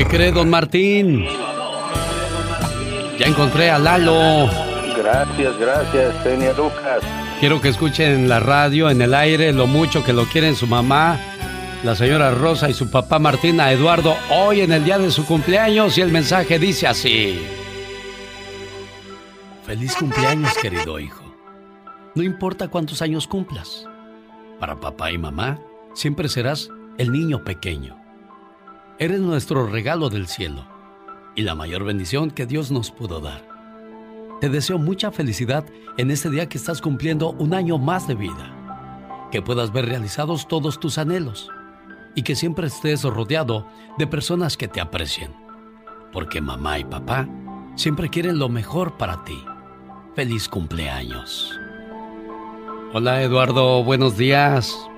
¿Qué cree, don Martín? Ya encontré a Lalo. Gracias, gracias, señor Lucas. Quiero que escuchen en la radio, en el aire, lo mucho que lo quieren su mamá, la señora Rosa y su papá Martín a Eduardo hoy en el día de su cumpleaños y el mensaje dice así. Feliz cumpleaños, querido hijo. No importa cuántos años cumplas. Para papá y mamá, siempre serás el niño pequeño. Eres nuestro regalo del cielo y la mayor bendición que Dios nos pudo dar. Te deseo mucha felicidad en este día que estás cumpliendo un año más de vida. Que puedas ver realizados todos tus anhelos y que siempre estés rodeado de personas que te aprecien. Porque mamá y papá siempre quieren lo mejor para ti. Feliz cumpleaños. Hola Eduardo, buenos días.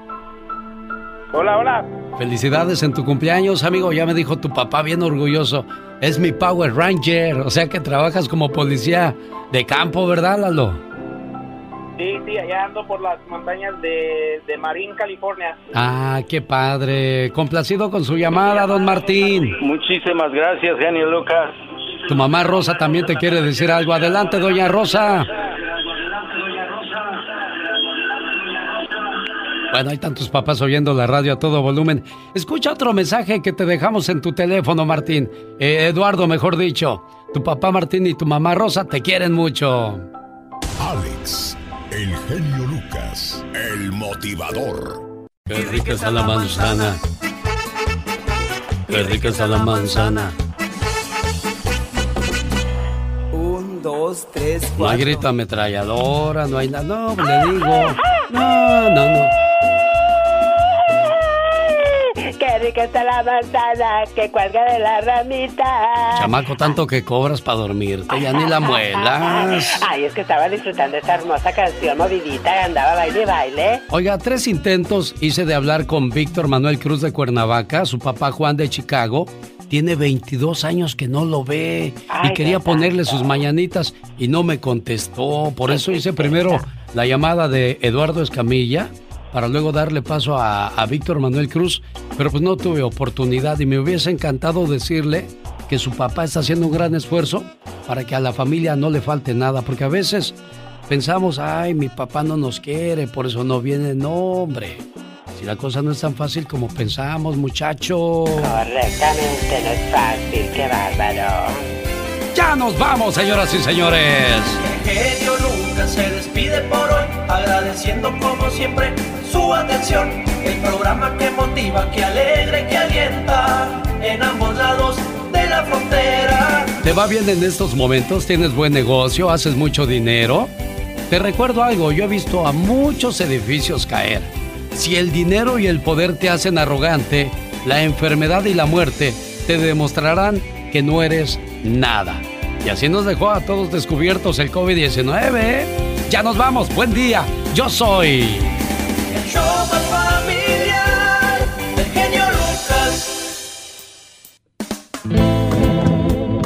Hola, hola. Felicidades en tu cumpleaños, amigo. Ya me dijo tu papá bien orgulloso. Es mi Power Ranger, o sea que trabajas como policía de campo, ¿verdad, Lalo? Sí, sí, allá ando por las montañas de, de Marín, California. Ah, qué padre. Complacido con su llamada, don Martín. Muchísimas gracias, genio Lucas. Tu mamá Rosa también te quiere decir algo. Adelante, doña Rosa. Bueno, hay tantos papás oyendo la radio a todo volumen. Escucha otro mensaje que te dejamos en tu teléfono, Martín. Eh, Eduardo, mejor dicho. Tu papá Martín y tu mamá Rosa te quieren mucho. Alex, el genio Lucas, el motivador. Qué rica está la manzana. Qué rica está la manzana. Un, dos, tres, cuatro. No hay grito ametralladora, no hay nada. No, le digo. No, no, no. Rica está la manzana que cuelga de la ramita. Chamaco, tanto que cobras para dormirte, ya ni la muelas. Ay, es que estaba disfrutando esta hermosa canción movidita, andaba baile y baile. Oiga, tres intentos hice de hablar con Víctor Manuel Cruz de Cuernavaca, su papá Juan de Chicago. Tiene 22 años que no lo ve Ay, y quería ponerle sus mañanitas y no me contestó. Por eso hice primero la llamada de Eduardo Escamilla para luego darle paso a, a Víctor Manuel Cruz, pero pues no tuve oportunidad y me hubiese encantado decirle que su papá está haciendo un gran esfuerzo para que a la familia no le falte nada, porque a veces pensamos, ay, mi papá no nos quiere, por eso no viene, no, hombre. Si la cosa no es tan fácil como pensamos, muchacho. Correctamente, no es fácil, qué bárbaro. Ya nos vamos, señoras y señores. genio Lucas se despide por hoy, agradeciendo como siempre su atención. El programa que motiva, que alegra y que alienta en ambos lados de la frontera. ¿Te va bien en estos momentos? ¿Tienes buen negocio? ¿Haces mucho dinero? Te recuerdo algo, yo he visto a muchos edificios caer. Si el dinero y el poder te hacen arrogante, la enfermedad y la muerte te demostrarán que no eres nada. Y así nos dejó a todos descubiertos el COVID-19. ¿eh? Ya nos vamos, buen día. Yo soy... Familiar del genio Lucas.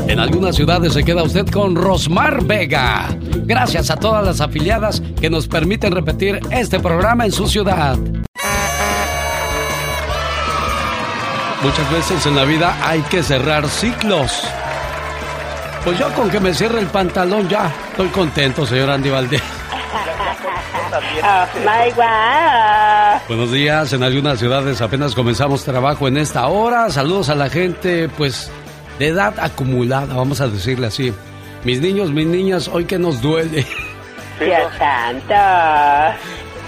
En algunas ciudades se queda usted con Rosmar Vega. Gracias a todas las afiliadas que nos permiten repetir este programa en su ciudad. Muchas veces en la vida hay que cerrar ciclos. Pues yo con que me cierre el pantalón ya estoy contento, señor Andy Valdés. Oh, my wow. Buenos días, en algunas ciudades apenas comenzamos trabajo en esta hora. Saludos a la gente, pues, de edad acumulada, vamos a decirle así. Mis niños, mis niñas, hoy que nos duele. Dios santo.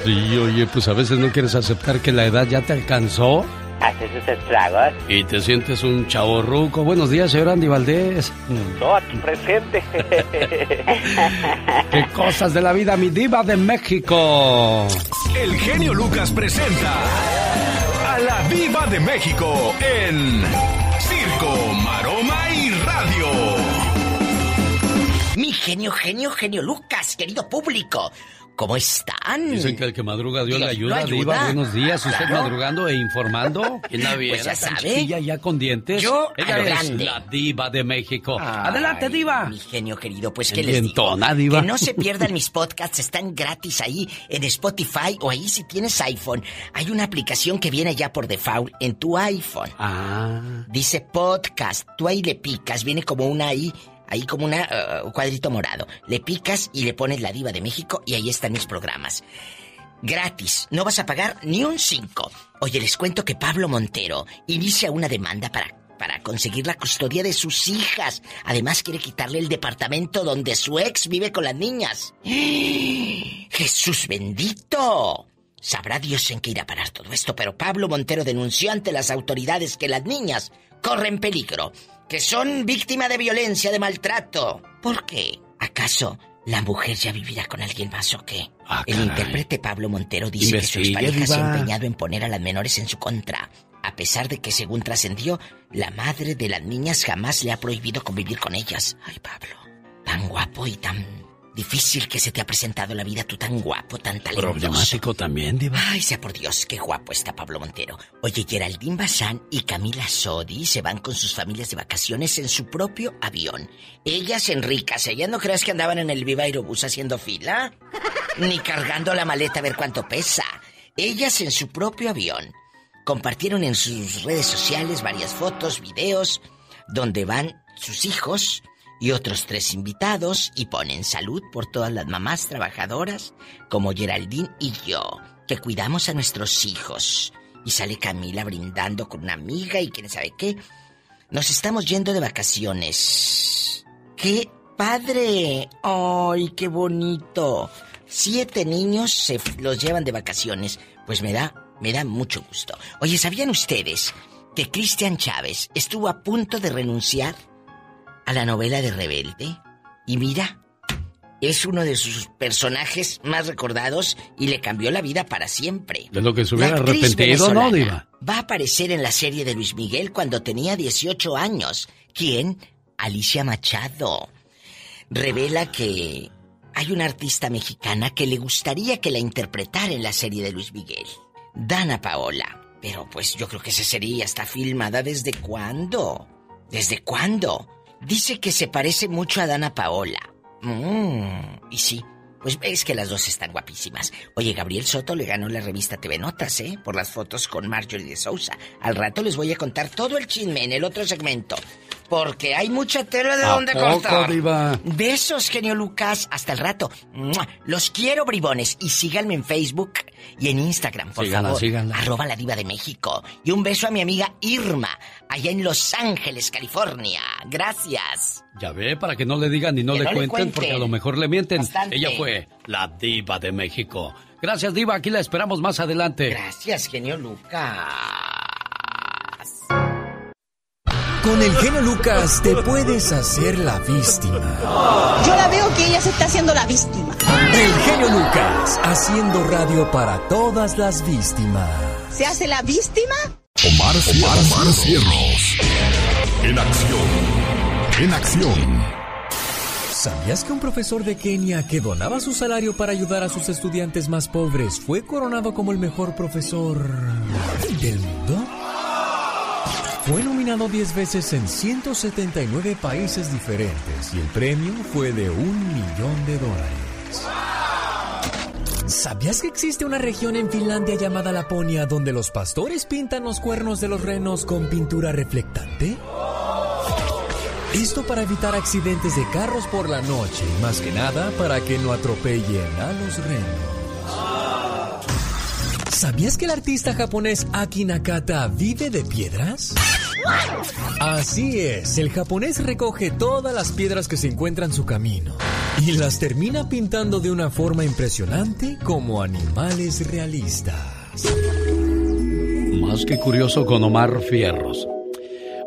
Sí, oye, pues a veces no quieres aceptar que la edad ya te alcanzó Hace sus estragos. y te sientes un chavorruco. Buenos días, señor Andy Valdés. No, aquí presente. Qué cosas de la vida, mi diva de México. El genio Lucas presenta a la Viva de México en Circo, Maroma y Radio. Mi genio, genio, genio Lucas, querido público. ¿Cómo están? Dicen que el que madruga Dios, le Dios ayuda, lo Diva. ayuda. Buenos días. ¿Usted Claro. madrugando e informando? ¿Quién la viera Pues ya tan sabe. chiquilla ya con dientes? Yo, a Ella lo es grande. la Diva de México. Ay, Adelante, Diva. Mi genio querido, pues que les digo. Diva. Que no se pierdan mis podcasts, están gratis ahí en Spotify o ahí si tienes iPhone. Hay una aplicación que viene ya por default en tu iPhone. Ah. Dice podcast, tú ahí le picas, viene como una ahí, ahí como una eh, un cuadrito morado. Le picas y le pones la diva de México y ahí están mis programas. Gratis, no vas a pagar ni un 5. Oye, les cuento que Pablo Montero inicia una demanda para, para conseguir la custodia de sus hijas. Además quiere quitarle el departamento donde su ex vive con las niñas. ¡Jesús bendito! Sabrá Dios en qué irá a parar todo esto, pero Pablo Montero denunció ante las autoridades que las niñas corren peligro, que son víctima de violencia, de maltrato. ¿Por qué? ¿Acaso la mujer ya vivirá con alguien más o qué? Ah, El intérprete Pablo Montero dice que su expareja se ha empeñado en poner a las menores en su contra, a pesar de que, según trascendió, la madre de las niñas jamás le ha prohibido convivir con ellas. Ay, Pablo, tan guapo y tan difícil que se te ha presentado la vida, tú tan guapo, tan talentoso. Problemático también, Diva. Ay, sea por Dios, qué guapo está Pablo Montero. Oye, Geraldine Bazán y Camila Sodi se van con sus familias de vacaciones en su propio avión. Ellas en ricas, ellas no creas que andaban en el Viva Aerobús haciendo fila, ni cargando la maleta a ver cuánto pesa. Ellas en su propio avión. Compartieron en sus redes sociales varias fotos, videos, donde van sus hijos y otros tres invitados y ponen salud por todas las mamás trabajadoras como Geraldine y yo, que cuidamos a nuestros hijos. Y sale Camila brindando con una amiga y quién sabe qué. Nos estamos yendo de vacaciones. ¡Qué padre! ¡Ay, qué bonito! Siete niños se los llevan de vacaciones. Pues me da, me da mucho gusto. Oye, ¿sabían ustedes que Cristian Chávez estuvo a punto de renunciar a la novela de Rebelde? Y mira, es uno de sus personajes más recordados y le cambió la vida para siempre. De lo que se hubiera arrepentido, ¿no, Diva? Va a aparecer en la serie de Luis Miguel cuando tenía 18 años. ¿Quién? Alicia Machado. Revela que hay una artista mexicana que le gustaría que la interpretara en la serie de Luis Miguel. Dana Paola. Pero pues yo creo que esa serie ya está filmada desde cuándo. ¿Desde cuándo? Dice que se parece mucho a Dana Paola. Mmm, y sí, pues es que las dos están guapísimas. Oye, Gabriel Soto le ganó la revista TV Notas, ¿eh? Por las fotos con Marjorie de Sousa. Al rato les voy a contar todo el chisme en el otro segmento. Porque hay mucha tela de ¿A donde cortar. Diva? Besos, genio Lucas. Hasta el rato. Los quiero, bribones. Y síganme en Facebook y en Instagram, por Síganla, favor. síganla. Arroba la diva de México. Y un beso a mi amiga Irma, allá en Los Ángeles, California. Gracias. Ya ve, para que no le digan ni no, le, no le cuenten, cuenten. porque a lo mejor le mienten. Bastante. Ella fue la diva de México. Gracias, diva. Aquí la esperamos más adelante. Gracias, genio Lucas. Con el genio Lucas te puedes hacer la víctima. Yo la veo que ella se está haciendo la víctima. El genio Lucas haciendo radio para todas las víctimas. ¿Se hace la víctima? Omar, Omar, Omar Cierros. En acción. En acción. ¿Sabías que un profesor de Kenia que donaba su salario para ayudar a sus estudiantes más pobres fue coronado como el mejor profesor del mundo? Fue nominado 10 veces en 179 países diferentes y el premio fue de un millón de dólares. ¿Sabías que existe una región en Finlandia llamada Laponia donde los pastores pintan los cuernos de los renos con pintura reflectante? Esto para evitar accidentes de carros por la noche y más que nada para que no atropellen a los renos. ¿Sabías que el artista japonés Aki Nakata vive de piedras? Así es, el japonés recoge todas las piedras que se encuentran en su camino y las termina pintando de una forma impresionante como animales realistas. Más que curioso con Omar Fierros.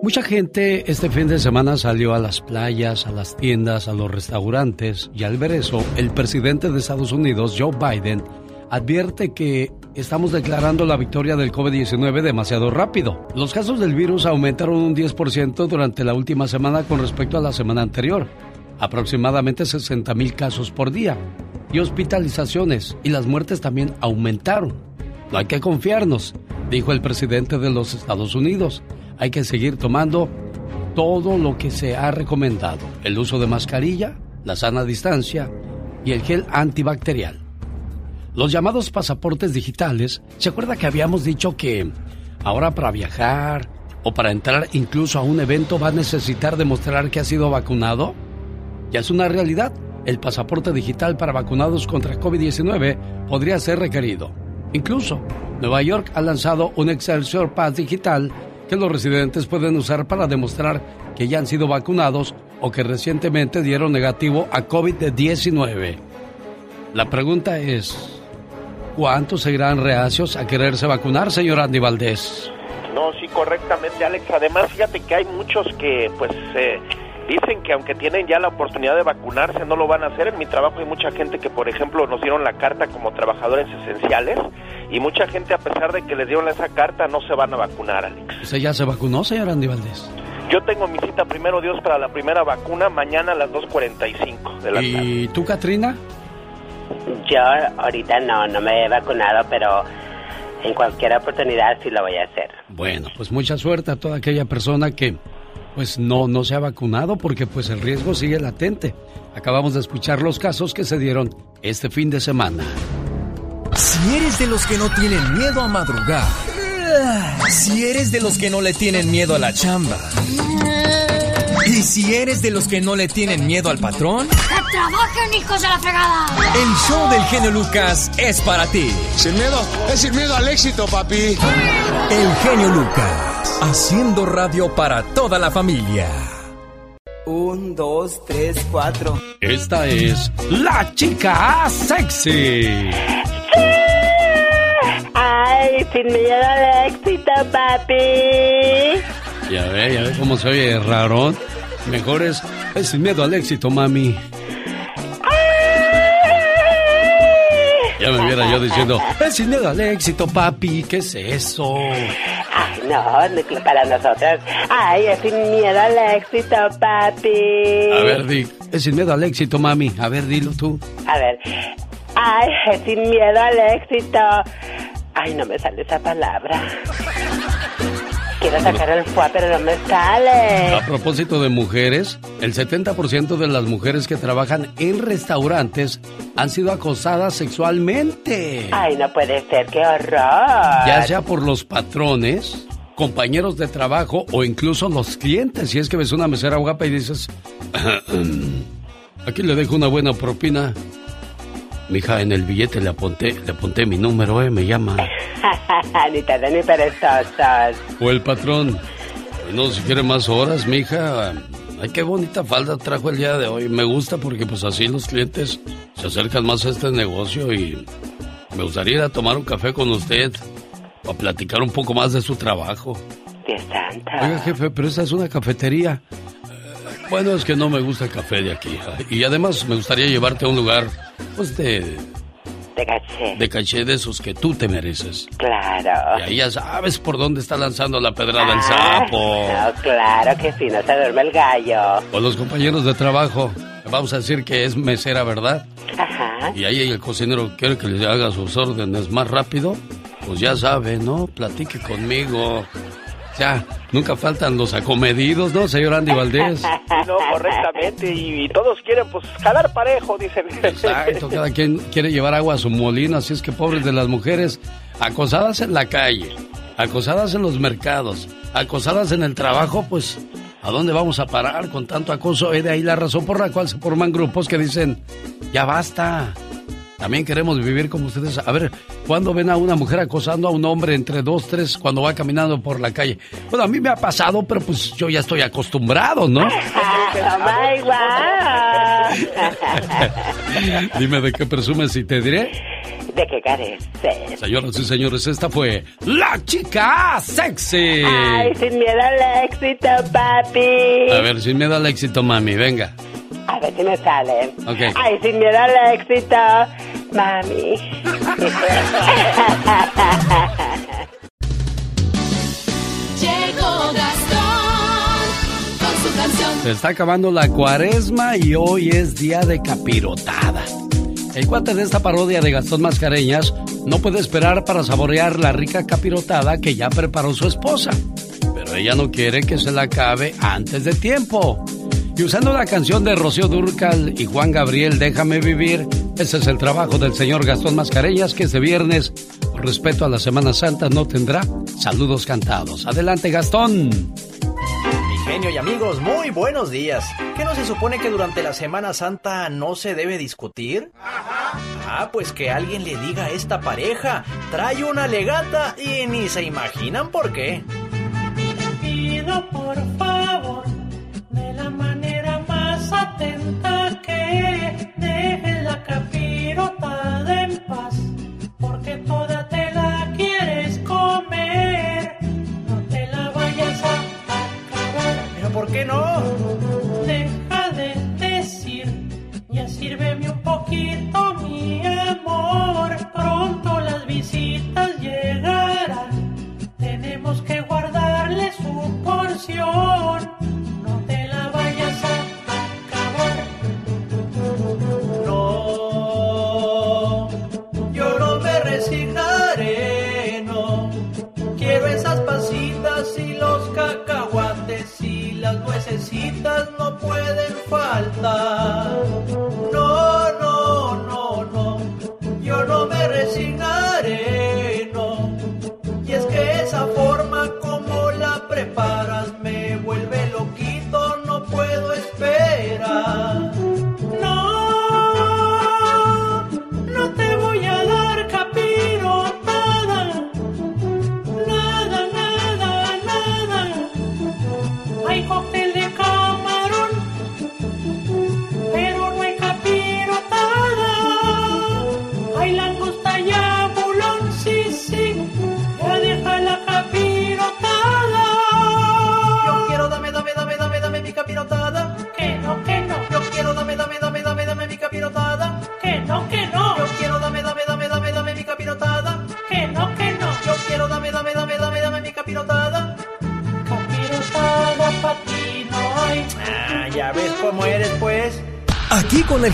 Mucha gente este fin de semana salió a las playas, a las tiendas, a los restaurantes y al ver eso, el presidente de Estados Unidos, Joe Biden, advierte que estamos declarando la victoria del COVID-19 demasiado rápido. Los casos del virus aumentaron un 10% durante la última semana con respecto a la semana anterior. aproximadamente 60 mil casos por día y hospitalizaciones y las muertes también aumentaron. No hay que confiarnos, dijo el presidente de los Estados Unidos. Hay que seguir tomando todo lo que se ha recomendado. El uso de mascarilla, la sana distancia y el gel antibacterial. Los llamados pasaportes digitales, ¿se acuerda que habíamos dicho que ahora para viajar o para entrar incluso a un evento va a necesitar demostrar que ha sido vacunado? Ya es una realidad. El pasaporte digital para vacunados contra COVID-19 podría ser requerido. Incluso, Nueva York ha lanzado un Excelsior Pass digital que los residentes pueden usar para demostrar que ya han sido vacunados o que recientemente dieron negativo a COVID-19. La pregunta es, ¿cuántos seguirán reacios a quererse vacunar, señor Andy Valdés? No, sí, correctamente, Alex. Además, fíjate que hay muchos que, pues, eh, dicen que aunque tienen ya la oportunidad de vacunarse, no lo van a hacer. En mi trabajo hay mucha gente que, por ejemplo, nos dieron la carta como trabajadores esenciales y mucha gente, a pesar de que les dieron esa carta, no se van a vacunar, Alex. ¿Usted ya se vacunó, señor Andy Valdés? Yo tengo mi cita, primero Dios, para la primera vacuna mañana a las 2.45 de la ¿Y tarde. ¿Y tú, Katrina? Yo ahorita no, no me he vacunado, pero en cualquier oportunidad sí lo voy a hacer. Bueno, pues mucha suerte a toda aquella persona que pues no, no se ha vacunado porque pues el riesgo sigue latente. Acabamos de escuchar los casos que se dieron este fin de semana. Si eres de los que no tienen miedo a madrugar, si eres de los que no le tienen miedo a la chamba, y si eres de los que no le tienen miedo al patrón, ¡que trabajen, hijos de la fregada! El show del genio Lucas es para ti. Sin miedo, es sin miedo al éxito, papi. El genio Lucas, haciendo radio para toda la familia. Un, dos, tres, cuatro. Esta es la chica sexy. Ay, sin miedo al éxito, papi. Ya ve, ya ve cómo se oye raro. Mejor es, es sin miedo al éxito, mami. Ya me viera yo diciendo, es sin miedo al éxito, papi. ¿Qué es eso? Ay, no, para nosotros. Ay, es sin miedo al éxito, papi. A ver, di, es sin miedo al éxito, mami. A ver, dilo tú. A ver. Ay, es sin miedo al éxito. Ay, no me sale esa palabra. Quiero sacar el fuá, pero no me sale. A propósito de mujeres, el 70% de las mujeres que trabajan en restaurantes han sido acosadas sexualmente. Ay, no puede ser, qué horror. Ya sea por los patrones, compañeros de trabajo o incluso los clientes. Si es que ves una mesera guapa y dices, aquí le dejo una buena propina. Mija, en el billete le apunté, le apunté mi número, ¿eh? Me llama. ni tarde ni perezosos. O el patrón. No, si quiere más horas, mija. Ay, qué bonita falda trajo el día de hoy. Me gusta porque pues así los clientes se acercan más a este negocio y me gustaría ir a tomar un café con usted a platicar un poco más de su trabajo. Dios santa. Oiga, jefe, pero esta es una cafetería. Bueno, es que no me gusta el café de aquí. Y además me gustaría llevarte a un lugar, pues de... De caché. De caché de esos que tú te mereces. Claro. Y ahí ya sabes por dónde está lanzando la pedrada el sapo. No, claro que sí, no se duerme el gallo. O los compañeros de trabajo. Vamos a decir que es mesera, ¿verdad? Ajá. Y ahí el cocinero quiere que le haga sus órdenes más rápido. Pues ya sabe, ¿no? Platique conmigo. Ya, nunca faltan los acomedidos, ¿no, señor Andy Valdés? No, correctamente, y, todos quieren, pues, jalar parejo, dicen. Exacto, cada quien quiere llevar agua a su molino, así es que pobres de las mujeres, acosadas en la calle, acosadas en los mercados, acosadas en el trabajo, pues, ¿a dónde vamos a parar con tanto acoso? Es de ahí la razón por la cual se forman grupos que dicen, ya basta, también queremos vivir como ustedes. A ver, ¿cuándo ven a una mujer acosando a un hombre entre dos, tres cuando va caminando por la calle? Bueno, a mí me ha pasado, pero pues yo ya estoy acostumbrado, ¿no? Dime de qué presumes y te diré. ¿De qué careces? Señoras y señores, esta fue la chica sexy. Ay, sin miedo al éxito, papi. A ver, sin miedo al éxito, mami, venga. A ver si me sale. Okay. Ay, sin miedo al éxito, mami. Llegó Gastón con su canción Se está acabando la cuaresma y hoy es día de capirotada. El cuate de esta parodia de Gastón Mascareñas no puede esperar para saborear la rica capirotada que ya preparó su esposa. Pero ella no quiere que se la acabe antes de tiempo. Y usando la canción de Rocío Durcal y Juan Gabriel, Déjame vivir, ese es el trabajo del señor Gastón Mascareñas que este viernes, por respeto a la Semana Santa, no tendrá saludos cantados. Adelante, Gastón. Mi genio y amigos, muy buenos días. ¿Qué no se supone que durante la Semana Santa no se debe discutir? Ah, pues que alguien le diga a esta pareja, trae una legata y ni se imaginan por qué. pido por ¿Pero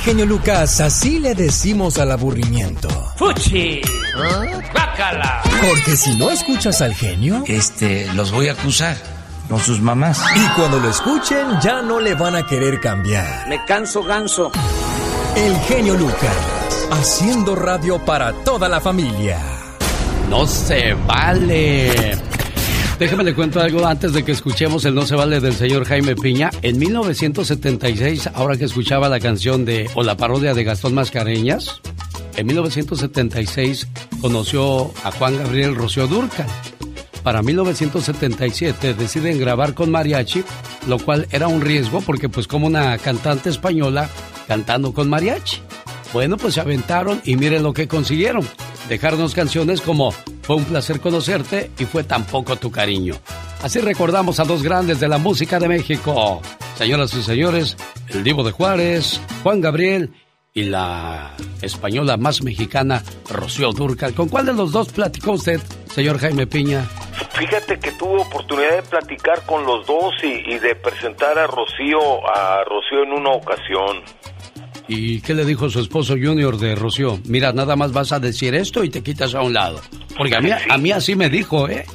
genio Lucas, así le decimos al aburrimiento. ¡Fuchi! ¡Bácala! Porque si no escuchas al genio, Este, los voy a acusar con sus mamás. y cuando lo escuchen ya no le van a querer cambiar. Me canso ganso. El genio Lucas, haciendo radio para toda la familia. No se vale. Déjeme le cuento algo antes de que escuchemos el No se vale del señor Jaime Piña. En 1976, ahora que escuchaba la canción de o la parodia de Gastón Mascareñas, en 1976 conoció a Juan Gabriel Rocío Durcal. Para 1977 deciden grabar con mariachi, lo cual era un riesgo porque pues como una cantante española cantando con mariachi. Bueno, pues se aventaron y miren lo que consiguieron. Dejarnos canciones como Fue un placer conocerte y fue tan poco tu cariño. Así recordamos a dos grandes de la música de México. Señoras y señores, el Divo de Juárez, Juan Gabriel y la española más mexicana, Rocío Durcal. ¿Con cuál de los dos platicó usted, señor Jaime Piña? Fíjate que tuve oportunidad de platicar con los dos y, y de presentar a Rocío, a Rocío en una ocasión. ¿Y qué le dijo su esposo Junior de Rocío? Mira, nada más vas a decir esto y te quitas a un lado. Porque a mí, a mí así me dijo, ¿eh?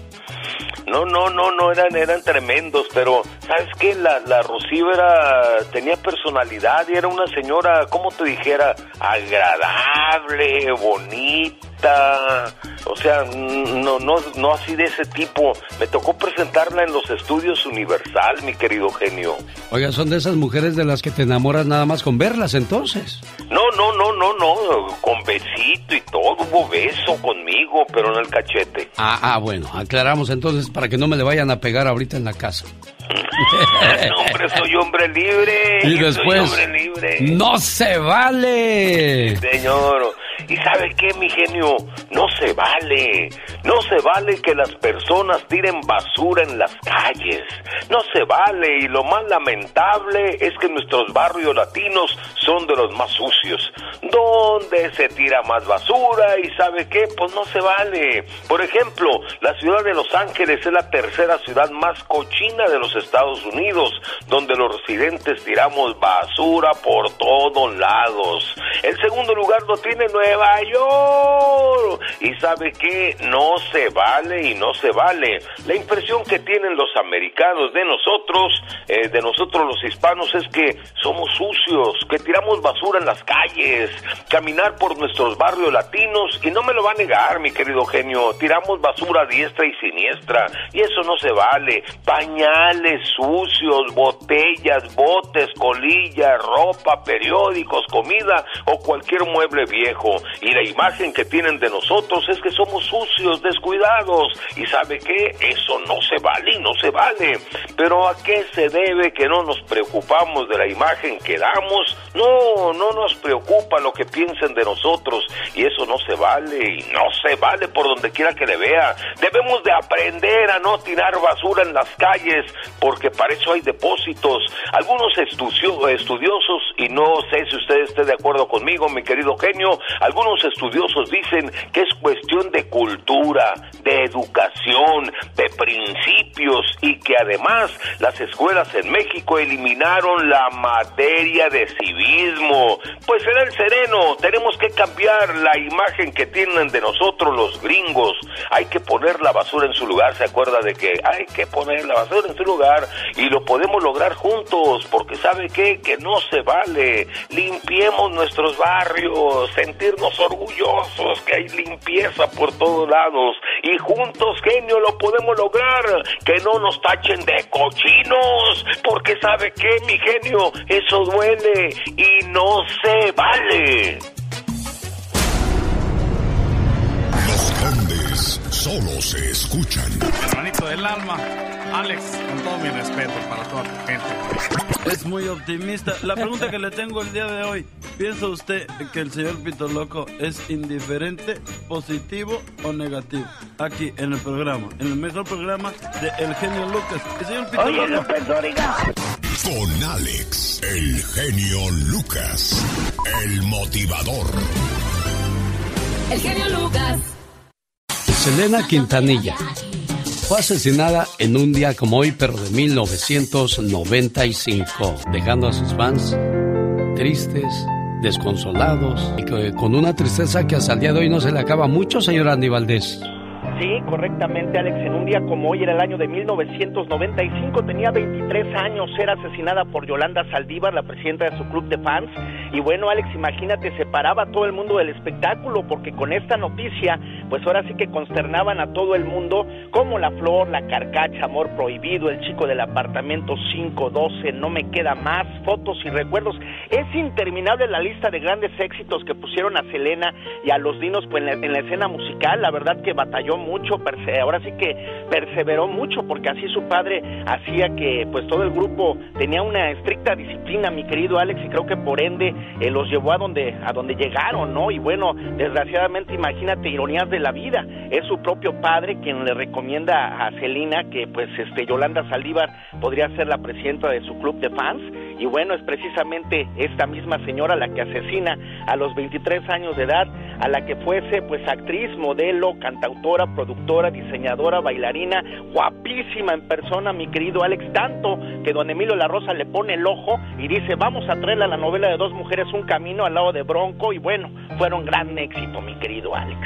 No, no, no, no eran, eran tremendos, pero ¿sabes qué? La, la Rocío era, tenía personalidad y era una señora, ¿cómo te dijera? Agradable, bonita, o sea, no, no, no así de ese tipo. Me tocó presentarla en los estudios Universal, mi querido genio. Oiga, son de esas mujeres de las que te enamoras nada más con verlas entonces. No, no, no, no, no, con besito y todo, hubo beso conmigo, pero en el cachete. Ah, ah, bueno, aclaramos entonces para que no me le vayan a pegar ahorita en la casa. no, hombre, soy hombre libre. Y después, Soy hombre libre. ¡no se vale! Señor. Y sabe qué, mi genio, no se vale, no se vale que las personas tiren basura en las calles, no se vale. Y lo más lamentable es que nuestros barrios latinos son de los más sucios, donde se tira más basura y sabe qué, pues no se vale. Por ejemplo, la ciudad de Los Ángeles es la tercera ciudad más cochina de los Estados Unidos, donde los residentes tiramos basura por todos lados. El segundo lugar lo tiene Nueva Y sabe que no se vale y no se vale. La impresión que tienen los americanos de nosotros, eh, de nosotros los hispanos, es que somos sucios, que tiramos basura en las calles, caminar por nuestros barrios latinos, y no me lo va a negar, mi querido genio, tiramos basura diestra y siniestra, y eso no se vale. Pañales sucios, botellas, botes, colillas, ropa, periódicos, comida o cualquier mueble viejo. Y la imagen que tienen de nosotros es que somos sucios, descuidados. ¿Y sabe qué? Eso no se vale y no se vale. Pero ¿a qué se debe que no nos preocupamos de la imagen que damos? No, no nos preocupa lo que piensen de nosotros. Y eso no se vale y no se vale por donde quiera que le vea. Debemos de aprender a no tirar basura en las calles porque para eso hay depósitos. Algunos estudiosos, y no sé si usted esté de acuerdo conmigo, mi querido genio, algunos estudiosos dicen que es cuestión de cultura, de educación, de principios y que además las escuelas en México eliminaron la materia de civismo. Pues será el sereno, tenemos que cambiar la imagen que tienen de nosotros los gringos. Hay que poner la basura en su lugar, ¿se acuerda de que hay que poner la basura en su lugar y lo podemos lograr juntos? Porque sabe qué? que no se vale. Limpiemos nuestros barrios, sentirnos orgullosos que hay limpieza por todos lados y juntos, genio, lo podemos lograr. Que no nos tachen de cochinos, porque sabe qué, mi genio, eso duele y no se vale. Los grandes solo se escuchan. Hermanito del alma, Alex, con todo mi respeto para toda tu gente. Es muy optimista. La pregunta que le tengo el día de hoy, ¿piensa usted que el señor Pito Loco es indiferente, positivo o negativo? Aquí en el programa, en el mejor programa de El Genio Lucas. El señor Pito Oye, Loco. López Dóriga. Con Alex, el genio Lucas, el motivador. El genio Lucas. Selena Quintanilla fue asesinada en un día como hoy, pero de 1995, dejando a sus fans tristes, desconsolados y con una tristeza que hasta el día de hoy no se le acaba mucho, señor Andy Valdés. Sí, correctamente, Alex. En un día como hoy, era el año de 1995, tenía 23 años, era asesinada por Yolanda Saldívar, la presidenta de su club de fans. Y bueno, Alex, imagínate, separaba a todo el mundo del espectáculo, porque con esta noticia, pues ahora sí que consternaban a todo el mundo, como La Flor, La Carcacha, Amor Prohibido, El Chico del Apartamento 512, No Me Queda Más, fotos y recuerdos. Es interminable la lista de grandes éxitos que pusieron a Selena y a los Dinos pues, en, la, en la escena musical. La verdad que batalló mucho, perse- ahora sí que perseveró mucho, porque así su padre hacía que pues todo el grupo tenía una estricta disciplina, mi querido Alex, y creo que por ende eh, los llevó a donde, a donde llegaron, ¿no? Y bueno, desgraciadamente, imagínate, ironías de la vida, es su propio padre quien le recomienda a Celina que pues este Yolanda Saldívar podría ser la presidenta de su club de fans, y bueno, es precisamente esta misma señora la que asesina a los 23 años de edad, a la que fuese pues actriz, modelo, cantautora, productora, diseñadora, bailarina, guapísima en persona, mi querido Alex, tanto que don Emilio La Rosa le pone el ojo y dice, vamos a traerle a la novela de dos mujeres un camino al lado de Bronco, y bueno, fueron gran éxito, mi querido Alex.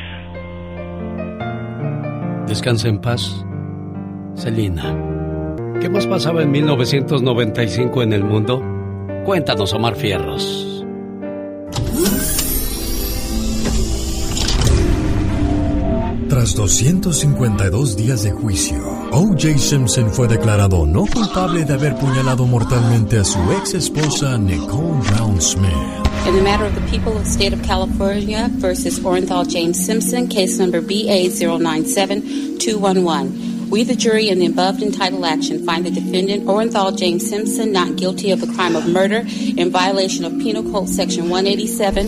Descansa en paz, Selina. ¿Qué más pasaba en 1995 en el mundo? Cuéntanos, Omar Fierros. Tras 252 días de juicio, O.J. Simpson fue declarado no culpable de haber puñalado mortalmente a su ex esposa Nicole Brown Smith. In the matter of the people of the state of California versus Orenthal James Simpson, case number BA097211. We, the jury, in the above entitled action, find the defendant, Orenthal James Simpson, not guilty of the crime of murder in violation of Penal Code Section 187.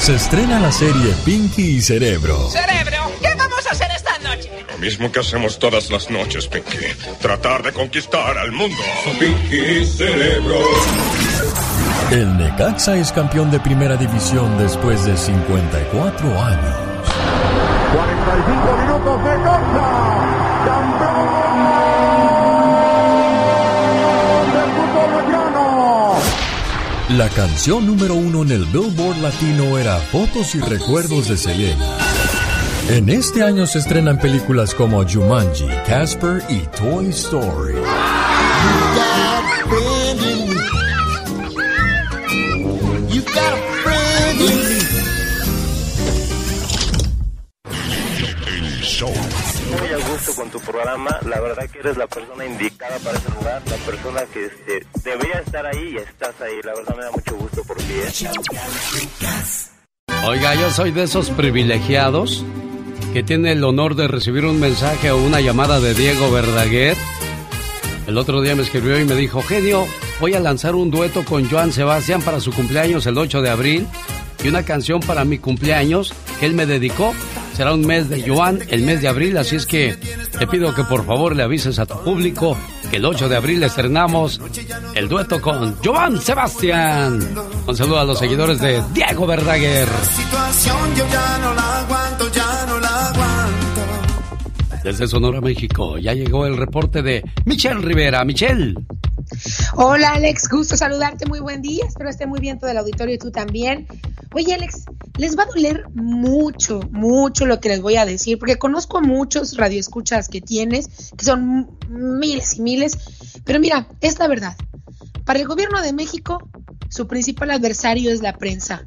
se estrena la serie Pinky y Cerebro. Cerebro, ¿qué vamos a hacer esta noche? Lo mismo que hacemos todas las noches, Pinky. Tratar de conquistar al mundo. Pinky Cerebro. El Necaxa es campeón de primera división después de 54 años. 45 minutos de Necaxa. La canción número uno en el Billboard Latino era Fotos y Recuerdos de Selena. En este año se estrenan películas como Jumanji, Casper y Toy Story. Gusto con tu programa, la verdad que eres la persona indicada para ese lugar, la persona que este, debería estar ahí y estás ahí, la verdad me da mucho gusto por ti. ¿eh? Oiga, yo soy de esos privilegiados que tiene el honor de recibir un mensaje o una llamada de Diego Verdaguer. El otro día me escribió y me dijo, genio, voy a lanzar un dueto con Joan Sebastián para su cumpleaños el 8 de abril y una canción para mi cumpleaños que él me dedicó. Será un mes de Joan, el mes de abril, así es que te pido que por favor le avises a tu público que el 8 de abril estrenamos el dueto con Joan Sebastián. Un saludo a los seguidores de Diego Verdaguer. situación yo ya no Desde Sonora, México, ya llegó el reporte de Michelle Rivera. Michelle. Hola Alex, gusto saludarte, muy buen día, espero esté muy bien todo el auditorio y tú también. Oye Alex, les va a doler mucho, mucho lo que les voy a decir, porque conozco muchos radioescuchas que tienes, que son miles y miles, pero mira, es la verdad. Para el gobierno de México, su principal adversario es la prensa.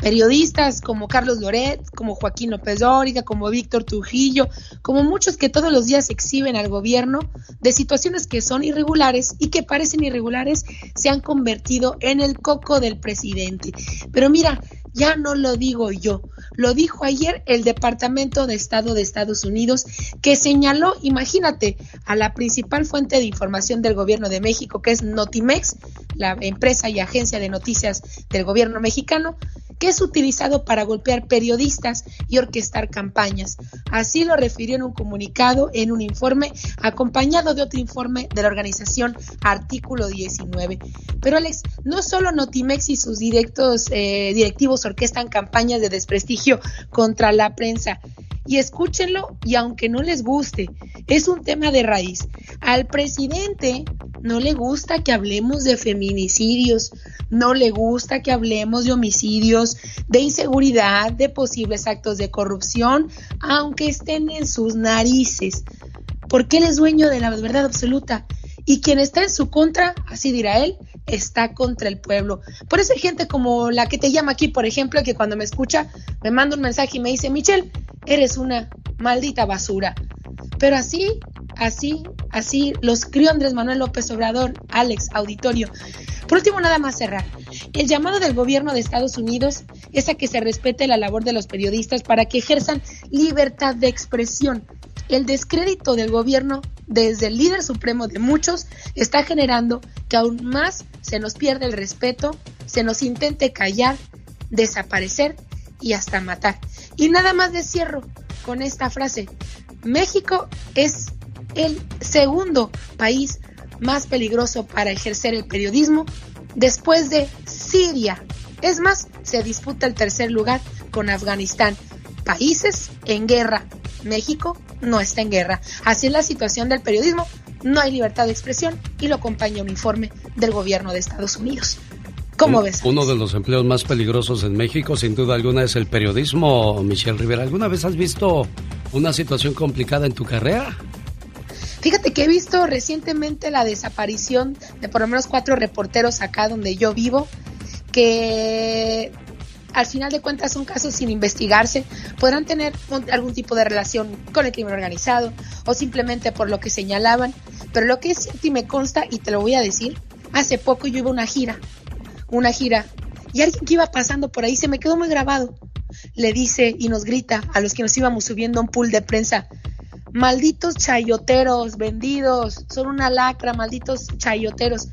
Periodistas como Carlos Loret, como Joaquín López Dóriga, como Víctor Trujillo, como muchos que todos los días exhiben al gobierno de situaciones que son irregulares y que parecen irregulares, se han convertido en el coco del presidente. Pero mira, ya no lo digo yo, lo dijo ayer el Departamento de Estado de Estados Unidos, que señaló, imagínate, a la principal fuente de información del gobierno de México, que es Notimex, la empresa y agencia de noticias del gobierno mexicano, que es utilizado para golpear periodistas y orquestar campañas. Así lo refirió en un comunicado, en un informe, acompañado de otro informe de la organización Artículo 19. Pero Alex, no solo Notimex y sus directos, eh, directivos orquestan campañas de desprestigio contra la prensa, y escúchenlo y aunque no les guste, es un tema de raíz. Al presidente no le gusta que hablemos de feminicidios, no le gusta que hablemos de homicidios, de inseguridad, de posibles actos de corrupción, aunque estén en sus narices, porque él es dueño de la verdad absoluta. Y quien está en su contra, así dirá él, está contra el pueblo. Por eso hay gente como la que te llama aquí, por ejemplo, que cuando me escucha me manda un mensaje y me dice, Michelle, eres una maldita basura. Pero así, así, así los crió Andrés Manuel López Obrador, Alex, auditorio. Por último, nada más cerrar. El llamado del gobierno de Estados Unidos es a que se respete la labor de los periodistas para que ejerzan libertad de expresión. El descrédito del gobierno desde el líder supremo de muchos está generando que aún más se nos pierde el respeto, se nos intente callar, desaparecer y hasta matar. Y nada más de cierro con esta frase. México es el segundo país más peligroso para ejercer el periodismo después de Siria. Es más, se disputa el tercer lugar con Afganistán. Países en guerra. México no está en guerra. Así es la situación del periodismo. No hay libertad de expresión y lo acompaña un informe del gobierno de Estados Unidos. ¿Cómo ves? Uno de los empleos más peligrosos en México, sin duda alguna, es el periodismo, Michelle Rivera. ¿Alguna vez has visto una situación complicada en tu carrera? Fíjate que he visto recientemente la desaparición de por lo menos cuatro reporteros acá donde yo vivo, que al final de cuentas son casos sin investigarse, podrán tener algún tipo de relación con el crimen organizado o simplemente por lo que señalaban, pero lo que es cierto y me consta, y te lo voy a decir, hace poco yo iba a una gira una gira y alguien que iba pasando por ahí se me quedó muy grabado. Le dice y nos grita a los que nos íbamos subiendo a un pool de prensa, malditos chayoteros, vendidos, son una lacra, malditos chayoteros.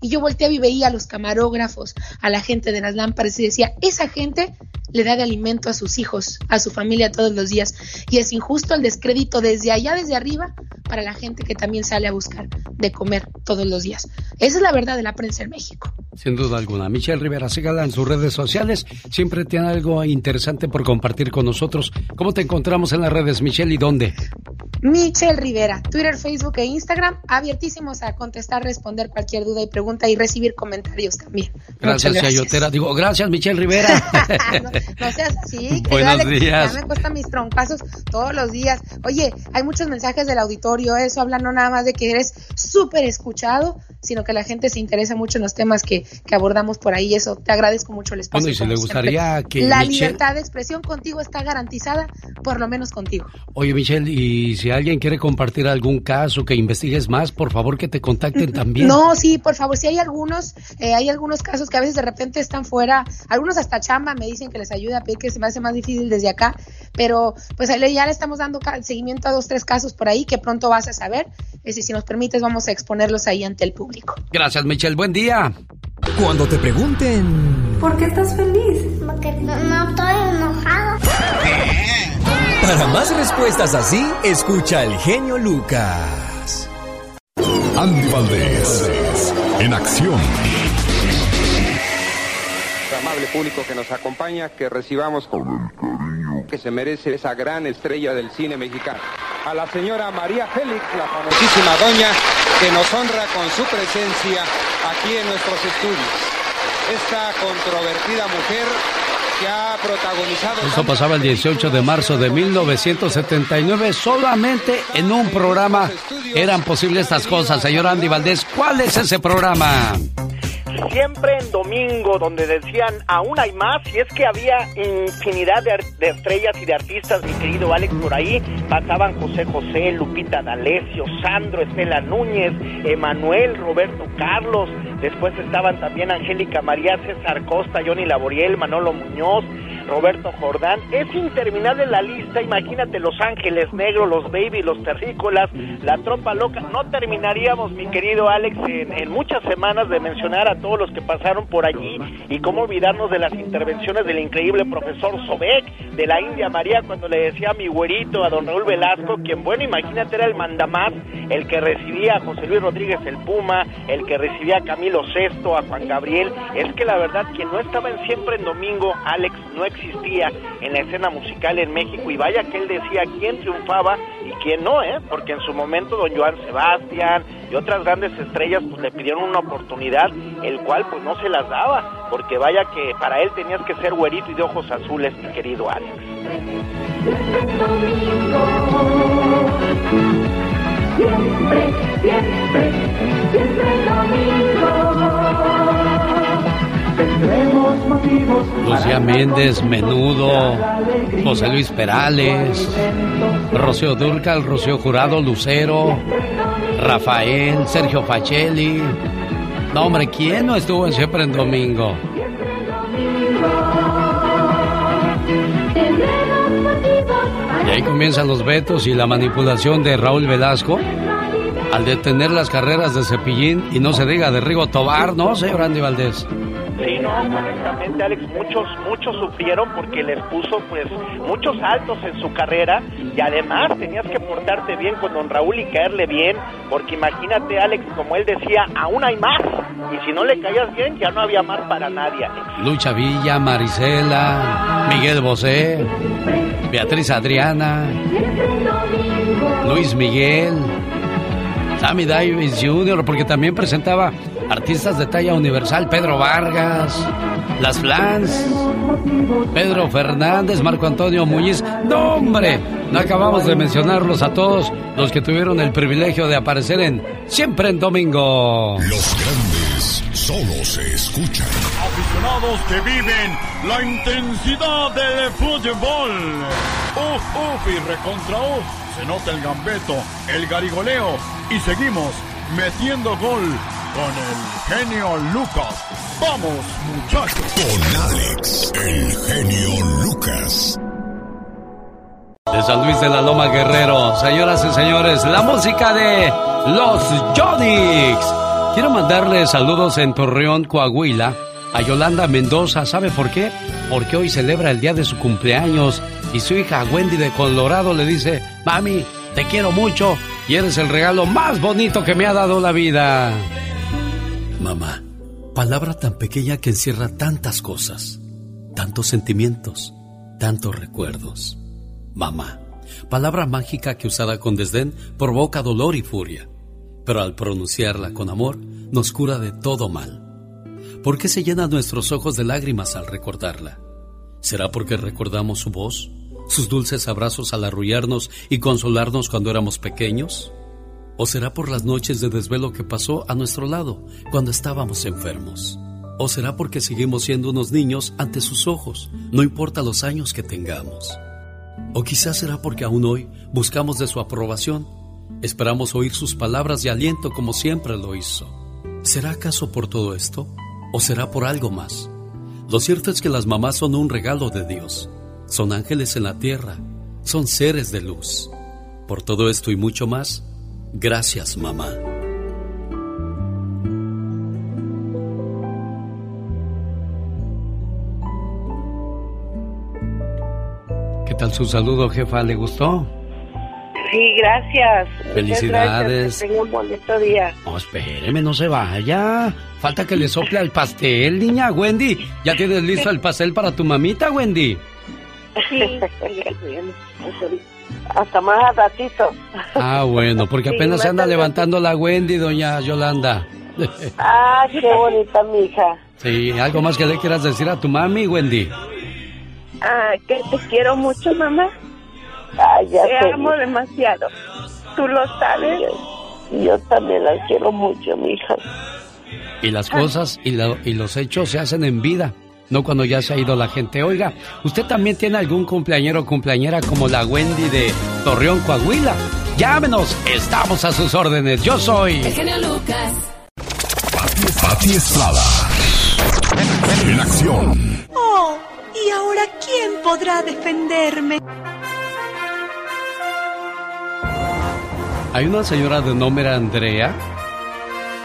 Y yo volteaba y veía a los camarógrafos, a la gente de las lámparas y decía, esa gente le da de alimento a sus hijos, a su familia todos los días. Y es injusto el descrédito desde allá, desde arriba, para la gente que también sale a buscar de comer todos los días. Esa es la verdad de la prensa en México. Sin duda alguna. Michelle Rivera, sígala en sus redes sociales. Siempre tiene algo interesante por compartir con nosotros. ¿Cómo te encontramos en las redes, Michelle, y dónde? Michelle Rivera, Twitter, Facebook e Instagram, abiertísimos a contestar, responder cualquier duda y pregunta y recibir comentarios también. Gracias, gracias. Digo, gracias, Michelle Rivera. no, seas así. Buenos días. Ya me cuesta mis troncazos todos los días. Oye, hay muchos mensajes del auditorio, eso habla no nada más de que eres súper escuchado, sino que la gente se interesa mucho en los temas que, que abordamos por ahí. Eso, te agradezco mucho el espacio. Bueno, y si le gustaría que. La libertad de expresión contigo está garantizada, por lo menos contigo. Oye, Michelle, y si alguien quiere compartir algún caso, que investigues más, por favor que te contacten también. No, sí, por favor, si hay algunos, eh, hay algunos casos que a veces de repente están fuera, algunos hasta chamba me dicen que les ayuda a pedir que se me hace más difícil desde acá, pero pues ya le estamos dando seguimiento a dos, tres casos por ahí que pronto vas a saber. y si nos permites, vamos a exponerlos ahí ante el público. Gracias, Michelle. Buen día. Cuando te pregunten... ¿Por qué estás feliz? Porque no, estoy enojado. Para más respuestas así, escucha el genio Lucas. Andy Valdés, en acción. Amable público que nos acompaña, que recibamos con el cariño que se merece esa gran estrella del cine mexicano. A la señora María Félix, la famosísima doña, que nos honra con su presencia aquí en nuestros estudios. Esta controvertida mujer que ha protagonizado... Eso pasaba el 18 de marzo de 1979. Solamente en un programa eran posibles estas cosas. Señor Andy Valdés, ¿cuál es ese programa? Siempre en domingo, donde decían aún hay más, y es que había infinidad de, estrellas y de artistas, mi querido Alex, por ahí. Pasaban José José, Lupita D'Alessio, Sandro, Estela Núñez, Emanuel, Roberto Carlos, después estaban también Angélica María, César Costa, Johnny Laboriel, Manolo Muñoz, Roberto Jordán. Es interminable la lista, imagínate Los Ángeles Negros, los Baby, los Terrícolas, la Tropa Loca. No terminaríamos, mi querido Alex, en, muchas semanas de mencionar a todos los que pasaron por allí y cómo olvidarnos de las intervenciones del increíble profesor Sobek de la India María cuando le decía a mi güerito, a don Raúl Velasco, quien bueno, imagínate era el mandamás, el que recibía a José Luis Rodríguez el Puma, el que recibía a Camilo Sesto, a Juan Gabriel. Es que la verdad, quien no estaba en siempre en domingo, Alex, no existía en la escena musical en México y vaya que él decía quién triunfaba y quién no, ¿eh? Porque en su momento don Joan Sebastián y otras grandes estrellas pues le pidieron una oportunidad, el cual pues no se las daba, porque vaya que para él tenías que ser güerito y de ojos azules, mi querido Alex. Lucía Méndez, Menudo, José Luis Perales, Rocío Durcal, Rocío Jurado, Lucero, Rafael, Sergio Facelli. No, hombre, ¿quién no estuvo en siempre en domingo? Y ahí comienzan los vetos y la manipulación de Raúl Velasco al detener las carreras de Cepillín y no se diga de Rigo Tobar, ¿no, señor Andy Valdés? Sí, no, correctamente, Alex. Muchos, muchos sufrieron porque les puso, pues, muchos saltos en su carrera y además tenías que portarte bien con don Raúl y caerle bien, porque imagínate, Alex, como él decía, aún hay más. Y si no le caías bien, ya no había más para nadie. Lucha Villa, Marisela, Miguel Bosé, Beatriz Adriana, Luis Miguel, Sammy Davis Jr., porque también presentaba artistas de talla universal, Pedro Vargas, Las Flans, Pedro Fernández, Marco Antonio Muñiz. ¡No, hombre! No acabamos de mencionarlos a todos los que tuvieron el privilegio de aparecer en Siempre en Domingo. Los grandes solo se escuchan. Aficionados que viven la intensidad del fútbol. Uf, uf y recontra uf. Se nota el gambeto, el garigoleo y seguimos metiendo gol con el genio Lucas. Vamos, muchachos. Con Alex, el genio Lucas. De San Luis de la Loma Guerrero, señoras y señores, la música de los Jonix. Quiero mandarle saludos en Torreón, Coahuila, a Yolanda Mendoza. ¿Sabe por qué? Porque hoy celebra el día de su cumpleaños y su hija Wendy de Colorado le dice, mami, te quiero mucho y eres el regalo más bonito que me ha dado la vida. Mamá, palabra tan pequeña que encierra tantas cosas, tantos sentimientos, tantos recuerdos. Mamá, palabra mágica que usada con desdén provoca dolor y furia, pero al pronunciarla con amor nos cura de todo mal. ¿Por qué se llenan nuestros ojos de lágrimas al recordarla? ¿Será porque recordamos su voz, sus dulces abrazos al arrullarnos y consolarnos cuando éramos pequeños? ¿O será por las noches de desvelo que pasó a nuestro lado cuando estábamos enfermos? ¿O será porque seguimos siendo unos niños ante sus ojos, no importa los años que tengamos? ¿O quizás será porque aún hoy buscamos de su aprobación? Esperamos oír sus palabras de aliento como siempre lo hizo. ¿Será acaso por todo esto? ¿O será por algo más? Lo cierto es que las mamás son un regalo de Dios. Son ángeles en la tierra. Son seres de luz. Por todo esto y mucho más, gracias mamá. ¿Qué tal su saludo, jefa? ¿Le gustó? Sí, gracias. Felicidades. Tenga un bonito día. No, espéreme, no se vaya. Falta que le sople al pastel, niña. Wendy, ¿ya tienes listo el pastel para tu mamita, Wendy? Sí. Hasta más a ratito. Ah, bueno, porque Sí, apenas se anda levantando la Wendy, doña Yolanda. Ah, qué bonita mi hija. Sí, ¿algo más que le quieras decir a tu mami, Wendy? Ah, que te quiero mucho, mamá. te amo demasiado. Tú lo sabes. Yo también la quiero mucho, mi hija. Y las cosas y, lo- y los hechos se hacen en vida, no cuando ya se ha ido la gente. Oiga, ¿usted también tiene algún cumpleañero o cumpleañera como la Wendy de Torreón, Coahuila? Llámenos, estamos a sus órdenes. Yo soy... El genio Lucas. Pati Estrada. En acción. Oh, ¿y ahora quién podrá defenderme? Hay una señora de nombre Andrea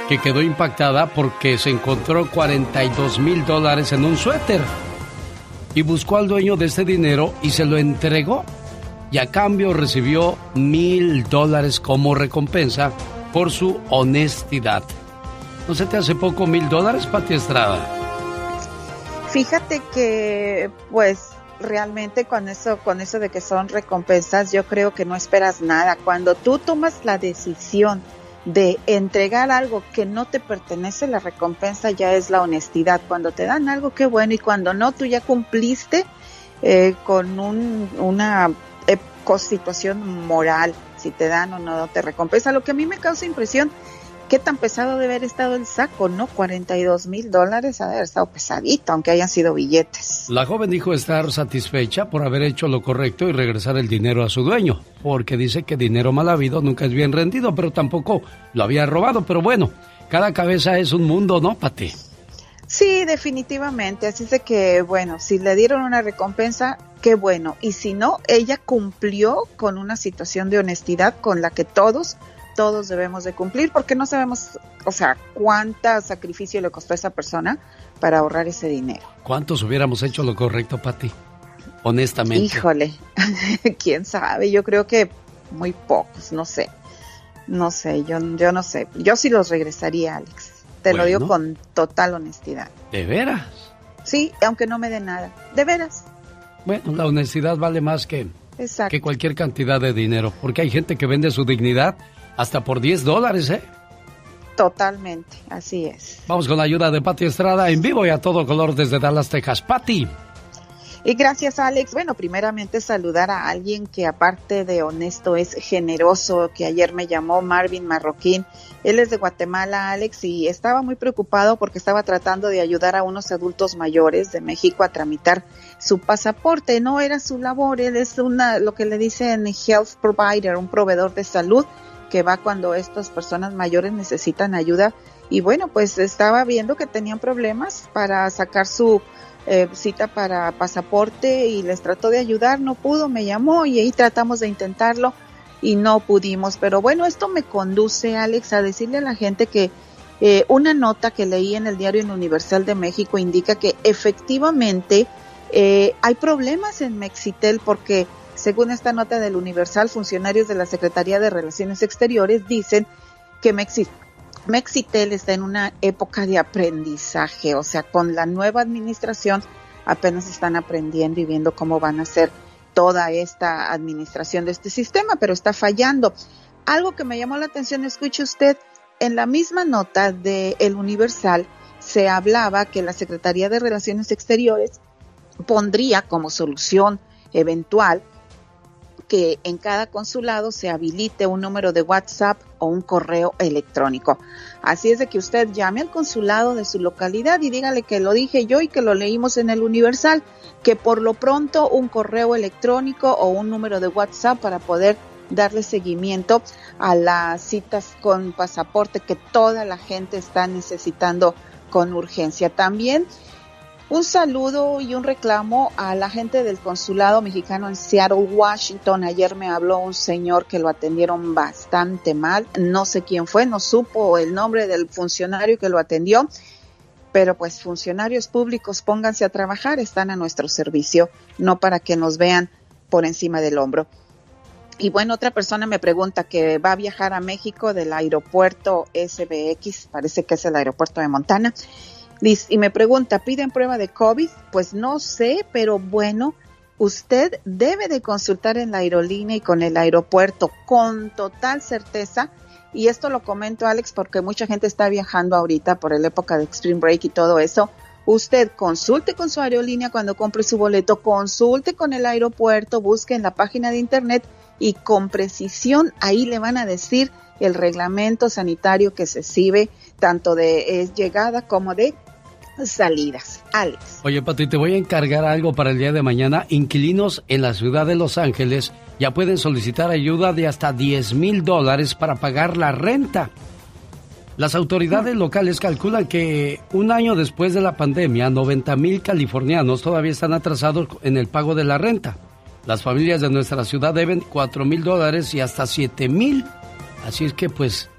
que quedó impactada porque se encontró 42 mil dólares en un suéter y buscó al dueño de ese dinero y se lo entregó y a cambio recibió mil dólares como recompensa por su honestidad. ¿No se te hace poco mil dólares, Pati Estrada? Fíjate que, pues, realmente con eso, con eso de que son recompensas, yo creo que no esperas nada. Cuando tú tomas la decisión de entregar algo que no te pertenece, la recompensa ya es la honestidad. Cuando te dan algo, qué bueno, y cuando no, tú ya cumpliste eh, con un, una eh, situación moral, si te dan o no te recompensa. Lo que a mí me causa impresión, qué tan pesado debe haber estado el saco, ¿no? 42 mil dólares, ha de haber estado pesadito, aunque hayan sido billetes. La joven dijo estar satisfecha por haber hecho lo correcto y regresar el dinero a su dueño, porque dice que dinero mal habido nunca es bien rendido, pero tampoco lo había robado. Pero bueno, cada cabeza es un mundo, ¿no, Pati? Sí, definitivamente. Así es de que, bueno, si le dieron una recompensa, qué bueno. Y si no, ella cumplió con una situación de honestidad con la que todos, todos debemos de cumplir, porque no sabemos, o sea, cuánta sacrificio le costó a esa persona para ahorrar ese dinero. ¿Cuántos hubiéramos hecho lo correcto, Pati? Honestamente. Híjole, quién sabe. Yo creo que muy pocos, no sé. No sé, yo, yo no sé. Yo sí los regresaría, Alex. Te lo digo con total honestidad. ¿De veras? Sí, aunque no me dé nada. De veras. Bueno, la honestidad vale más que, Exacto. que cualquier cantidad de dinero, porque hay gente que vende su dignidad hasta por 10 dólares, ¿eh? Totalmente, así es. Vamos con la ayuda de Pati Estrada en vivo y a todo color desde Dallas, Texas. Pati. Y gracias, Alex. Bueno, primeramente saludar a alguien que aparte de honesto es generoso, que ayer me llamó Marvin Marroquín. Él es de Guatemala, Alex, y estaba muy preocupado porque estaba tratando de ayudar a unos adultos mayores de México a tramitar su pasaporte. No era su labor, él es una, lo que le dicen health provider, un proveedor de salud que va cuando estas personas mayores necesitan ayuda. Y bueno, pues estaba viendo que tenían problemas para sacar su eh, cita para pasaporte y les trató de ayudar, no pudo, me llamó y ahí tratamos de intentarlo y no pudimos. Pero bueno, esto me conduce, Alex, a decirle a la gente que eh, una nota que leí en el diario Universal de México indica que efectivamente eh, hay problemas en Mexitel porque, según esta nota del Universal, funcionarios de la Secretaría de Relaciones Exteriores dicen que Mexitel está en una época de aprendizaje, o sea, con la nueva administración apenas están aprendiendo y viendo cómo van a ser toda esta administración de este sistema, pero está fallando. Algo que me llamó la atención, escuche usted, en la misma nota de El Universal se hablaba que la Secretaría de Relaciones Exteriores pondría como solución eventual que en cada consulado se habilite un número de WhatsApp o un correo electrónico. Así es de que usted llame al consulado de su localidad y dígale que lo dije yo y que lo leímos en el Universal, que por lo pronto un correo electrónico o un número de WhatsApp para poder darle seguimiento a las citas con pasaporte que toda la gente está necesitando con urgencia. También un saludo y un reclamo a la gente del consulado mexicano en Seattle, Washington. Ayer me habló un señor que lo atendieron bastante mal. No sé quién fue, no supo el nombre del funcionario que lo atendió. Pero pues funcionarios públicos, pónganse a trabajar, están a nuestro servicio, no para que nos vean por encima del hombro. Y bueno, otra persona me pregunta que va a viajar a México del aeropuerto SBX, parece que es el aeropuerto de Montana y me pregunta, ¿piden prueba de COVID? Pues no sé, pero bueno, usted debe de consultar en la aerolínea y con el aeropuerto con total certeza. Y esto lo comento, Alex, porque mucha gente está viajando ahorita por la época de Extreme Break y todo eso. Usted consulte con su aerolínea cuando compre su boleto, consulte con el aeropuerto, busque en la página de internet y con precisión ahí le van a decir el reglamento sanitario que se sirve tanto de eh, llegada como de salidas. Alex. Oye, Pati, te voy a encargar algo para el día de mañana. Inquilinos en la ciudad de Los Ángeles ya pueden solicitar ayuda de hasta 10 mil dólares para pagar la renta. Las autoridades locales calculan que un año después de la pandemia, 90 mil californianos todavía están atrasados en el pago de la renta. Las familias de nuestra ciudad deben 4 mil dólares y hasta 7 mil. Así es que pues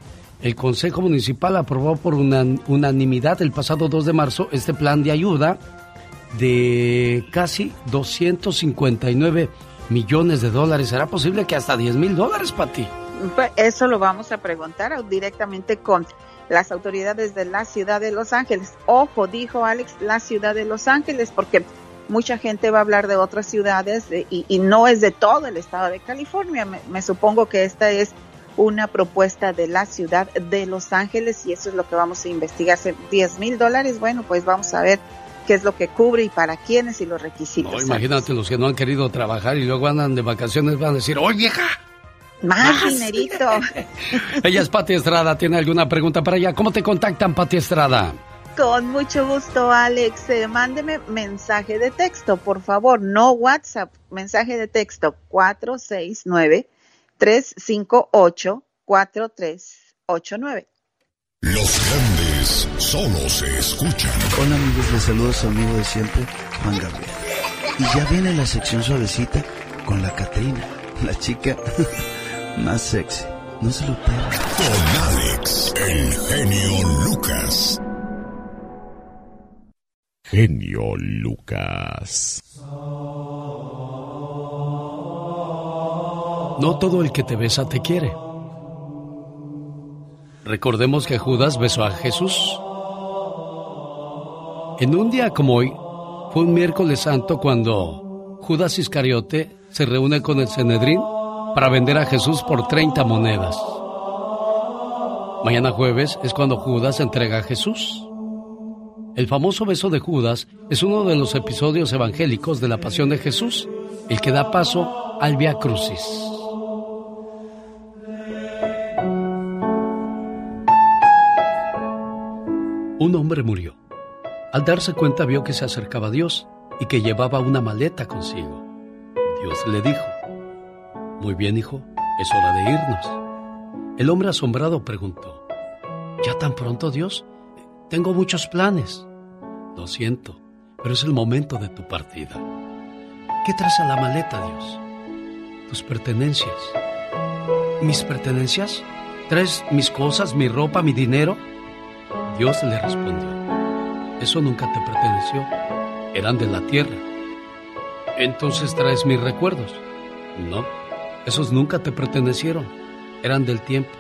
el Consejo Municipal aprobó por unanimidad el pasado 2 de marzo este plan de ayuda de casi 259 millones de dólares. ¿Será posible que hasta 10 mil dólares, Pati? Pues eso lo vamos a preguntar directamente con las autoridades de la ciudad de Los Ángeles. Ojo, dijo Alex, la ciudad de Los Ángeles, porque mucha gente va a hablar de otras ciudades eh, y, no es de todo el estado de California. me supongo que esta es una propuesta de la ciudad de Los Ángeles y eso es lo que vamos a investigar. 10 mil dólares, bueno, pues vamos a ver qué es lo que cubre y para quiénes y los requisitos. imagínate los que no han querido trabajar y luego andan de vacaciones, van a decir, ¡oye vieja! Más, dinerito. ella es Pati Estrada, ¿tiene alguna pregunta para ella? ¿Cómo te contactan, Pati Estrada? Con mucho gusto, Alex. Eh, mándeme mensaje de texto, por favor, no WhatsApp, mensaje de texto 469 358-4389. Los grandes solo se escuchan. Hola amigos, les saludo a su amigo de siempre, Juan Gabriel. Y ya viene la sección suavecita con la Catrina, la chica más sexy. No se lo pierdan. Con Alex, el genio Lucas. Genio Lucas. No todo el que te besa te quiere. Recordemos que Judas besó a Jesús. En un día como hoy, fue un miércoles santo cuando Judas Iscariote se reúne con el Cenedrín para vender a Jesús por 30 monedas. Mañana jueves es cuando Judas entrega a Jesús. El famoso beso de Judas es uno de los episodios evangélicos de la pasión de Jesús, el que da paso al Via Crucis. Un hombre murió. Al darse cuenta vio que se acercaba a Dios y que llevaba una maleta consigo. Dios le dijo, Muy bien, hijo, es hora de irnos. El hombre asombrado preguntó, ¿Ya tan pronto, Dios? Tengo muchos planes. Lo siento, pero es el momento de tu partida. ¿Qué traes a la maleta, Dios? Tus pertenencias. ¿Mis pertenencias? ¿Traes mis cosas, mi ropa, mi dinero? Dios le respondió, eso nunca te perteneció, eran de la tierra. Entonces traes mis recuerdos. No, esos nunca te pertenecieron, eran del tiempo.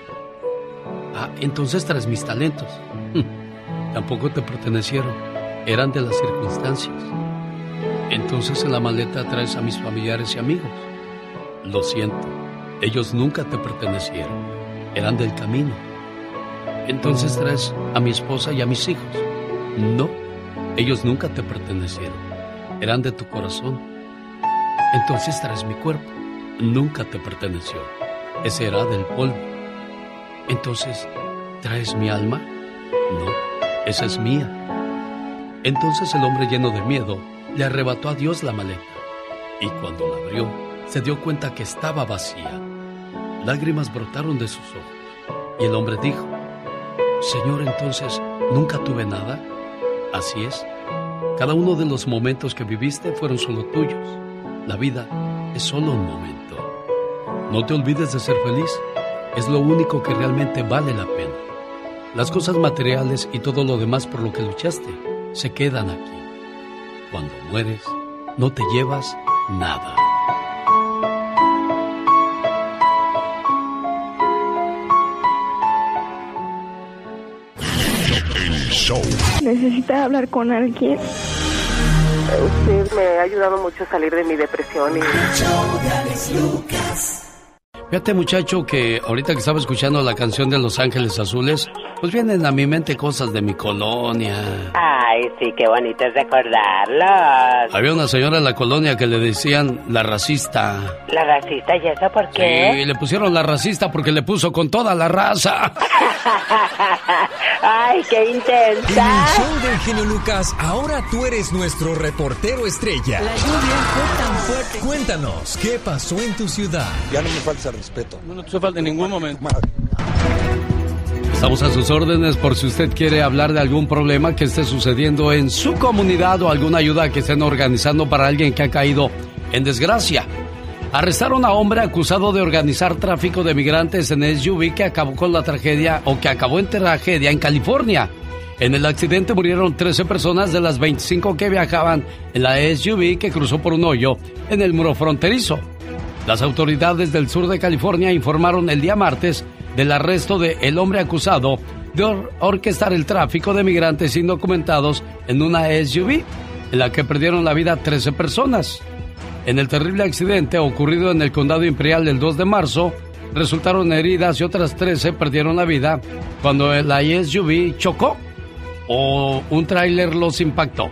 Ah, entonces traes mis talentos. Tampoco te pertenecieron, eran de las circunstancias. Entonces en la maleta traes a mis familiares y amigos. Lo siento, ellos nunca te pertenecieron, eran del camino. Entonces traes a mi esposa y a mis hijos. No, ellos nunca te pertenecieron, eran de tu corazón. Entonces traes mi cuerpo, nunca te perteneció, ese era del polvo. Entonces, ¿traes mi alma? No, esa es mía. Entonces el hombre lleno de miedo le arrebató a Dios la maleta y cuando la abrió se dio cuenta que estaba vacía. Lágrimas brotaron de sus ojos y el hombre dijo, Señor, entonces, ¿nunca tuve nada? Así es. Cada uno de los momentos que viviste fueron solo tuyos. La vida es solo un momento. No te olvides de ser feliz. Es lo único que realmente vale la pena. Las cosas materiales y todo lo demás por lo que luchaste se quedan aquí. Cuando mueres, no te llevas nada. ¿Necesita hablar con alguien? Usted me ha ayudado mucho a salir de mi depresión y... Fíjate muchacho que ahorita que estaba escuchando la canción de Los Ángeles Azules, pues vienen a mi mente cosas de mi colonia. Ay, sí, qué bonito es recordarlos. Había una señora en la colonia que le decían la racista. ¿La racista y eso por qué? Sí, le pusieron la racista porque le puso con toda la raza. Ay, qué intensa. En el show del genio Lucas, ahora tú eres nuestro reportero estrella. La lluvia fue tan fuerte. Cuéntanos, ¿qué pasó en tu ciudad? Ya no me falta respeto. No, no te falta en ningún momento. Estamos a sus órdenes por si usted quiere hablar de algún problema que esté sucediendo en su comunidad o alguna ayuda que estén organizando para alguien que ha caído en desgracia. Arrestaron a hombre acusado de organizar tráfico de migrantes en SUV que acabó con la tragedia o que acabó en tragedia en California. En el accidente murieron 13 personas de las 25 que viajaban en la SUV que cruzó por un hoyo en el muro fronterizo. Las autoridades del sur de California informaron el día martes del arresto de el hombre acusado de or orquestar el tráfico de migrantes indocumentados en una SUV, en la que perdieron la vida 13 personas. En el terrible accidente ocurrido en el condado imperial del 2 de marzo, resultaron heridas y otras 13 perdieron la vida cuando la SUV chocó o un tráiler los impactó.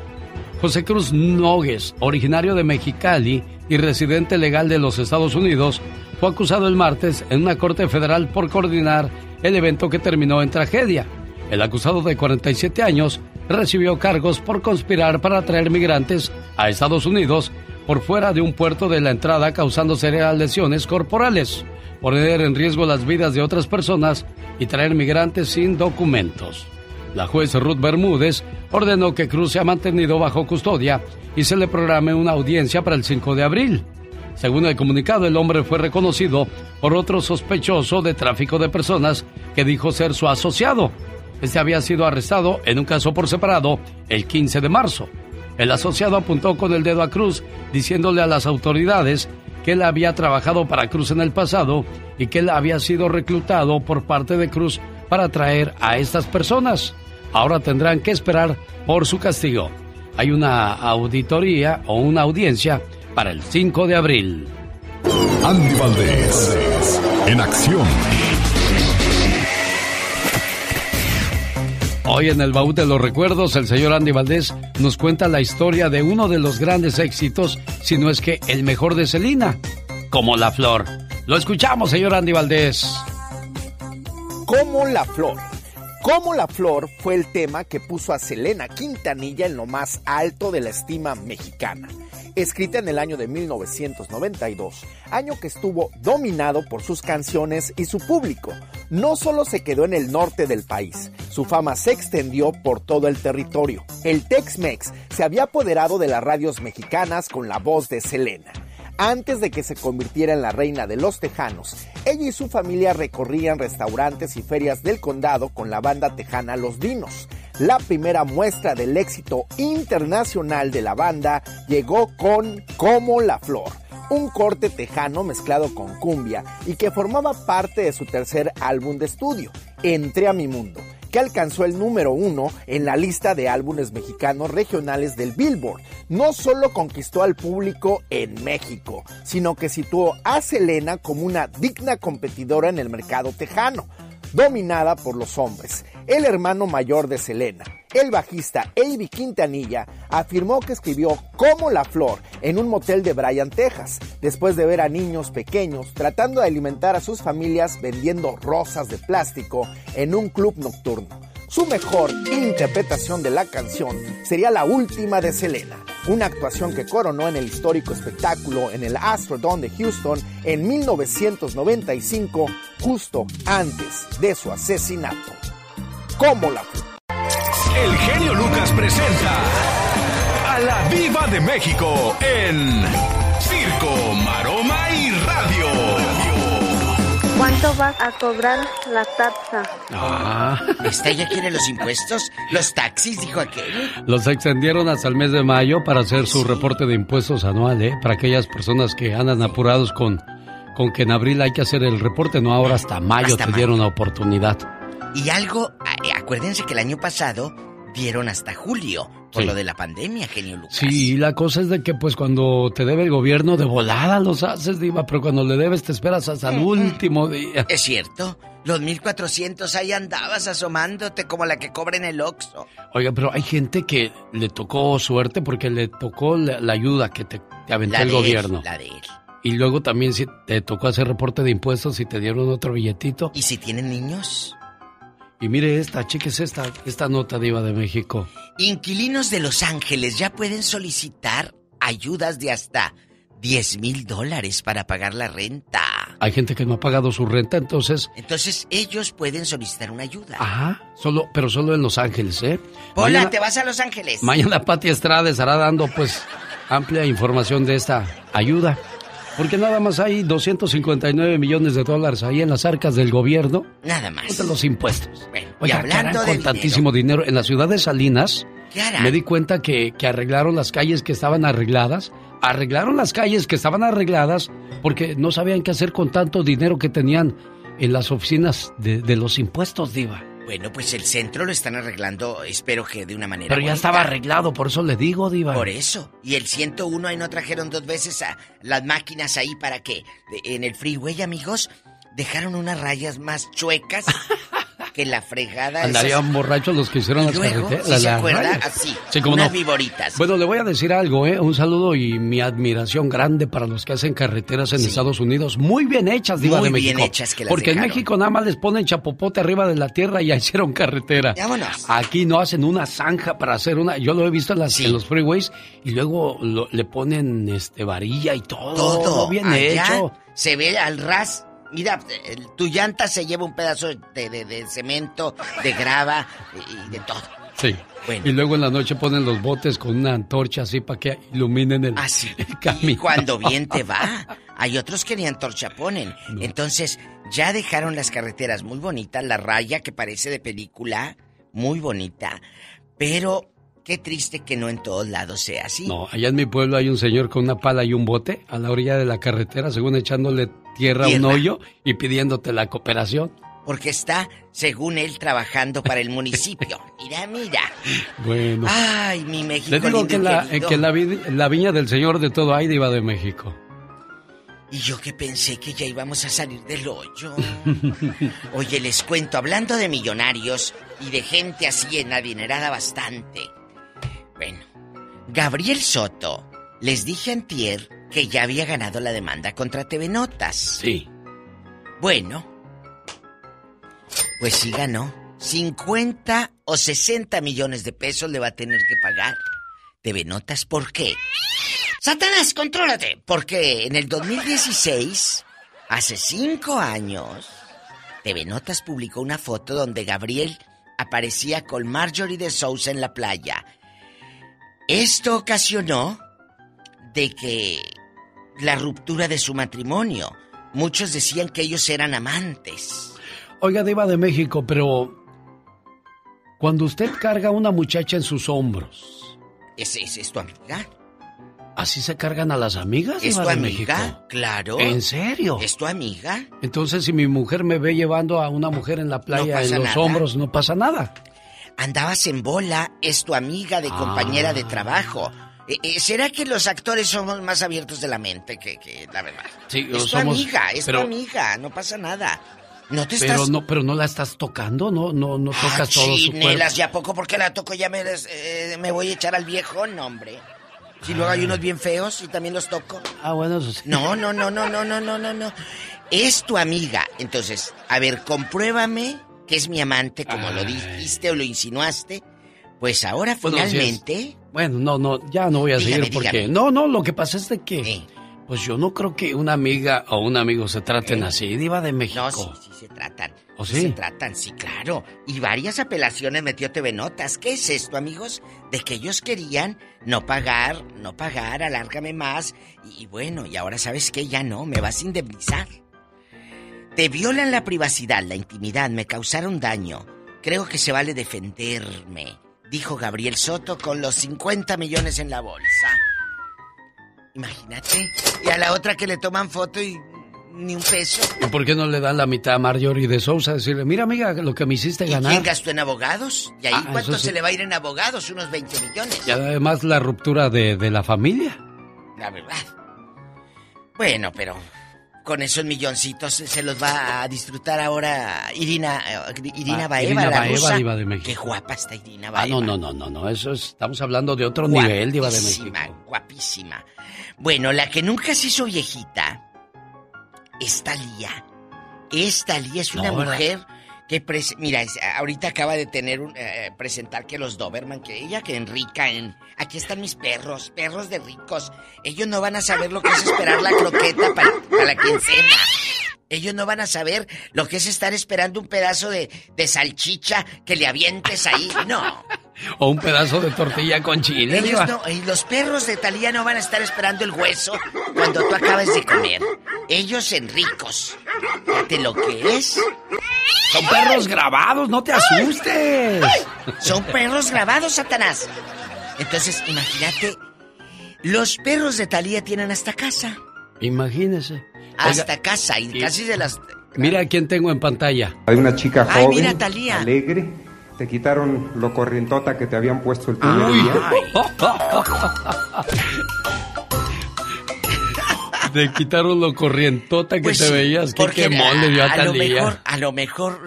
José Cruz Nogues, originario de Mexicali y residente legal de los Estados Unidos, fue acusado el martes en una corte federal por coordinar el evento que terminó en tragedia. El acusado de 47 años recibió cargos por conspirar para traer migrantes a Estados Unidos por fuera de un puerto de la entrada causando serias lesiones corporales, poner en riesgo las vidas de otras personas y traer migrantes sin documentos. La juez Ruth Bermúdez ordenó que Cruz sea mantenido bajo custodia y se le programe una audiencia para el 5 de abril. Según el comunicado, el hombre fue reconocido por otro sospechoso de tráfico de personas que dijo ser su asociado. Este había sido arrestado en un caso por separado el 15 de marzo. El asociado apuntó con el dedo a Cruz, diciéndole a las autoridades que él había trabajado para Cruz en el pasado y que él había sido reclutado por parte de Cruz para atraer a estas personas. Ahora tendrán que esperar por su castigo. Hay una auditoría o una audiencia para el 5 de abril. Andy Valdés, en acción. Hoy en el baúl de los recuerdos, el señor Andy Valdés nos cuenta la historia de uno de los grandes éxitos, si no es que el mejor de Selena, como la flor. Lo escuchamos, señor Andy Valdés. Como la flor. Como la flor fue el tema que puso a Selena Quintanilla en lo más alto de la estima mexicana escrita en el año de 1992, año que estuvo dominado por sus canciones y su público. No solo se quedó en el norte del país, su fama se extendió por todo el territorio. El Tex-Mex se había apoderado de las radios mexicanas con la voz de Selena. Antes de que se convirtiera en la reina de los tejanos, ella y su familia recorrían restaurantes y ferias del condado con la banda tejana Los Dinos. La primera muestra del éxito internacional de la banda llegó con Como la Flor, un corte tejano mezclado con cumbia y que formaba parte de su tercer álbum de estudio, Entré a mi mundo que alcanzó el número uno en la lista de álbumes mexicanos regionales del Billboard. No solo conquistó al público en México, sino que situó a Selena como una digna competidora en el mercado tejano, dominada por los hombres. El hermano mayor de Selena, el bajista Avi Quintanilla, afirmó que escribió Como la Flor en un motel de Bryan, Texas, después de ver a niños pequeños tratando de alimentar a sus familias vendiendo rosas de plástico en un club nocturno. Su mejor interpretación de la canción sería la última de Selena, una actuación que coronó en el histórico espectáculo en el Astrodome de Houston en 1995, justo antes de su asesinato como la El genio Lucas presenta a la Viva de México en Circo, Maroma y Radio. ¿Cuánto vas a cobrar la taxa? Ah. ¿Esta ya quiere los impuestos? ¿Los taxis? Dijo aquel. Los extendieron hasta el mes de mayo para hacer su reporte de impuestos anual, ¿eh? Para aquellas personas que andan apurados con, con que en abril hay que hacer el reporte, no ahora hasta mayo te dieron la oportunidad. Y algo, eh, acuérdense que el año pasado dieron hasta julio por lo de la pandemia, genio Lucas. Sí, la cosa es de que pues cuando te debe el gobierno de volada los haces, diva, pero cuando le debes te esperas hasta el último día. Es cierto. Los 1400 ahí andabas asomándote como la que cobra en el Oxxo. Oiga, pero hay gente que le tocó suerte porque le tocó la, ayuda que te, aventó el gobierno. la de él. Y luego también si te tocó hacer reporte de impuestos y te dieron otro billetito. ¿Y si tienen niños? Y mire esta, cheques esta, esta nota diva de México. Inquilinos de Los Ángeles ya pueden solicitar ayudas de hasta 10 mil dólares para pagar la renta. Hay gente que no ha pagado su renta, entonces... Entonces ellos pueden solicitar una ayuda. Ajá, solo, pero solo en Los Ángeles, ¿eh? Hola, ¿te vas a Los Ángeles? Mañana Pati Estrada estará dando, pues, amplia información de esta ayuda. Porque nada más hay 259 millones de dólares ahí en las arcas del gobierno. Nada más. De los impuestos. Bueno, Oye, hablando con tantísimo dinero? En la ciudad de Salinas, me di cuenta que, arreglaron las calles que estaban arregladas. Arreglaron las calles que estaban arregladas porque no sabían qué hacer con tanto dinero que tenían en las oficinas de, de los impuestos, Diva. Bueno, pues el centro lo están arreglando, espero que de una manera. Pero ya estaba arreglado, por eso le digo, Diva. Por eso. Y el 101 ahí no trajeron dos veces a las máquinas ahí para que en el freeway, amigos, dejaron unas rayas más chuecas que la fregada. Andarían borrachos los que hicieron las carreteras. se acuerda? Así, sí, como unas viboritas. Bueno, le voy a decir algo, ¿eh? Un saludo y mi admiración grande para los que hacen carreteras en Estados Unidos. Muy bien hechas, Diva de México. bien hechas que las Porque en México nada más les ponen chapopote arriba de la tierra y ya hicieron carretera. Vámonos. Aquí no hacen una zanja para hacer una... Yo lo he visto en, las, en los freeways y luego le ponen este varilla y todo. Todo. Bien hecho. Se ve al ras Mira, tu llanta se lleva un pedazo de, cemento, de grava y de todo. Sí. Y luego en la noche ponen los botes con una antorcha así para que iluminen el, así. el camino. Y cuando bien te va. Hay otros que ni antorcha ponen. Entonces, ya dejaron las carreteras muy bonitas, la raya que parece de película, muy bonita. Pero Qué triste que no en todos lados sea así. No, allá en mi pueblo hay un señor con una pala y un bote a la orilla de la carretera, según echándole tierra, un hoyo y pidiéndote la cooperación. Porque está, según él, trabajando para el municipio. Mira, mira. Bueno. Ay, mi México. Le digo que, en la, que la, viña del señor de todo hay iba de México. Y yo que pensé que ya íbamos a salir del hoyo. Oye, les cuento, hablando de millonarios y de gente así en adinerada bastante. Bueno, Gabriel Soto, les dije antier que ya había ganado la demanda contra TV Notas. Sí. Bueno, pues sí ganó. 50 o 60 millones de pesos le va a tener que pagar TV Notas. ¿Por qué? Satanás, contrólate. Porque en el 2016, hace cinco años, TV Notas publicó una foto donde Gabriel aparecía con Marjorie de Sousa en la playa esto ocasionó de que la ruptura de su matrimonio. Muchos decían que ellos eran amantes. Oiga, Diva de México, pero Cuando usted carga a una muchacha en sus hombros. ¿Ese es, es tu amiga? ¿Así se cargan a las amigas? ¿Es Diva tu de amiga? México? Claro. ¿En serio? ¿Es tu amiga? Entonces, si mi mujer me ve llevando a una mujer en la playa en los nada. hombros, no pasa nada. Andabas en bola, es tu amiga de compañera Ah. de trabajo. Eh, eh, ¿Será que los actores somos más abiertos de la mente que, que la verdad? Sí, es tu somos- amiga, es pero- tu amiga, no pasa nada. No te Pero estás... no, pero no la estás tocando, no, no, no Ah, tocas todo su cuerpo. chinelas, ¿y a poco porque la toco ya me, eh, me voy a echar al viejo? No, hombre. Si luego hay unos bien feos y también los toco. Ah, bueno, eso sí. No, no, no, no, no, no, no, no, no. Es tu amiga. Entonces, a ver, compruébame que es mi amante, como lo dijiste o lo insinuaste. Pues ahora finalmente. Bueno, no, no, ya no voy a Dígame, seguir porque... dígame. No, no, lo que pasa es de que... Pues yo no creo que una amiga o un amigo se traten así, diva de México. No, sí, sí se tratan. ¿O sí? se tratan, sí, claro. Y varias apelaciones metió TV Notas. ¿Qué es esto, amigos? De que ellos querían no pagar, no pagar, alárgame más. Y, y bueno, y ahora sabes qué, ya no, me vas a indemnizar. Te violan la privacidad, la intimidad, me causaron daño. Creo que se vale defenderme, dijo Gabriel Soto con los 50 millones en la bolsa. Imagínate. Y a la otra que le toman foto y ni un peso. ¿Y por qué no le dan la mitad a Marjorie de Sousa? Decirle, mira amiga, lo que me hiciste ¿Y ganar. quién gastó en abogados? ¿Y ahí Ah, cuánto sí. se le va a ir en abogados? Unos 20 millones. Y además la ruptura de, de la familia. La verdad. Bueno, pero con esos milloncitos se los va a disfrutar ahora Irina, eh, Irina Ah, Baeva, Irina la Baeva, rusa. diva de México. Qué guapa está Irina Ah, Baeva. no, no, no, no, no, eso es- estamos hablando de otro nivel, diva de México. Guapísima, guapísima. Bueno, la que nunca se hizo viejita es Talía. Es Talía, es una mujer que, pres- mira, ahorita acaba de tener un, eh, presentar que los Doberman, que ella que en rica, en, aquí están mis perros, perros de ricos. Ellos no van a saber lo que es esperar la croqueta para, para la quincena. Ellos no van a saber lo que es estar esperando un pedazo de, de salchicha que le avientes ahí. No. O un pedazo de tortilla con chile, Ellos no, y los perros de Talía no van a estar esperando el hueso cuando tú acabes de comer. Ellos en ricos. Fíjate lo que es. Son perros grabados, no te asustes. Son perros grabados, Satanás. Entonces, imagínate, los perros de Talía tienen hasta casa. Imagínese. Hasta Oiga, casa y casi de las... mira quién tengo en pantalla. Hay una chica Ay, joven, mira, Thalía. alegre. Te quitaron lo corrientota que te habían puesto el primer día. Te quitaron lo corrientota que Pues te sí, veías. Qué porque quemón le dio a a lo Talía. mejor, a lo mejor,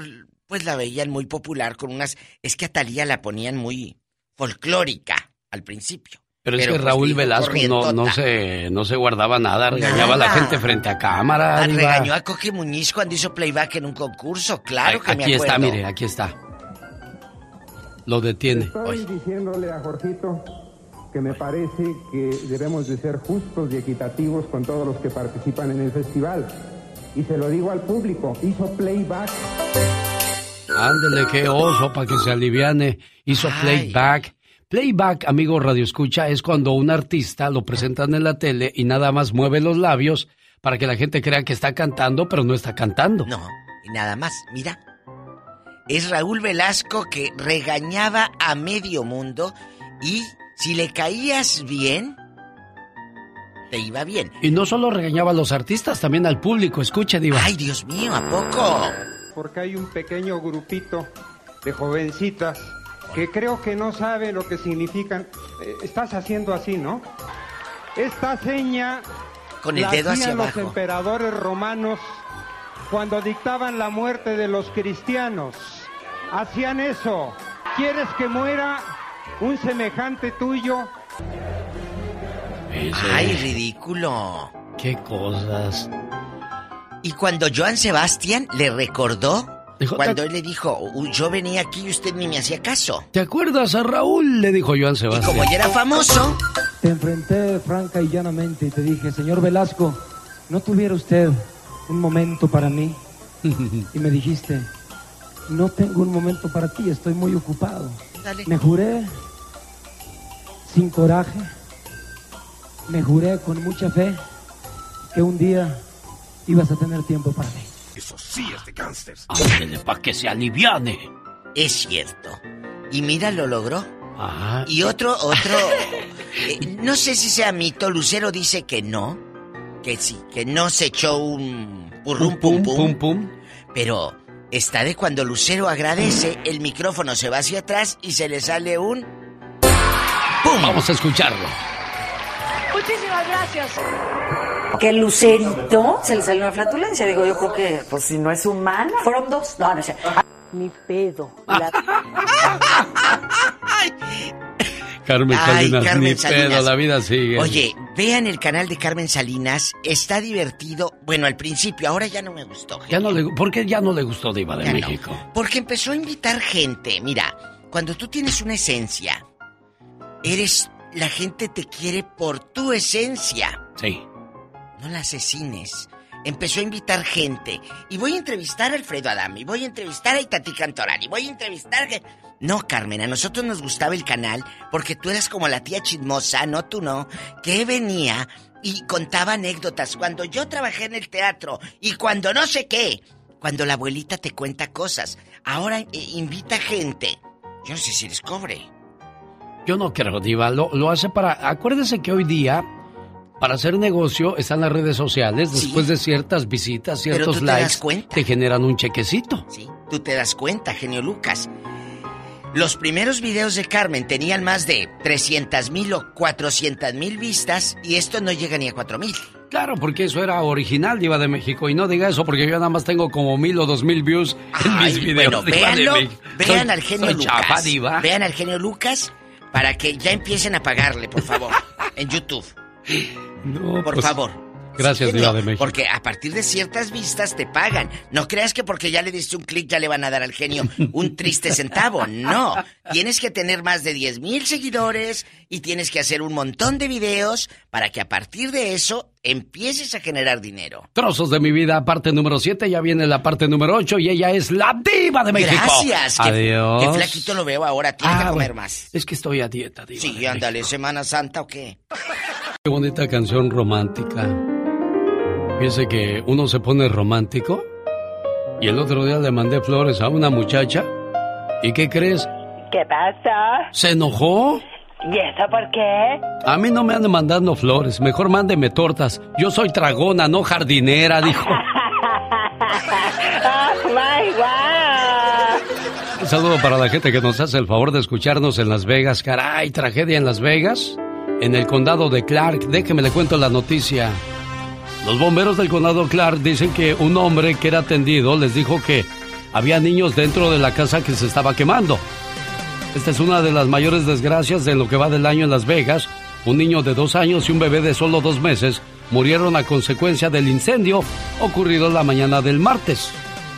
pues la veían muy popular con unas... Es que a Talía la ponían muy folclórica al principio. Pero es que pues, Raúl Velasco no, no, se, no se guardaba nada, regañaba a la gente frente a cámara. Ah, regañó a Coque Muñiz cuando hizo playback en un concurso, claro que me Aquí acuerdo. está, mire, aquí está. Lo detiene. Estoy diciéndole a Jorgito que me parece que debemos de ser justos y equitativos con todos los que participan en el festival. Y se lo digo al público, hizo playback. Ándele, qué oso para que se aliviane. Hizo playback. Playback, amigo Radio Escucha, es cuando un artista lo presentan en la tele y nada más mueve los labios para que la gente crea que está cantando, pero no está cantando. No, y nada más, mira. Es Raúl Velasco que regañaba a medio mundo y si le caías bien, te iba bien. Y no solo regañaba a los artistas, también al público. Escuche, Diva. Ay, Dios mío, ¿a poco? Porque hay un pequeño grupito de jovencitas que creo que no sabe lo que significan. Eh, estás haciendo así, ¿no? Esta seña Con el la dedo hacia hacían los abajo. emperadores romanos cuando dictaban la muerte de los cristianos. Hacían eso. ¿Quieres que muera un semejante tuyo? Ay, ridículo. Qué cosas. Y cuando Joan Sebastián le recordó, Dijo, cuando él le dijo, "U- yo venía aquí y usted ni me hacía caso. ¿Te acuerdas a Raúl? Le dijo Joan Y Sebastián. como ya era famoso, Te enfrenté franca y llanamente y te dije, señor Velasco, ¿no tuviera usted un momento para mí? Y me dijiste, no tengo un momento para ti, estoy muy ocupado. Dale. Me juré sin coraje, me juré con mucha fe que un día ibas a tener tiempo para mí. Eso sí es de gángsters. Ándele, para que se aliviane. es cierto. Y mira, lo logró. Y otro, otro, eh, no sé si sea mito, Lucero dice que no, que sí, que no se echó un purrum pum pum, pum, pum. Pero está de cuando Lucero agradece, el micrófono se va hacia atrás y se le sale un... ¡Pum! Vamos a escucharlo. Muchísimas gracias. Que Lucerito se le salió una flatulencia. Digo, yo creo que, pues si no es humana, fueron dos. No, no sé. Mi pedo. Carmen Salinas, ni pedo, la vida sigue. Oye, vean el canal de Carmen Salinas, está divertido. Bueno, al principio, ahora ya no me gustó. Ya no le, ¿Por qué ya no le gustó Diva de México? Porque empezó a invitar gente. Mira, cuando tú tienes una esencia, eres la gente te quiere por tu esencia. Sí. No la asesines. Empezó a invitar gente. Y voy a entrevistar a Alfredo Adami, voy a entrevistar a Itati Cantorani, voy a entrevistar... No, Carmen, a nosotros nos gustaba el canal porque tú eras como la tía chismosa, no tú no, que venía y contaba anécdotas cuando yo trabajé en el teatro y cuando no sé qué. Cuando la abuelita te cuenta cosas. Ahora eh, invita gente. Yo no sé si les cobre. Yo no creo, Diva. Lo, hace para. Acuérdese que hoy día, para hacer negocio, están las redes sociales. Después de ciertas visitas, ciertos likes, te, generan un chequecito. Sí, tú te das cuenta, genio Lucas. Los primeros videos de Carmen tenían más de 300 mil o 400 mil vistas y esto no llega ni a 4 mil. Claro, porque eso era original, Diva de México. Y no diga eso porque yo nada más tengo como mil o dos mil views en mis videos. Bueno, vean al genio Lucas. Vean al genio Lucas para que ya empiecen a pagarle, por favor, en YouTube. No, por pues, favor. Gracias, Diva de México. Porque a partir de ciertas vistas te pagan. No creas que porque ya le diste un clic ya le van a dar al genio un triste centavo. No. Tienes que tener más de 10 mil seguidores y tienes que hacer un montón de videos para que a partir de eso empieces a generar dinero. Trozos de mi vida, parte número 7, ya viene la parte número 8 y ella es la diva de México. Gracias. Adiós. Qué, flaquito lo veo ahora, tiene que ah, comer más. Es que estoy a dieta, diva. Sí, ándale, Semana Santa o qué. Qué bonita canción romántica. Fíjese que uno se pone romántico y el otro día le mandé flores a una muchacha. ¿Y qué crees? ¿Qué pasa? ¿Se enojó? ¿Y eso por qué? A mí no me ande mandando flores, mejor mándeme tortas. Yo soy tragona, no jardinera, dijo. oh my Un saludo para la gente que nos hace el favor de escucharnos en Las Vegas. Caray, tragedia en Las Vegas. En el condado de Clark, déjeme le cuento la noticia. Los bomberos del condado Clark dicen que un hombre que era atendido les dijo que había niños dentro de la casa que se estaba quemando. Esta es una de las mayores desgracias de lo que va del año en Las Vegas. Un niño de dos años y un bebé de solo dos meses murieron a consecuencia del incendio ocurrido la mañana del martes.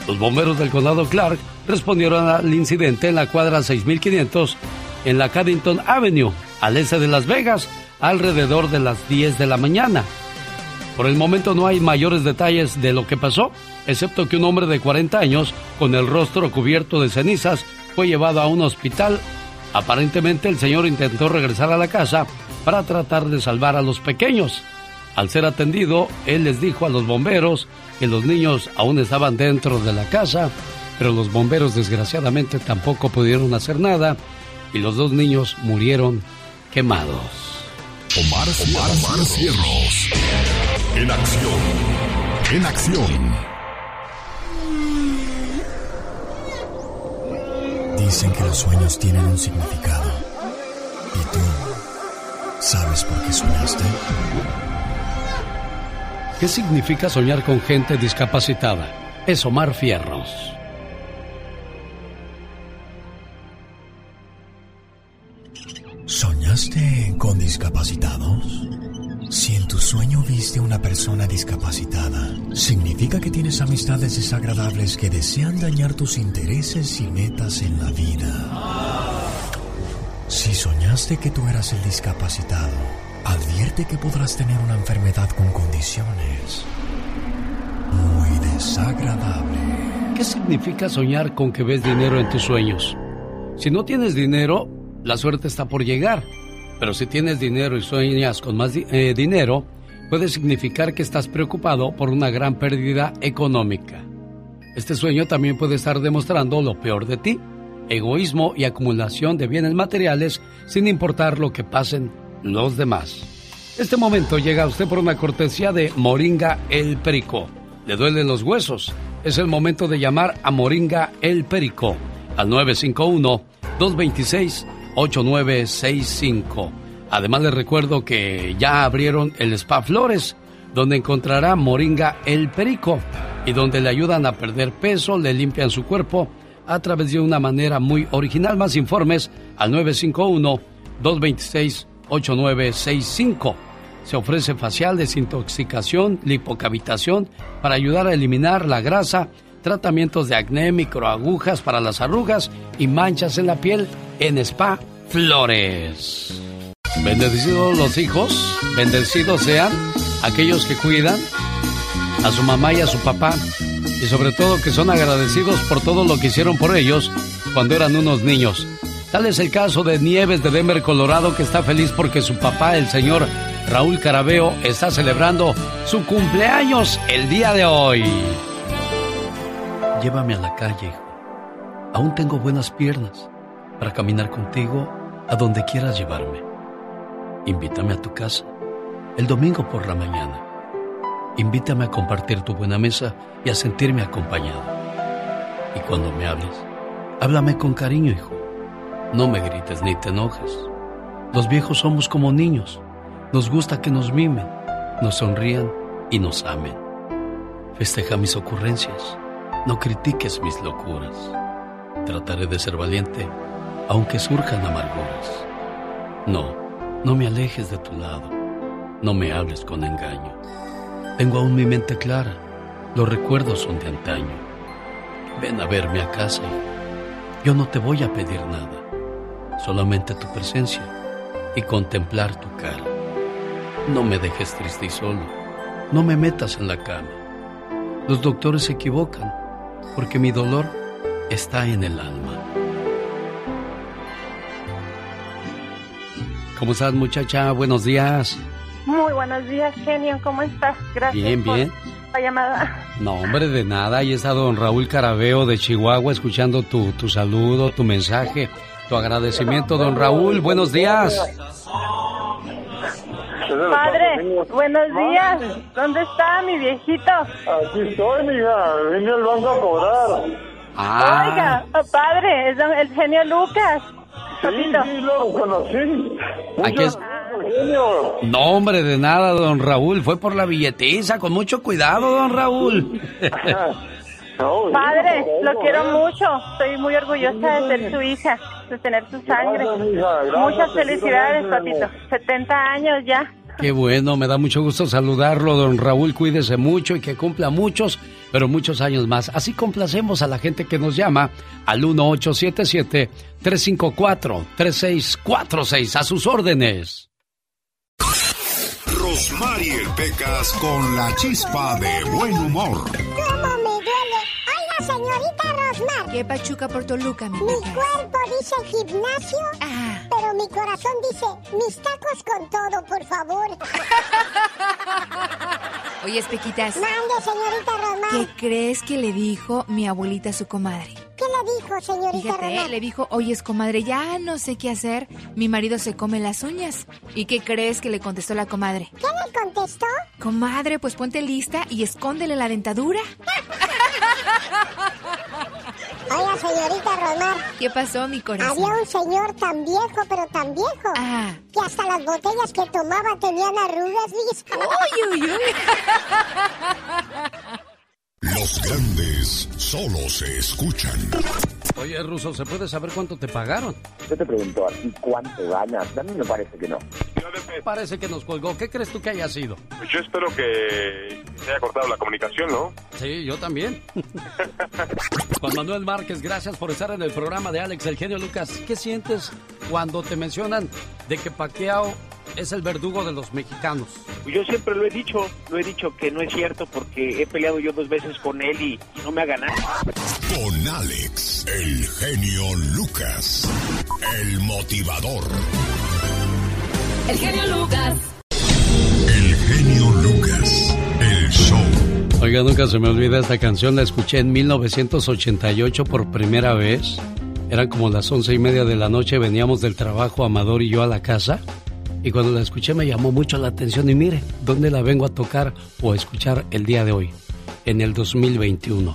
Los bomberos del condado Clark respondieron al incidente en la cuadra 6500 en la Caddington Avenue, al este de Las Vegas, alrededor de las 10 de la mañana. Por el momento no hay mayores detalles de lo que pasó, excepto que un hombre de 40 años, con el rostro cubierto de cenizas, fue llevado a un hospital. Aparentemente el señor intentó regresar a la casa para tratar de salvar a los pequeños. Al ser atendido, él les dijo a los bomberos que los niños aún estaban dentro de la casa, pero los bomberos desgraciadamente tampoco pudieron hacer nada y los dos niños murieron quemados. Omar, Omar, Cierros. En acción. En acción. Dicen que los sueños tienen un significado. ¿Y tú sabes por qué soñaste? ¿Qué significa soñar con gente discapacitada? Es Omar Fierros. ¿Soñaste con discapacitados? Si en tu sueño viste una persona discapacitada, significa que tienes amistades desagradables que desean dañar tus intereses y metas en la vida. Si soñaste que tú eras el discapacitado, advierte que podrás tener una enfermedad con condiciones muy desagradable. ¿Qué significa soñar con que ves dinero en tus sueños? Si no tienes dinero, la suerte está por llegar. Pero si tienes dinero y sueñas con más eh, dinero, puede significar que estás preocupado por una gran pérdida económica. Este sueño también puede estar demostrando lo peor de ti. egoísmo y acumulación de bienes materiales sin importar lo que pasen los demás. Este momento llega a usted por una cortesía de Moringa El Perico. ¿Le duelen los huesos? Es el momento de llamar a Moringa El Perico al 951-226-8965. Además les recuerdo que ya abrieron el Spa Flores, donde encontrará Moringa El Perico y donde le ayudan a perder peso, le limpian su cuerpo a través de una manera muy original. Más informes al 951-226-8965. Se ofrece facial, desintoxicación, lipocavitación para ayudar a eliminar la grasa, tratamientos de acné, microagujas para las arrugas y manchas en la piel en Spa Flores. Bendecidos los hijos, bendecidos sean aquellos que cuidan a su mamá y a su papá y sobre todo que son agradecidos por todo lo que hicieron por ellos cuando eran unos niños. Tal es el caso de Nieves de Denver, Colorado, que está feliz porque su papá, el señor Raúl Carabeo, está celebrando su cumpleaños el día de hoy. Llévame a la calle, hijo. Aún tengo buenas piernas para caminar contigo a donde quieras llevarme. Invítame a tu casa el domingo por la mañana. Invítame a compartir tu buena mesa y a sentirme acompañado. Y cuando me hables, háblame con cariño, hijo. No me grites ni te enojes. Los viejos somos como niños. Nos gusta que nos mimen, nos sonrían y nos amen. Festeja mis ocurrencias. No critiques mis locuras. Trataré de ser valiente, aunque surjan amarguras. No, no me alejes de tu lado. No me hables con engaño. Tengo aún mi mente clara. Los recuerdos son de antaño. Ven a verme a casa. Yo no te voy a pedir nada. Solamente tu presencia y contemplar tu cara. No me dejes triste y solo. No me metas en la cama. Los doctores se equivocan porque mi dolor está en el alma. ¿Cómo estás muchacha? Buenos días. Muy buenos días, genio. ¿Cómo estás? Gracias. Bien, bien. la llamada. No, hombre, de nada. Ahí está don Raúl Carabeo de Chihuahua escuchando tu, tu saludo, tu mensaje, tu agradecimiento, don Raúl. Buenos días. Padre, buenos días. ¿Dónde está mi viejito? Aquí estoy, mija. Vine al banco a cobrar. Ah. Oiga, oh, padre, es don- el genio Lucas. Sí, sí, lo conocí. Aquí es- Genio. No, hombre, de nada, don Raúl. Fue por la billetiza. Con mucho cuidado, don Raúl. Padre, lo quiero mucho. Estoy muy orgullosa de ser su hija, de tener su sangre. Gracias, Muchas felicidades, papito. mucho. 70 años ya. Qué bueno, me da mucho gusto saludarlo, don Raúl. Cuídese mucho y que cumpla muchos, pero muchos años más. Así complacemos a la gente que nos llama al 1877-354-3646. A sus órdenes. Rosmarie Pecas con la chispa de buen humor. ¿Cómo me duele? Oiga, señorita Rosmar. ¿Qué pachuca por Toluca, mi Mi cuerpo dice gimnasio, Ah. Pero mi corazón dice mis tacos con todo, por favor. Oye, Pequitas, Mande, señorita Rosmar. ¿qué crees que le dijo mi abuelita a su comadre? ¿Qué le dijo, señorita Fíjate, le dijo, oye, comadre, ya no sé qué hacer. Mi marido se come las uñas. ¿Y qué crees que le contestó la comadre? ¿Qué le contestó? Comadre, pues ponte lista y escóndele la dentadura. Oiga, señorita Rosmar. ¿Qué pasó, mi corazón? Había un señor tan viejo, pero tan viejo, Ah. que hasta las botellas que tomaba tenían arrugas, dice. Uy, uy, uy. Los grandes solo se escuchan. Oye, Ruso, ¿se puede saber cuánto te pagaron? Yo te pregunto a ti cuánto ganas. A mí me parece que no. Parece que nos colgó. ¿Qué crees tú que haya sido? Pues yo espero que se haya cortado la comunicación, ¿no? Sí, yo también. Juan Manuel Márquez, gracias por estar en el programa de Alex, el genio Lucas. ¿Qué sientes cuando te mencionan de que Pacquiao es el verdugo de los mexicanos? Yo siempre lo he dicho, lo he dicho que no es cierto porque he peleado yo dos veces con él y, y no me ha ganado. Con Alex, el genio Lucas, el motivador. El genio Lucas. El genio Lucas, el show. Oiga, nunca se me olvida esta canción, la escuché en 1988 por primera vez Eran como las once y media de la noche, veníamos del trabajo, Amador y yo a la casa. Y cuando la escuché me llamó mucho la atención y mire, ¿dónde la vengo a tocar o a escuchar el día de hoy? En el 2021.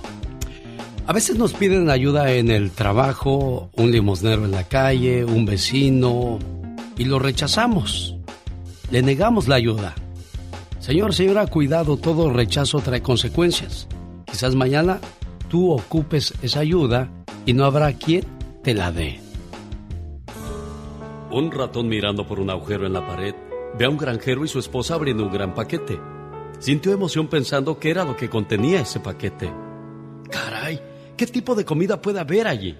A veces nos piden ayuda en el trabajo, un limosnero en la calle, un vecino, y lo rechazamos. Le negamos la ayuda. Señor, señora, cuidado, todo rechazo trae consecuencias. Quizás mañana tú ocupes esa ayuda y no habrá quien te la dé. Un ratón mirando por un agujero en la pared ve a un granjero y su esposa abriendo un gran paquete. Sintió emoción pensando qué era lo que contenía ese paquete. Caray, ¿qué tipo de comida puede haber allí?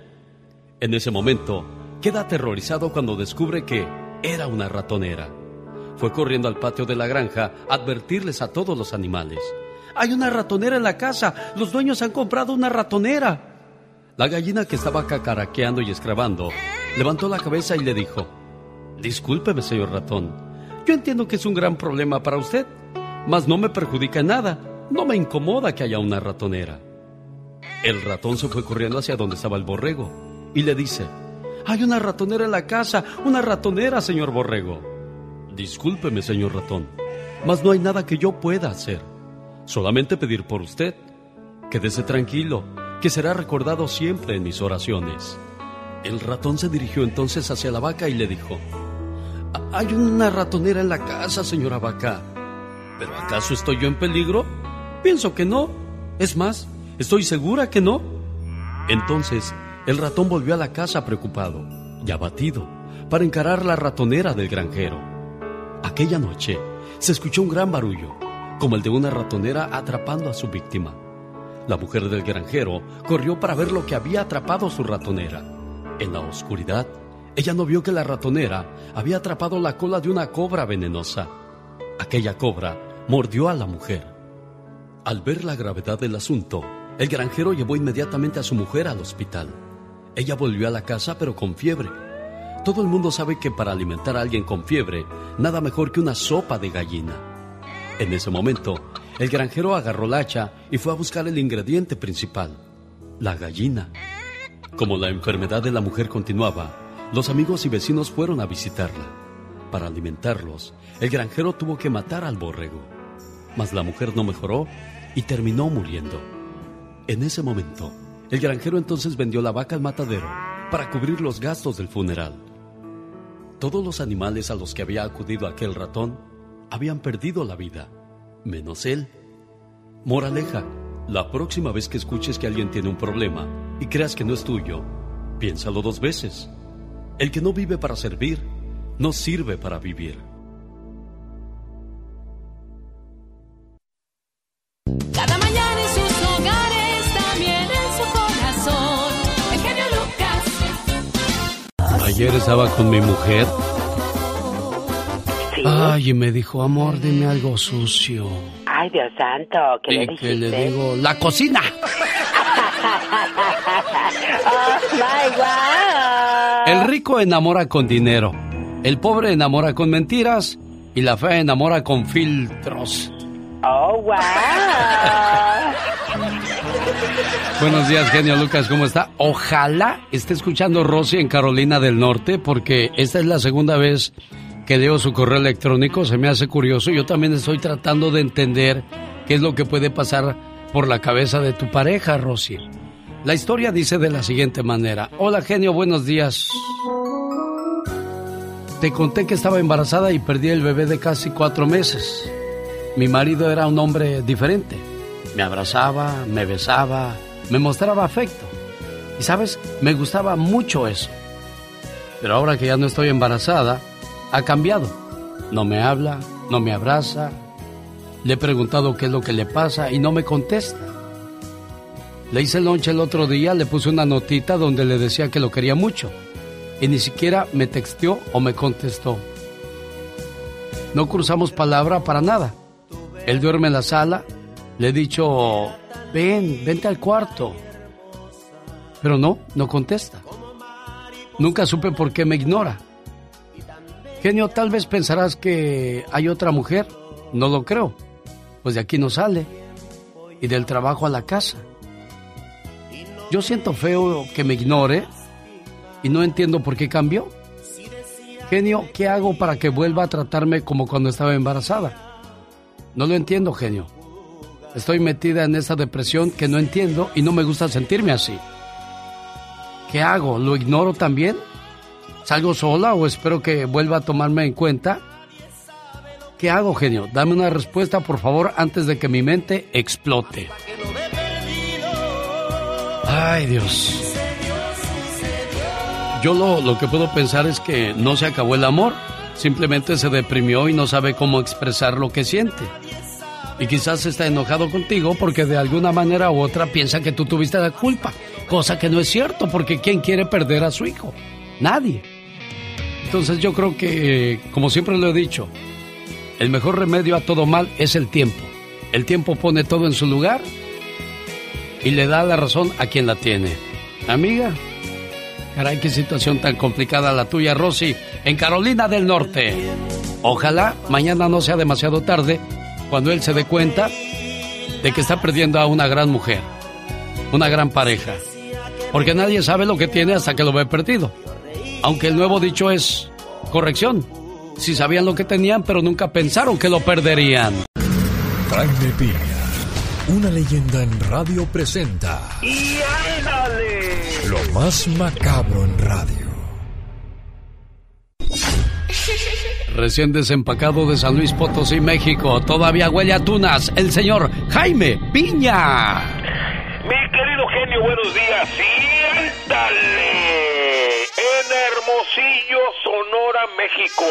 En ese momento, queda aterrorizado cuando descubre que era una ratonera. Fue corriendo al patio de la granja a advertirles a todos los animales. Hay una ratonera en la casa. Los dueños han comprado una ratonera. La gallina que estaba cacaraqueando y escrabando levantó la cabeza y le dijo, Discúlpeme, señor ratón. Yo entiendo que es un gran problema para usted, mas no me perjudica nada. No me incomoda que haya una ratonera. El ratón se fue corriendo hacia donde estaba el borrego y le dice, Hay una ratonera en la casa, una ratonera, señor borrego. Discúlpeme, señor ratón, mas no hay nada que yo pueda hacer. Solamente pedir por usted. Quédese tranquilo, que será recordado siempre en mis oraciones. El ratón se dirigió entonces hacia la vaca y le dijo, hay una ratonera en la casa, señora vaca. ¿Pero acaso estoy yo en peligro? Pienso que no. Es más, estoy segura que no. Entonces, el ratón volvió a la casa preocupado y abatido para encarar la ratonera del granjero. Aquella noche se escuchó un gran barullo, como el de una ratonera atrapando a su víctima. La mujer del granjero corrió para ver lo que había atrapado su ratonera. En la oscuridad, ella no vio que la ratonera había atrapado la cola de una cobra venenosa. Aquella cobra mordió a la mujer. Al ver la gravedad del asunto, el granjero llevó inmediatamente a su mujer al hospital. Ella volvió a la casa pero con fiebre. Todo el mundo sabe que para alimentar a alguien con fiebre, nada mejor que una sopa de gallina. En ese momento, el granjero agarró la hacha y fue a buscar el ingrediente principal, la gallina. Como la enfermedad de la mujer continuaba, los amigos y vecinos fueron a visitarla. Para alimentarlos, el granjero tuvo que matar al borrego. Mas la mujer no mejoró y terminó muriendo. En ese momento, el granjero entonces vendió la vaca al matadero para cubrir los gastos del funeral. Todos los animales a los que había acudido aquel ratón habían perdido la vida menos él. Moraleja, la próxima vez que escuches que alguien tiene un problema y creas que no es tuyo, piénsalo dos veces. El que no vive para servir, no sirve para vivir. Cada mañana en sus hogares, también en su corazón. El genio Lucas. Ayer estaba con mi mujer Ay, y me dijo, amor, dime algo sucio. Ay, Dios santo, ¿qué le dijiste? que le digo, la cocina. oh, my God. El rico enamora con dinero, el pobre enamora con mentiras y la fea enamora con filtros. Oh, wow. Buenos días, genio Lucas, ¿cómo está? Ojalá esté escuchando Rosy en Carolina del Norte, porque esta es la segunda vez que leo su correo electrónico, se me hace curioso. Yo también estoy tratando de entender qué es lo que puede pasar por la cabeza de tu pareja, Rosy. La historia dice de la siguiente manera. Hola, genio, buenos días. Te conté que estaba embarazada y perdí el bebé de casi cuatro meses. Mi marido era un hombre diferente. Me abrazaba, me besaba, me mostraba afecto. Y sabes, me gustaba mucho eso. Pero ahora que ya no estoy embarazada, ha cambiado. No me habla, no me abraza. Le he preguntado qué es lo que le pasa y no me contesta. Le hice lonche el otro día, le puse una notita donde le decía que lo quería mucho. Y ni siquiera me texteó o me contestó. No cruzamos palabra para nada. Él duerme en la sala. Le he dicho, ven, vente al cuarto. Pero no, no contesta. Nunca supe por qué me ignora. Genio, tal vez pensarás que hay otra mujer. No lo creo. Pues de aquí no sale. Y del trabajo a la casa. Yo siento feo que me ignore, y no entiendo por qué cambió. Genio, ¿qué hago para que vuelva a tratarme como cuando estaba embarazada? No lo entiendo, genio. Estoy metida en esa depresión que no entiendo y no me gusta sentirme así. ¿Qué hago? ¿Lo ignoro también? ¿Salgo sola o espero que vuelva a tomarme en cuenta? ¿Qué hago, genio? Dame una respuesta, por favor, antes de que mi mente explote. Ay, Dios. Yo lo, lo que puedo pensar es que no se acabó el amor, simplemente se deprimió y no sabe cómo expresar lo que siente. Y quizás está enojado contigo porque de alguna manera u otra piensa que tú tuviste la culpa, cosa que no es cierto porque ¿quién quiere perder a su hijo? Nadie. Entonces yo creo que, como siempre lo he dicho, el mejor remedio a todo mal es el tiempo. El tiempo pone todo en su lugar y le da la razón a quien la tiene. Amiga, caray, qué situación tan complicada la tuya, Rosy, en Carolina del Norte. Ojalá mañana no sea demasiado tarde cuando él se dé cuenta de que está perdiendo a una gran mujer, una gran pareja. Porque nadie sabe lo que tiene hasta que lo ve perdido. Aunque el nuevo dicho es corrección. Si sabían lo que tenían, pero nunca pensaron que lo perderían. Jaime Piña, una leyenda en radio presenta. ¡Y ándale! Lo más macabro en radio. Recién desempacado de San Luis Potosí, México, todavía huele a tunas, el señor Jaime Piña. Mi querido genio, buenos días. ¡Y ándale! Hermosillo, Sonora, México,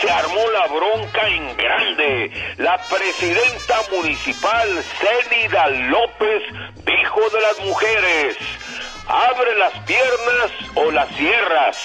se armó la bronca en grande. La presidenta municipal, Célida López, dijo de las mujeres, abre las piernas o las cierras.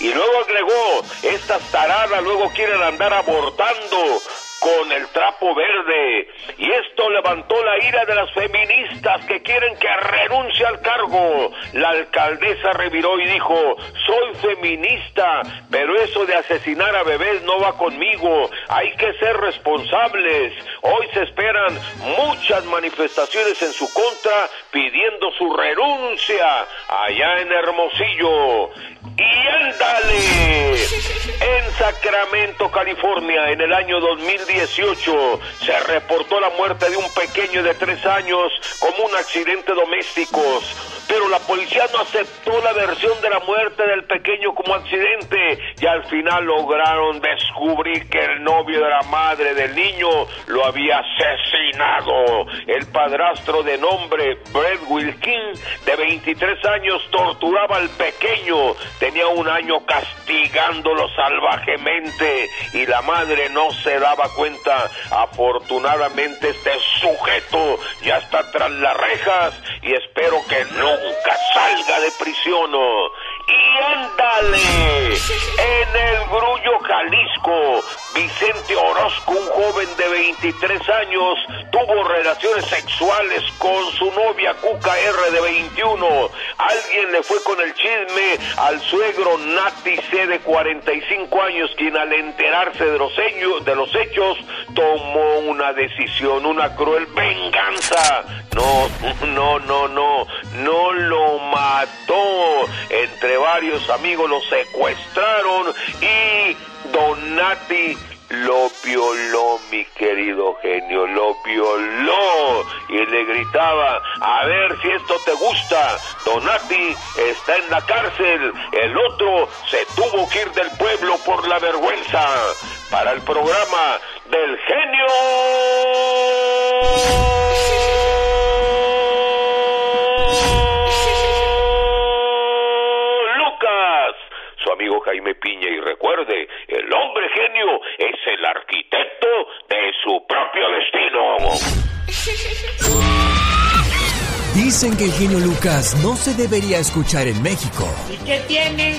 Y luego agregó, estas taradas luego quieren andar abortando con el trapo verde. Y esto levantó la ira de las feministas que quieren que renuncie al cargo. La alcaldesa reviró y dijo, soy feminista, pero eso de asesinar a bebés no va conmigo. Hay que ser responsables. Hoy se esperan muchas manifestaciones en su contra pidiendo su renuncia allá en Hermosillo. Y ándale. En Sacramento, California, en el año 2018, se reportó la muerte de un pequeño de tres años como un accidente doméstico. Pero la policía no aceptó la versión de la muerte del pequeño como accidente y al final lograron descubrir que el novio de la madre del niño lo había asesinado. El padrastro de nombre Brett Wilkins, de 23 años, torturaba al pequeño tenía un año castigándolo salvajemente y la madre no se daba cuenta. Afortunadamente este sujeto ya está tras las rejas y espero que nunca salga de prisión. Y ándale, en el Grullo, Jalisco, Vicente Orozco, un joven de 23 años, tuvo relaciones sexuales con su novia Cuca R de 21. Alguien le fue con el chisme al suegro Nati C de 45 años, quien al enterarse de los, hechos, de los hechos tomó una decisión, una cruel venganza. No, no, no, no, no lo mató. Entre varios amigos lo secuestraron y Donati lo violó, mi querido genio, lo violó. Y le gritaba, a ver si esto te gusta. Donati está en la cárcel. El otro se tuvo que ir del pueblo por la vergüenza. Para el programa del genio. amigo Jaime Piña y recuerde, el hombre genio es el arquitecto de su propio destino. Dicen que el genio Lucas no se debería escuchar en México. ¿Y qué tiene?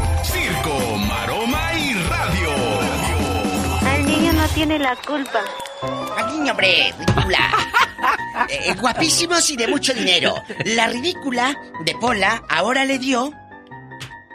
Circo, maroma y radio. El niño no tiene la culpa. Al niño, hombre, ridícula. Eh, guapísimos y de mucho dinero. La ridícula de Pola ahora le dio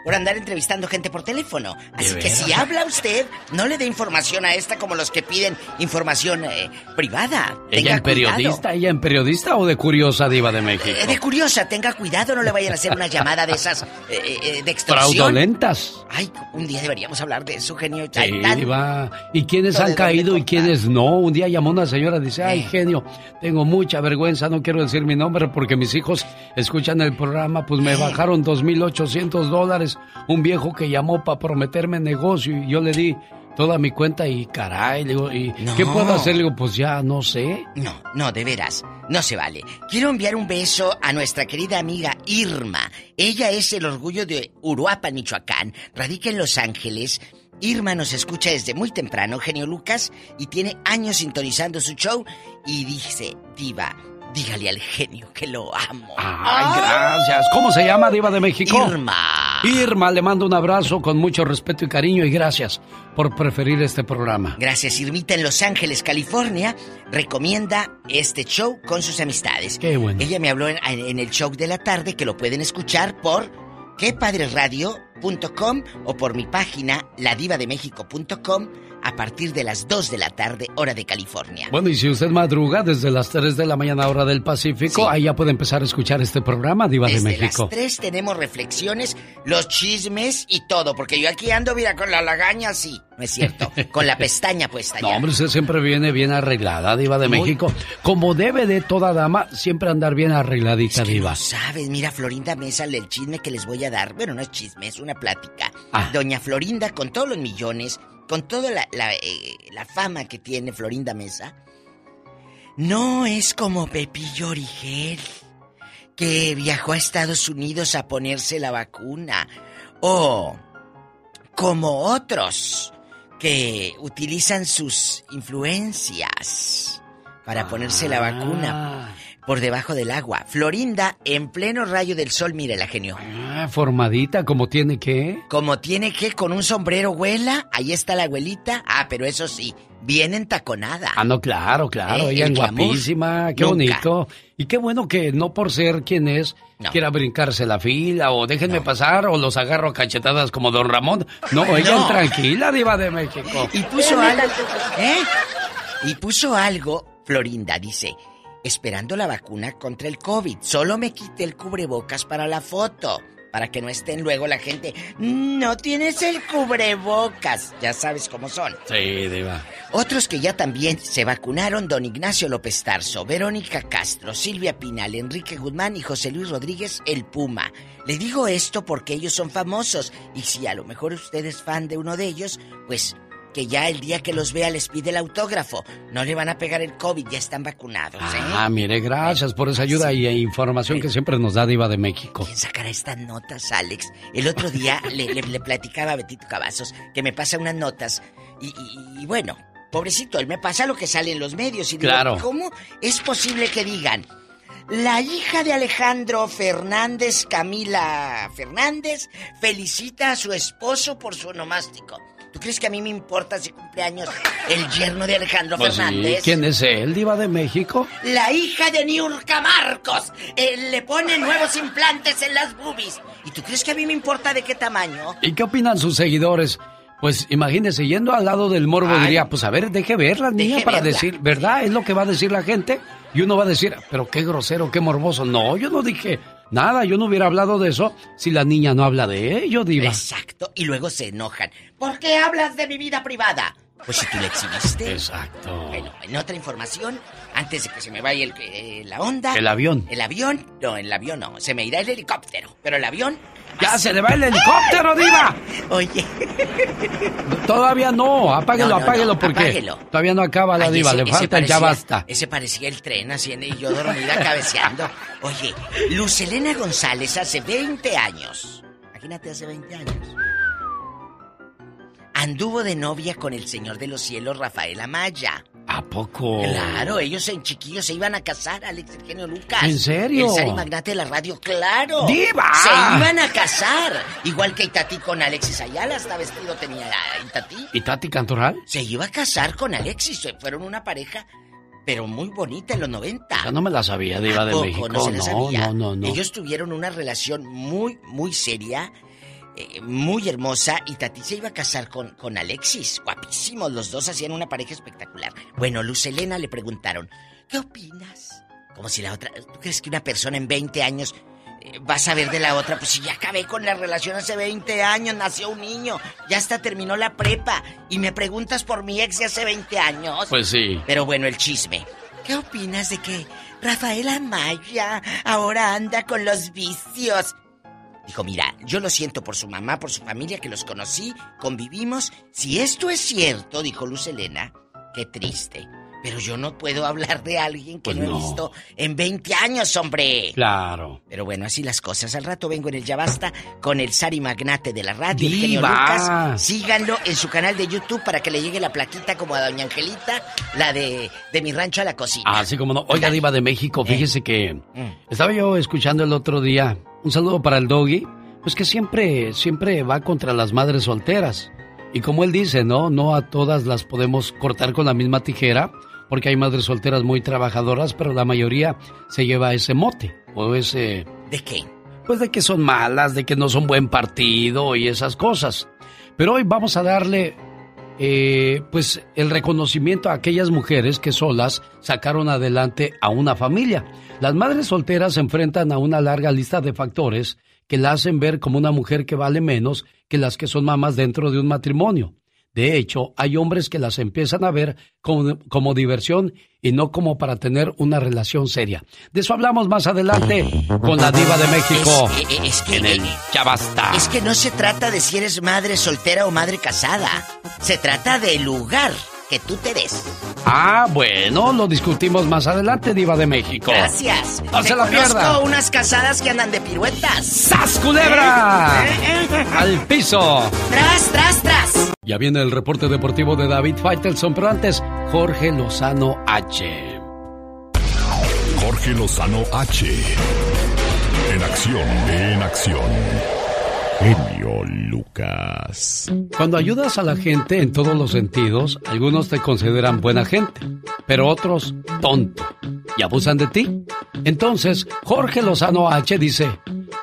por andar entrevistando gente por teléfono. Así que si habla usted, no le dé información a esta como los que piden información eh, privada. ¿Ella en periodista? ¿Ella en periodista o de curiosa diva de México? Eh, de curiosa, tenga cuidado, no le vayan a hacer una llamada de esas eh, eh, de extorsión. Fraudulentas. Ay, un día deberíamos hablar de eso, genio. Sí, diva. ¿Y quiénes han caído y quiénes no? Un día llamó una señora y dice, ay, Eh. genio, tengo mucha vergüenza, no quiero decir mi nombre porque mis hijos escuchan el programa, pues me bajaron 2.800 dólares. Un viejo que llamó para prometerme negocio y yo le di toda mi cuenta y caray, le digo, ¿y No. qué puedo hacer? Le digo, pues ya, no sé. No, no, de veras, no se vale. Quiero enviar un beso a nuestra querida amiga Irma. Ella es el orgullo de Uruapan, Michoacán, radica en Los Ángeles. Irma nos escucha desde muy temprano, genio Lucas, y tiene años sintonizando su show y dice, diva, dígale al genio que lo amo. Ay, gracias. ¿Cómo se llama, diva de México? Irma. Irma, le mando un abrazo con mucho respeto y cariño y gracias por preferir este programa. Gracias, Irmita en Los Ángeles, California, recomienda este show con sus amistades. Qué bueno. Ella me habló en, en el show de la tarde que lo pueden escuchar por quepadresradio.com o por mi página ladivademexico.com a partir de las 2 de la tarde, hora de California. Bueno, y si usted madruga desde las 3 de la mañana hora del Pacífico, ahí ya puede empezar a escuchar este programa, Diva de Desde México. las 3 tenemos reflexiones, los chismes y todo, porque yo aquí ando, mira, con la lagaña así. No es cierto, con la pestaña puesta No, ya. hombre, usted siempre viene bien arreglada, Diva de Muy- México. Como debe de toda dama, siempre andar bien arregladita, Diva. Sabes, mira, Florinda Mesa, el chisme que les voy a dar. Bueno, no es chisme, es una plática. Ah. Doña Florinda, con todos los millones, con toda la, la, eh, la fama que tiene Florinda Mesa, no es como Pepillo Origel, que viajó a Estados Unidos a ponerse la vacuna. O como otros que utilizan sus influencias para ponerse la vacuna por debajo del agua. Florinda, en pleno rayo del sol, mire la genio. Ah, formadita, como tiene que. Como tiene que con un sombrero abuela, ahí está la abuelita. Ah, pero eso sí, bien entaconada. Ah, no, claro, claro. Eh, Ella el es guapísima, qué Nunca. bonito. Y qué bueno que no por ser quien es, quiera brincarse la fila o déjenme pasar o los agarro a cachetadas como don Ramón. No, ella No. es tranquila, Diva de México. Y puso algo. ¿Eh? Y puso algo, Florinda dice, esperando la vacuna contra el COVID. Solo me quité el cubrebocas para la foto. Para que no estén luego la gente. No tienes el cubrebocas. Ya sabes cómo son. Sí, Diva. Otros que ya también se vacunaron, don Ignacio López Tarso, Verónica Castro, Silvia Pinal, Enrique Guzmán y José Luis Rodríguez, el Puma. Le digo esto porque ellos son famosos y si a lo mejor usted es fan de uno de ellos, pues que ya el día que los vea les pide el autógrafo. No le van a pegar el COVID, ya están vacunados, ¿eh? Ah, mire, gracias por esa ayuda y e información que siempre nos da Diva de México. ¿Quién sacará estas notas, Alex? El otro día le, le- le platicaba a Betito Cavazos que me pasa unas notas y, y- y bueno, pobrecito, él me pasa lo que sale en los medios y digo, Claro. ¿cómo es posible que digan? La hija de Alejandro Fernández, Camila Fernández, felicita a su esposo por su onomástico. ¿Tú crees que a mí me importa si cumpleaños el yerno de Alejandro Pues sí, Fernández? ¿Quién es él, Diva de México? La hija de Niurka Marcos eh, le pone nuevos implantes en las boobies. ¿Y tú crees que a mí me importa de qué tamaño? ¿Y qué opinan sus seguidores? Pues imagínese, yendo al lado del morbo, Ay. diría, pues a ver, deje ver la niña para verla. decir, ¿verdad? Es lo que va a decir la gente. Y uno va a decir, pero qué grosero, qué morboso. No, yo no dije nada, yo no hubiera hablado de eso si la niña no habla de ello, Diva. Exacto. Y luego se enojan. ¿Por qué hablas de mi vida privada? Pues si tú la exhibiste. Exacto. Bueno, en otra información, antes de que se me vaya el- eh, la onda. El avión. El avión. No, el avión no. Se me irá el helicóptero. Pero el avión. ¡Ya se le va el helicóptero, Diva! Oye. Todavía no, apáguelo, No, no, apáguelo, no, porque apáguelo. todavía no acaba la Ay, Diva, ese- le falta el ya parecía- basta. Ese parecía el tren haciendo y yo dormida cabeceando. Oye, Luz Elena González hace 20 años. Imagínate, hace 20 años. Anduvo de novia con el señor de los cielos, Rafael Amaya. ¿A poco? Claro, ellos en chiquillos se iban a casar, Alex el genio Lucas. ¿En serio? El Sari Magnate de la radio, claro. ¡Diva! Se iban a casar. Igual que Itati con Alexis Ayala, hasta vestido tenía Itati. ¿Y Tati Cantoral? Se iba a casar con Alexis, fueron una pareja pero muy bonita en los 90. Ya no me la sabía, Diva de México. No, se la sabía? no, no, no. Ellos tuvieron una relación muy, muy seria, eh, muy hermosa, y Tati se iba a casar con, con Alexis. Guapísimos, los dos hacían una pareja espectacular. Bueno, Luz Elena le preguntaron, ¿qué opinas? Como si la otra... ¿Tú crees que una persona en 20 años eh, va a saber de la otra? Pues si ya acabé con la relación hace 20 años, nació un niño, ya hasta terminó la prepa, y me preguntas por mi ex de hace 20 años. Pues sí. Pero bueno, el chisme. ¿Qué opinas de que Rafael Amaya ahora anda con los vicios? Dijo, mira, yo lo siento por su mamá, por su familia, que los conocí, convivimos. Si esto es cierto, dijo Luz Elena, qué triste. Pero yo no puedo hablar de alguien que Pues no, he visto en 20 años, hombre. Claro. Pero bueno, así las cosas. Al rato vengo en el Ya Basta con el Sari Magnate de la radio, el genio ¡Diva! Lucas. Síganlo en su canal de YouTube para que le llegue la plaquita como a Doña Angelita, la de, de mi rancho a la cocina. Así como no. Oiga, Diva de México, Eh. fíjese que Mm. estaba yo escuchando el otro día. Un saludo para el doggy. Pues que siempre, siempre va contra las madres solteras. Y como él dice, ¿no? No a todas las podemos cortar con la misma tijera, porque hay madres solteras muy trabajadoras, pero la mayoría se lleva ese mote o ese ¿De qué? pues de que son malas, de que no son buen partido y esas cosas. Pero hoy vamos a darle eh, pues el reconocimiento a aquellas mujeres que solas sacaron adelante a una familia. Las madres solteras se enfrentan a una larga lista de factores que la hacen ver como una mujer que vale menos que las que son mamás dentro de un matrimonio. De hecho, hay hombres que las empiezan a ver como, como diversión y no como para tener una relación seria. De eso hablamos más adelante con la diva de México. Es, eh, es que, en el Ya Basta. Es que no se trata de si eres madre soltera o madre casada. Se trata del lugar que tú te des. Ah, bueno, lo discutimos más adelante, diva de México. Gracias. No se la pierda. unas casadas que andan de piruetas. ¡Sas, culebra! Al piso. ¡Tras, tras, tras! Ya viene el reporte deportivo de David Faitelson, pero antes, Jorge Lozano H. Jorge Lozano H. En acción, en acción. Genio Lucas. Cuando ayudas a la gente en todos los sentidos, algunos te consideran buena gente, pero otros tonto y abusan de ti. Entonces, Jorge Lozano H dice,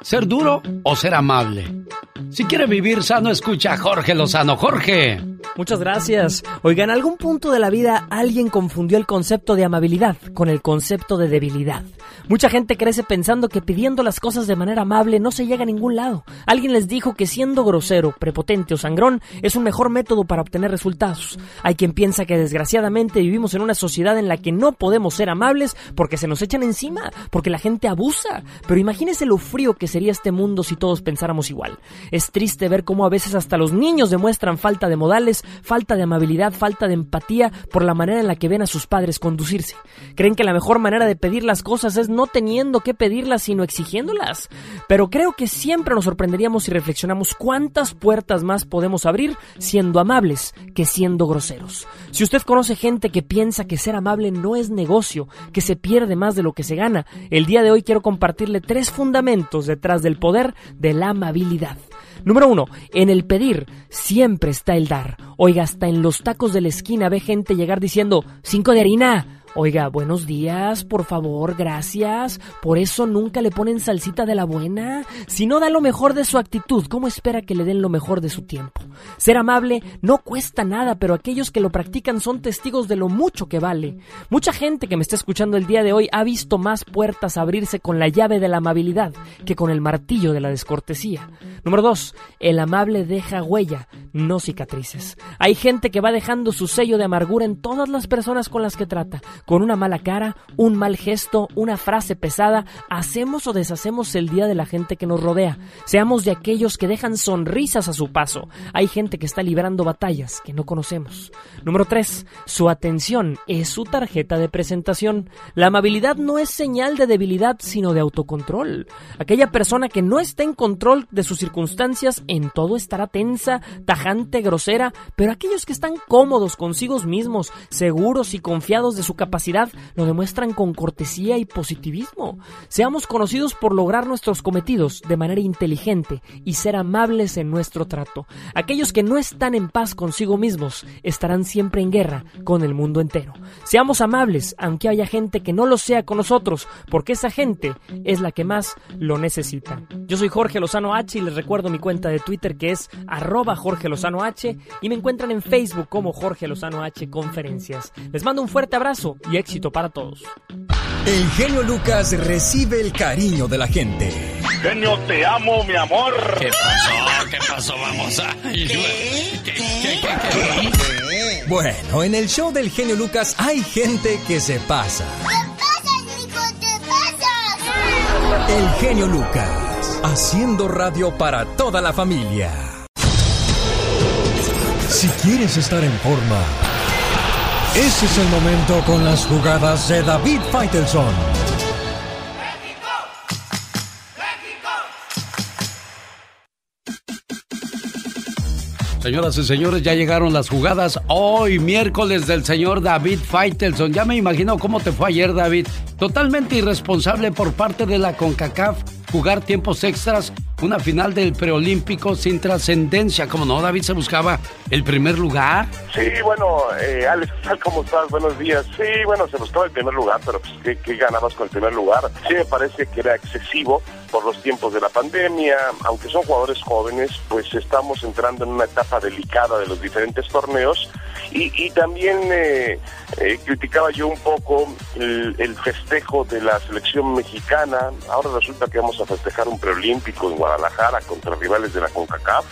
¿ser duro o ser amable? Si quiere vivir sano, escucha a Jorge Lozano. Jorge. Muchas gracias. Oiga, en algún punto de la vida alguien confundió el concepto de amabilidad con el concepto de debilidad. Mucha gente crece pensando que pidiendo las cosas de manera amable no se llega a ningún lado. Alguien les dijo que siendo grosero, prepotente o sangrón es un mejor método para obtener resultados. Hay quien piensa que desgraciadamente vivimos en una sociedad en la que no podemos ser amables porque se nos echan encima, porque la gente abusa. Pero imagínese lo frío que sería este mundo si todos pensáramos igual. Es triste ver cómo a veces hasta los niños demuestran falta de modales, falta de amabilidad, falta de empatía por la manera en la que ven a sus padres conducirse. Creen que la mejor manera de pedir las cosas es no teniendo que pedirlas, sino exigiéndolas. Pero creo que siempre nos sorprenderíamos si reflexionamos cuántas puertas más podemos abrir siendo amables que siendo groseros. Si usted conoce gente que piensa que ser amable no es negocio, que se pierde más de lo que se gana, el día de hoy quiero compartirle tres fundamentos detrás del poder de la amabilidad. Número uno, en el pedir siempre está el dar. Oiga, hasta en los tacos de la esquina ve gente llegar diciendo, cinco de harina. Oiga, buenos días, por favor, gracias. Por eso nunca le ponen salsita de la buena. Si no da lo mejor de su actitud, ¿cómo espera que le den lo mejor de su tiempo? Ser amable no cuesta nada, pero aquellos que lo practican son testigos de lo mucho que vale. Mucha gente que me está escuchando el día de hoy ha visto más puertas abrirse con la llave de la amabilidad que con el martillo de la descortesía. Número dos, el amable deja huella, no cicatrices. Hay gente que va dejando su sello de amargura en todas las personas con las que trata. Con una mala cara, un mal gesto, una frase pesada, hacemos o deshacemos el día de la gente que nos rodea. Seamos de aquellos que dejan sonrisas a su paso. Hay gente que está librando batallas que no conocemos. Número 3. Su atención es su tarjeta de presentación. La amabilidad no es señal de debilidad, sino de autocontrol. Aquella persona que no está en control de sus circunstancias en todo estará tensa, tajante, grosera, pero aquellos que están cómodos consigo mismos, seguros y confiados de su capacidad, lo demuestran con cortesía y positivismo. Seamos conocidos por lograr nuestros cometidos de manera inteligente y ser amables en nuestro trato. Aquellos que no están en paz consigo mismos estarán siempre en guerra con el mundo entero. Seamos amables, aunque haya gente que no lo sea con nosotros, porque esa gente es la que más lo necesita. Yo soy Jorge Lozano H y les recuerdo mi cuenta de Twitter que es arroba Jorge Lozano H y me encuentran en Facebook como Jorge Lozano H Conferencias. Les mando un fuerte abrazo y éxito para todos. El genio Lucas recibe el cariño de la gente. Genio, te amo, mi amor. ¿Qué pasó? ¿Qué pasó? Vamos a... Bueno, en el show del genio Lucas hay gente que se pasa. El genio Lucas, haciendo radio para toda la familia. Si quieres estar en forma, ese es el momento con las jugadas de David Faitelson. Señoras y señores, ya llegaron las jugadas hoy, miércoles del señor David Faitelson. Ya me imagino cómo te fue ayer, David. Totalmente irresponsable por parte de la CONCACAF jugar tiempos extras, una final del preolímpico sin trascendencia. Como no, David se buscaba el primer lugar. Sí, bueno, eh, Alex, ¿cómo estás? Buenos días. Sí, bueno, se buscaba el primer lugar, pero pues, ¿qué, ¿qué ganabas con el primer lugar? Sí, me parece que era excesivo por los tiempos de la pandemia, aunque son jugadores jóvenes, pues estamos entrando en una etapa delicada de los diferentes torneos y, y también eh, eh, criticaba yo un poco el, festejo de la selección mexicana. Ahora resulta que vamos a festejar un preolímpico en Guadalajara contra rivales de la CONCACAF.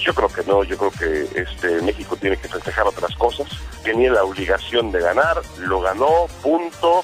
Yo creo que no, yo creo que este México tiene que festejar otras cosas. Tenía la obligación de ganar, lo ganó, punto.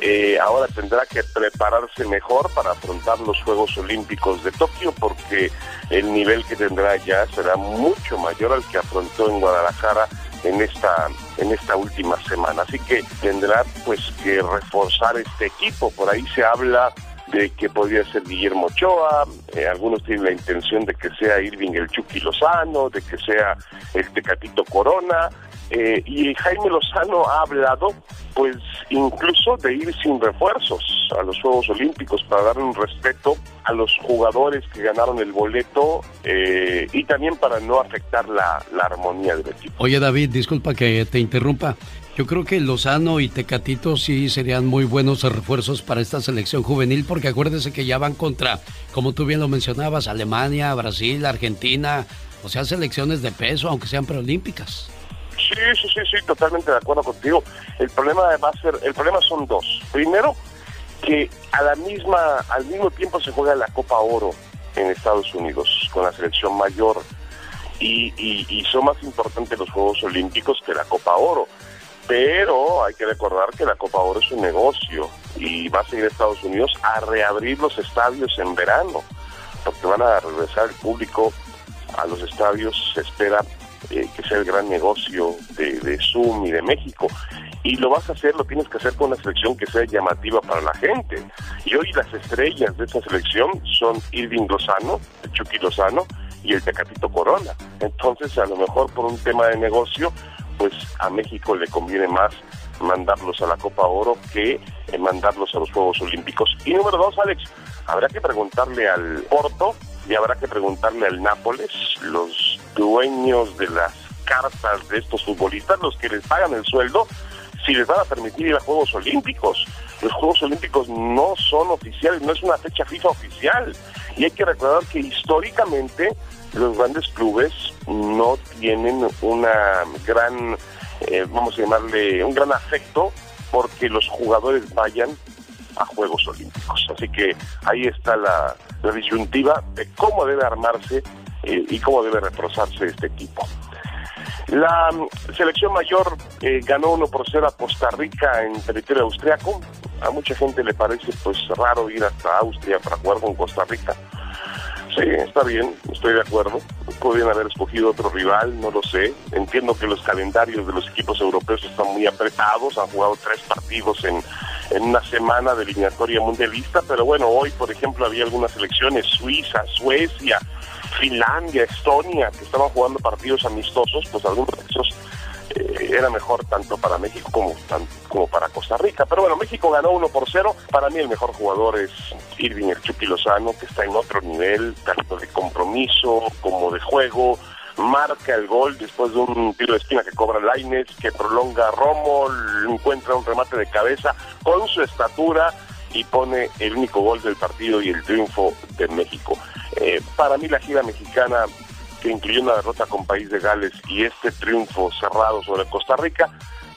Eh, ahora tendrá que prepararse mejor para afrontar los Juegos Olímpicos de Tokio porque el nivel que tendrá ya será mucho mayor al que afrontó en Guadalajara en esta en esta última semana. Así que tendrá pues que reforzar este equipo. Por ahí se habla de que podría ser Guillermo Ochoa, eh, algunos tienen la intención de que sea Irving el Chucky Lozano, de que sea el Tecatito Corona, eh, y Jaime Lozano ha hablado, pues, incluso de ir sin refuerzos a los Juegos Olímpicos para dar un respeto a los jugadores que ganaron el boleto eh, y también para no afectar la, la armonía del equipo. Oye, David, disculpa que te interrumpa. Yo creo que Lozano y Tecatito sí serían muy buenos refuerzos para esta selección juvenil, porque acuérdese que ya van contra, como tú bien lo mencionabas, Alemania, Brasil, Argentina, o sea, selecciones de peso, aunque sean preolímpicas. Sí, sí, sí, sí, totalmente de acuerdo contigo. El problema va a ser, el problema son dos. Primero, que a la misma, al mismo tiempo se juega la Copa Oro en Estados Unidos con la selección mayor y, y, y son más importantes los Juegos Olímpicos que la Copa Oro. Pero hay que recordar que la Copa Oro es un negocio y va a seguir Estados Unidos a reabrir los estadios en verano, porque van a regresar el público a los estadios, se espera eh, que sea el gran negocio de, de Zoom y de México. Y lo vas a hacer, lo tienes que hacer con una selección que sea llamativa para la gente. Y hoy las estrellas de esa selección son Irving Lozano, Chucky Lozano y el Tecatito Corona. Entonces, a lo mejor por un tema de negocio, pues a México le conviene más mandarlos a la Copa Oro que eh, mandarlos a los Juegos Olímpicos. Y número dos, Alex, habrá que preguntarle al Porto y habrá que preguntarle al Nápoles, los dueños de las cartas de estos futbolistas, los que les pagan el sueldo, si les van a permitir ir a Juegos Olímpicos. Los Juegos Olímpicos no son oficiales, no es una fecha FIFA oficial. Y hay que recordar que históricamente los grandes clubes no tienen una gran, eh, vamos a llamarle, un gran afecto porque los jugadores vayan Juegos Olímpicos. Así que ahí está la, la disyuntiva de cómo debe armarse eh, y cómo debe reforzarse este equipo. La mm, selección mayor eh, ganó 1 por 0 a Costa Rica en territorio austriaco. A mucha gente le parece pues raro ir hasta Austria para jugar con Costa Rica. Sí, está bien, estoy de acuerdo. Podrían haber escogido otro rival, no lo sé. Entiendo que los calendarios de los equipos europeos están muy apretados, han jugado tres partidos en, en una semana de eliminatoria mundialista, pero bueno, hoy, por ejemplo, había algunas selecciones, Suiza, Suecia, Finlandia, Estonia, que estaban jugando partidos amistosos, pues algunos de esos eh, era mejor tanto para México como, como para Costa Rica. Pero bueno, México ganó 1 por 0. Para mí el mejor jugador es Irving el Chucky Lozano, que está en otro nivel, tanto de compromiso como de juego. Marca el gol después de un tiro de esquina que cobra Laines, que prolonga Romo, encuentra un remate de cabeza con su estatura y pone el único gol del partido y el triunfo de México. Eh, para mí la gira mexicana que incluyó una derrota con País de Gales y este triunfo cerrado sobre Costa Rica,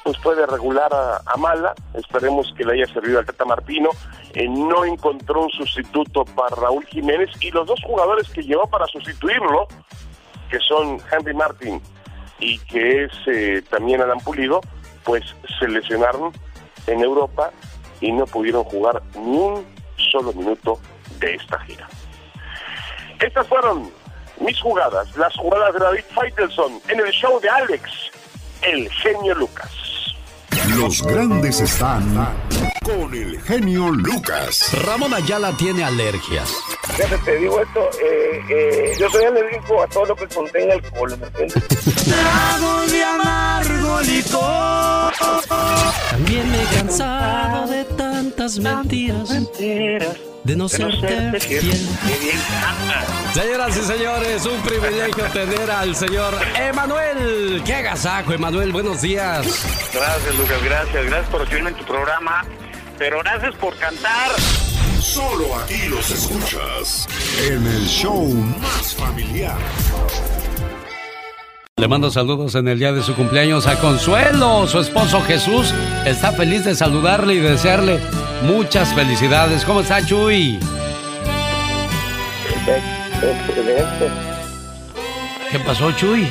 pues puede regular a, a mala. Esperemos que le haya servido al Tata Martino. Eh, no encontró un sustituto para Raúl Jiménez y los dos jugadores que llevó para sustituirlo, que son Henry Martin y que es eh, también Adam Pulido, pues se lesionaron en Europa y no pudieron jugar ni un solo minuto de esta gira. Estas fueron mis jugadas, las jugadas de David Faitelson en el show de Alex, el genio Lucas. Los grandes están con el genio Lucas. Ramón Ayala tiene alergias. Fíjate, te digo esto, eh, eh, yo soy alérgico a todo lo que contenga alcohol, ¿me entiendes? Trago de amargo licor. También me he cansado de tantas mentiras. De no serte fiel. Señoras y señores, un privilegio tener al señor Emanuel. ¡Qué agasajo, Emanuel! Buenos días. Gracias, Lucas, gracias. Gracias por recibirme en tu programa. Pero gracias por cantar. Solo aquí los escuchas en el show más familiar. Le mando saludos en el día de su cumpleaños a Consuelo. Su esposo Jesús está feliz de saludarle y desearle muchas felicidades. ¿Cómo está, Chuy? Excelente. ¿Qué pasó, Chuy?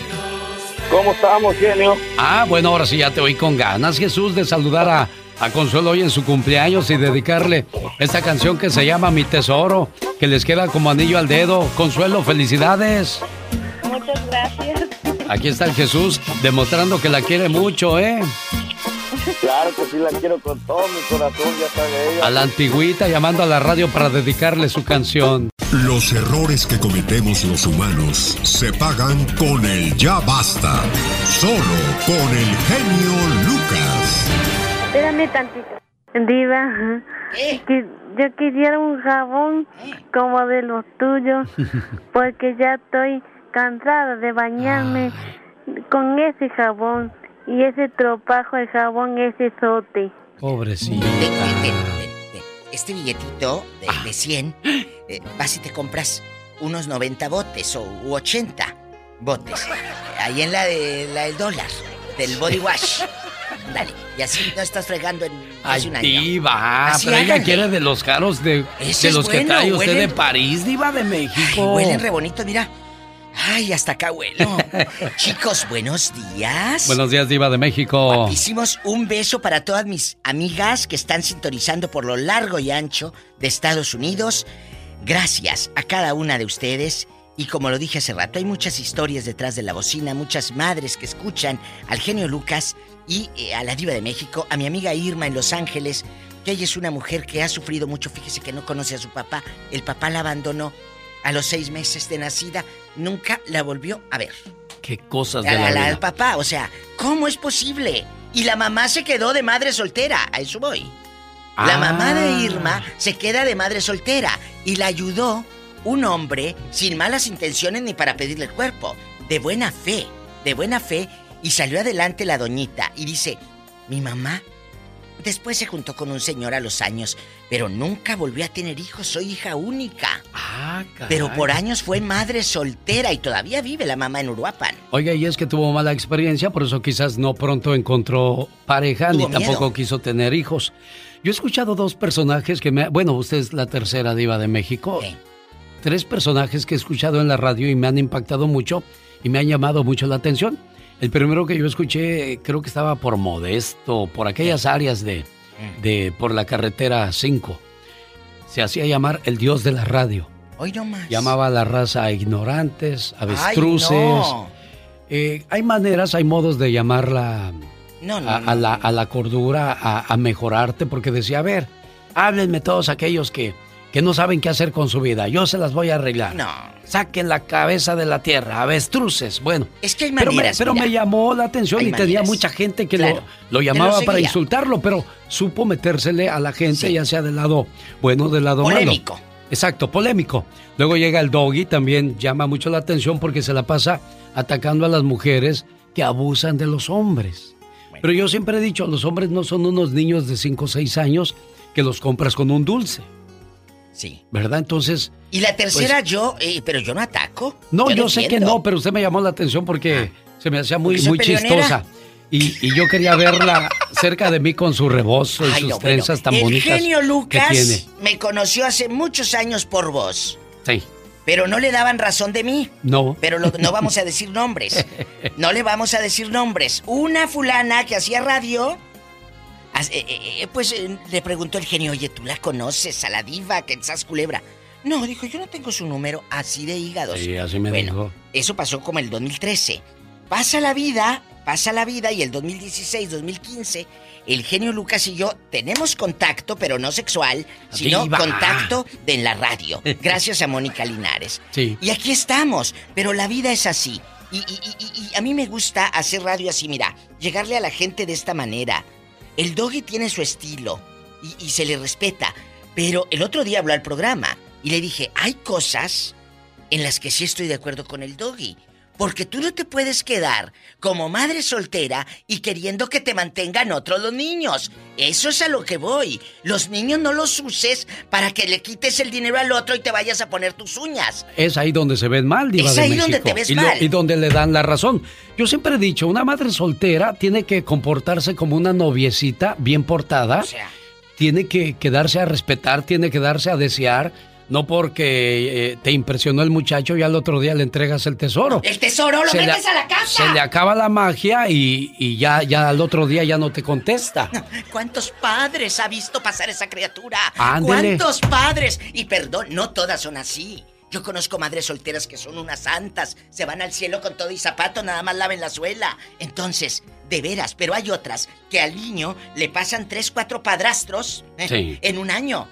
¿Cómo estamos, genio? Ah, bueno, ahora sí ya te oí con ganas, Jesús, de saludar a, a Consuelo hoy en su cumpleaños y dedicarle esta canción que se llama Mi Tesoro, que les queda como anillo al dedo. Consuelo, felicidades. Muchas gracias. Aquí está el Jesús demostrando que la quiere mucho, ¿eh? Claro que sí, la quiero con todo mi corazón, ya sabe ella. A la antigüita llamando a la radio para dedicarle su canción. Los errores que cometemos los humanos se pagan con el ya basta. Solo con el genio Lucas. Espérame tantito. Diva, que yo quisiera un jabón como de los tuyos, porque ya estoy cansada de bañarme con ese jabón y ese tropajo de jabón, ese sote. Pobrecita. Este billetito de, de 100, eh, vas y te compras unos 90 botes o u 80 botes. Ahí en la, de, la del dólar, del body wash. Dale, y así no estás fregando en casi un Ay, año. diva, Así pero ella quiere de los caros de, de es los que trae usted de París, diva de México. Huelen re bonito, mira. Ay, hasta acá huelo. Chicos, buenos días. Buenos días, diva de México. Hicimos un beso para todas mis amigas que están sintonizando por lo largo y ancho de Estados Unidos. Gracias a cada una de ustedes. Y como lo dije hace rato, hay muchas historias detrás de la bocina, muchas madres que escuchan al genio Lucas y eh, a la diva de México, a mi amiga Irma en Los Ángeles, que ella es una mujer que ha sufrido mucho, fíjese que no conoce a su papá, el papá la abandonó a los seis meses de nacida, nunca la volvió a ver. Qué cosas de A la la- la- vida. al papá, o sea, ¿cómo es posible? Y la mamá se quedó de madre soltera, a eso voy. La Ah. mamá de Irma se queda de madre soltera y la ayudó un hombre sin malas intenciones ni para pedirle el cuerpo, de buena fe, de buena fe, y salió adelante la doñita y dice, mi mamá después se juntó con un señor a los años, pero nunca volvió a tener hijos, soy hija única. Ah, caray. Pero por años fue madre soltera y todavía vive la mamá en Uruapan. Oiga, y es que tuvo mala experiencia, por eso quizás no pronto encontró pareja ni tampoco quiso tener hijos. Yo he escuchado dos personajes que me... Bueno, usted es la tercera diva de México. Tres personajes que he escuchado en la radio y me han impactado mucho y me han llamado mucho la atención. El primero que yo escuché creo que estaba por Modesto, por aquellas áreas de, de por la carretera 5. Se hacía llamar el dios de la radio. Hoy no más. Llamaba a la raza a ignorantes, avestruces. no. Eh, hay maneras, hay modos de llamarla No, no, a, a la, a la cordura, a, a mejorarte, porque decía, a ver, háblenme todos aquellos que, que no saben qué hacer con su vida, yo se las voy a arreglar. No. Saquen la cabeza de la tierra, avestruces. Bueno, Es que hay pero, me, maneras, pero me llamó la atención Hay y tenía maneras. mucha gente que Claro. lo, llamaba lo para insultarlo, pero supo metérsele a la gente, ya sea del lado bueno o del lado Polémico. malo. Exacto, polémico. Luego llega el doggy, también llama mucho la atención porque se la pasa atacando a las mujeres que abusan de los hombres. Pero yo siempre he dicho, los hombres no son unos niños de 5 o 6 años que los compras con un dulce. Sí. ¿Verdad? Entonces... Y la tercera pues, yo, eh, pero yo no ataco. no, yo, sé que no, pero usted me llamó la atención porque se me hacía muy, muy peleonera. chistosa. Y, y yo quería verla cerca de mí con su rebozo y Ay, sus no, bueno. trenzas tan el bonitas genio que Lucas tiene. me conoció hace muchos años por vos, Sí, pero no le daban razón de mí. no. Pero lo- no vamos a decir nombres. No le vamos a decir nombres. Una fulana que hacía radio, pues eh, le preguntó el genio, oye, ¿tú la conoces a la diva que estás culebra? No, dijo, yo no tengo su número así de hígados. Sí, así me Bueno, dijo. Eso pasó como el 2013. Pasa la vida, pasa la vida y el 2016, 2015, el genio Lucas y yo tenemos contacto, pero no sexual, sino Diva. contacto de en la radio. Gracias a Mónica Linares. Sí. Y aquí estamos, pero la vida es así. Y, y- y- y- y a mí me gusta hacer radio así, mira, llegarle a la gente de esta manera. El doggy tiene su estilo y, se le respeta, pero el otro día habló al programa y le dije, hay cosas en las que sí estoy de acuerdo con el doggy. Porque tú no te puedes quedar como madre soltera y queriendo que te mantengan otros los niños. Eso es a lo que voy. Los niños no los uses para que le quites el dinero al otro y te vayas a poner tus uñas. Es ahí donde se ven mal, Diva Es de ahí donde te ves y, lo- mal. y donde le dan la razón. Yo siempre he dicho, una madre soltera tiene que comportarse como una noviecita bien portada. tiene que, que darse a respetar, tiene que darse a desear. No porque eh, te impresionó el muchacho y al otro día le entregas el tesoro. El tesoro lo Se le- metes a la casa. Se le acaba la magia y, y ya, ya al otro día ya no te contesta. ¿Cuántos padres ha visto pasar esa criatura? Ándele. ¿Cuántos padres? Y perdón, no todas son así. Yo conozco madres solteras que son unas santas, se van al cielo con todo y zapato, nada más laven la suela. Entonces, de veras, pero hay otras que al niño le pasan tres, cuatro padrastros ¿eh? Sí. en un año.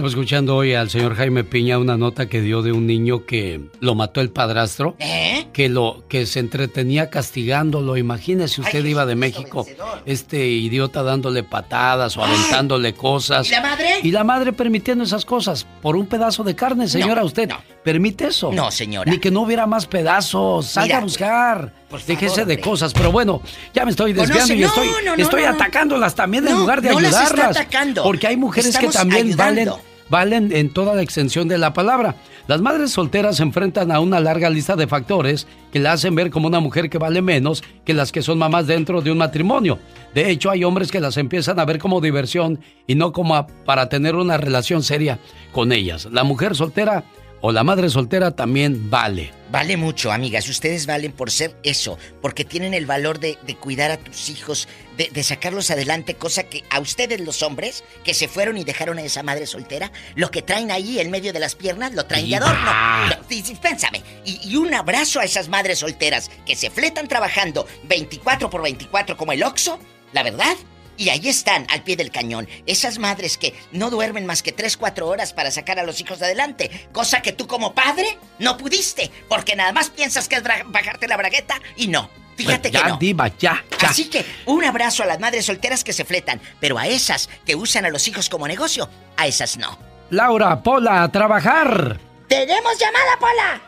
Estamos escuchando hoy al señor Jaime Piña una nota que dio de un niño que lo mató el padrastro. ¿Eh? Que lo que se entretenía castigándolo. Imagínese usted iba de México, este idiota dándole patadas o aventándole cosas. ¿Y la madre? Y la madre permitiendo esas cosas por un pedazo de carne, señora. ¿Usted permite eso? No, señora. Ni que no hubiera más pedazos. Salga a buscar. favor, Déjese de hombre. cosas. Pero bueno, ya me estoy Conoce- desviando y no, estoy, no, no, estoy atacándolas también en lugar de no las está ayudarlas. atacando. Porque hay mujeres Estamos que también ayudando. valen en toda la extensión de la palabra. Las madres solteras se enfrentan a una larga lista de factores que la hacen ver como una mujer que vale menos que las que son mamás dentro de un matrimonio. De hecho, hay hombres que las empiezan a ver como diversión y no como para tener una relación seria con ellas. La mujer soltera o la madre soltera también vale. Vale mucho, amigas. Ustedes valen por ser eso, porque tienen el valor de cuidar a tus hijos, de, de sacarlos adelante, cosa que a ustedes los hombres que se fueron y dejaron a esa madre soltera, lo que traen ahí en medio de las piernas lo traen de adorno. No, sí, sí, Pénsame. Y, y un abrazo a esas madres solteras que se fletan trabajando 24 por 24 como el Oxo, la verdad. Y ahí están, al pie del cañón. Esas madres que no duermen más que 3, 4 horas para sacar a los hijos adelante. Cosa que tú como padre no pudiste. Porque nada más piensas que es bajarte la bragueta y no. Fíjate ya, que no. diva, ya, ya. Así que un abrazo a las madres solteras que se fletan. Pero a esas que usan a los hijos como negocio, a esas no. Laura, Pola, a trabajar. ¡Tenemos llamada, Pola!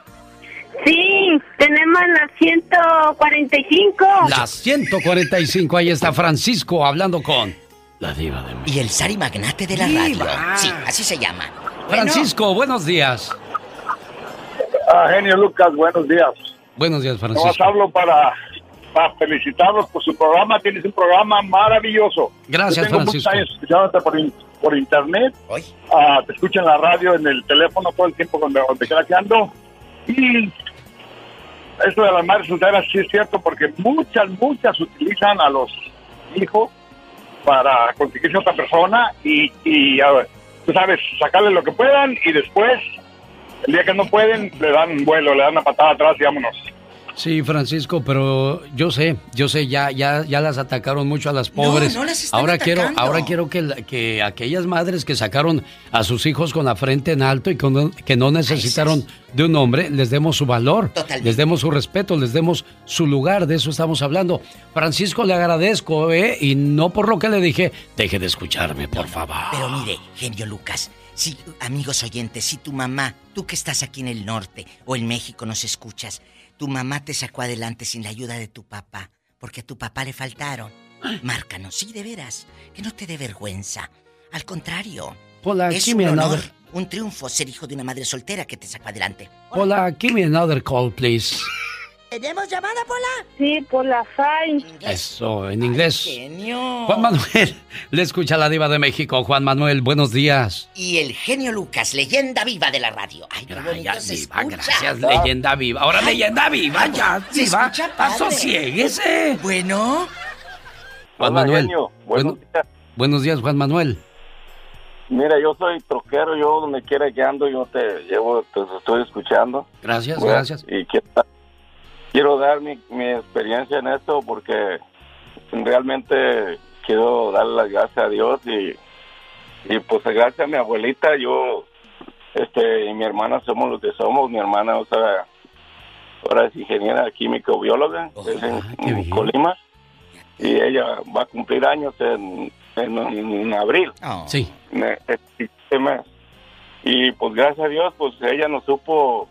Sí, tenemos la 145. Las 145, ahí está Francisco hablando con la diva de México. Y el Sari Magnate de la Diva. radio. Sí, así se llama. Francisco, buenos días. Ah, genio Lucas, buenos días. Buenos días, Francisco. hablo para, para felicitarlos por su programa. Tienes un programa maravilloso. Gracias, Yo tengo Francisco. muchos años escuchándote por, in- por internet. Ah, te escucho en la radio, en el teléfono todo el tiempo donde, donde quiera que ando. Y eso de las madres solteras sí es cierto porque muchas, muchas utilizan a los hijos para conseguirse otra persona y, y, a ver, tú sabes, sacarle lo que puedan y después, el día que no pueden, le dan vuelo, le dan una patada atrás y vámonos. Sí, Francisco, pero yo sé, yo sé, ya, ya, ya las atacaron mucho a las pobres. No, las están ahora atacando. quiero, ahora quiero que, que aquellas madres que sacaron a sus hijos con la frente en alto y con- que no necesitaron de un hombre, les demos su valor, les demos su respeto, les demos su lugar, de eso estamos hablando. Francisco, le agradezco, ¿eh? Y no por lo que le dije, deje de escucharme, por favor. Pero mire, genio Lucas, si, amigos oyentes, si tu mamá, tú que estás aquí en el norte o en México nos escuchas, tu mamá te sacó adelante sin la ayuda de tu papá, porque a tu papá le faltaron. Márcanos, sí, de veras, que no te dé vergüenza. Al contrario, Hola, es un honor, another- un triunfo ser hijo de una madre soltera que te sacó adelante. Hola, give me another call, please. ¿Tenemos llamada, Pola? Sí, por la FAI. Eso, en inglés. Genio. Juan Manuel, le escucha la diva de México. Juan Manuel, buenos días. Y el genio Lucas, leyenda viva de la radio. Ay, qué bonito Gracias, se diva, escucha. gracias, leyenda viva. Ahora Ay, leyenda viva, ya, se diva. escucha padre. Bueno. Juan Hola, Manuel. genio. Buenos bueno- buenos días, Juan Manuel. Mira, yo soy troquero, yo donde quiera que ando, yo te llevo, te estoy escuchando. Gracias, Bueno, gracias. Y quiero, quiero dar mi, mi experiencia en esto porque realmente quiero darle las gracias a Dios y, y pues gracias a mi abuelita, yo este y mi hermana somos lo que somos. Mi hermana, o sea, ahora es ingeniera químico bióloga, es en, en Colima y ella va a cumplir años en, en, en abril. Sí. Me- este mes. Y pues gracias a Dios, pues ella nos supo,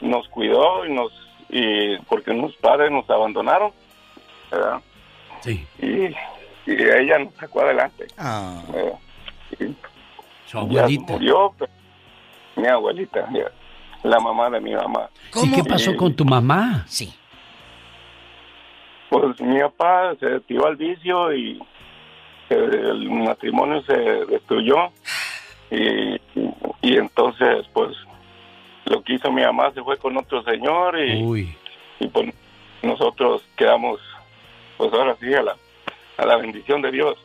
nos cuidó y nos, y porque unos padres nos abandonaron, ¿verdad? Sí. Y, y ella nos sacó adelante. Eh, y Su abuelita. Murió, pero mi abuelita, la mamá de mi mamá. ¿Y qué pasó Y, con tu mamá? Sí. Pues mi papá se tiró al vicio y eh, el matrimonio se destruyó y, y entonces pues lo que hizo mi mamá se fue con otro señor y, y pues nosotros quedamos pues ahora sí a la, a la bendición de Dios.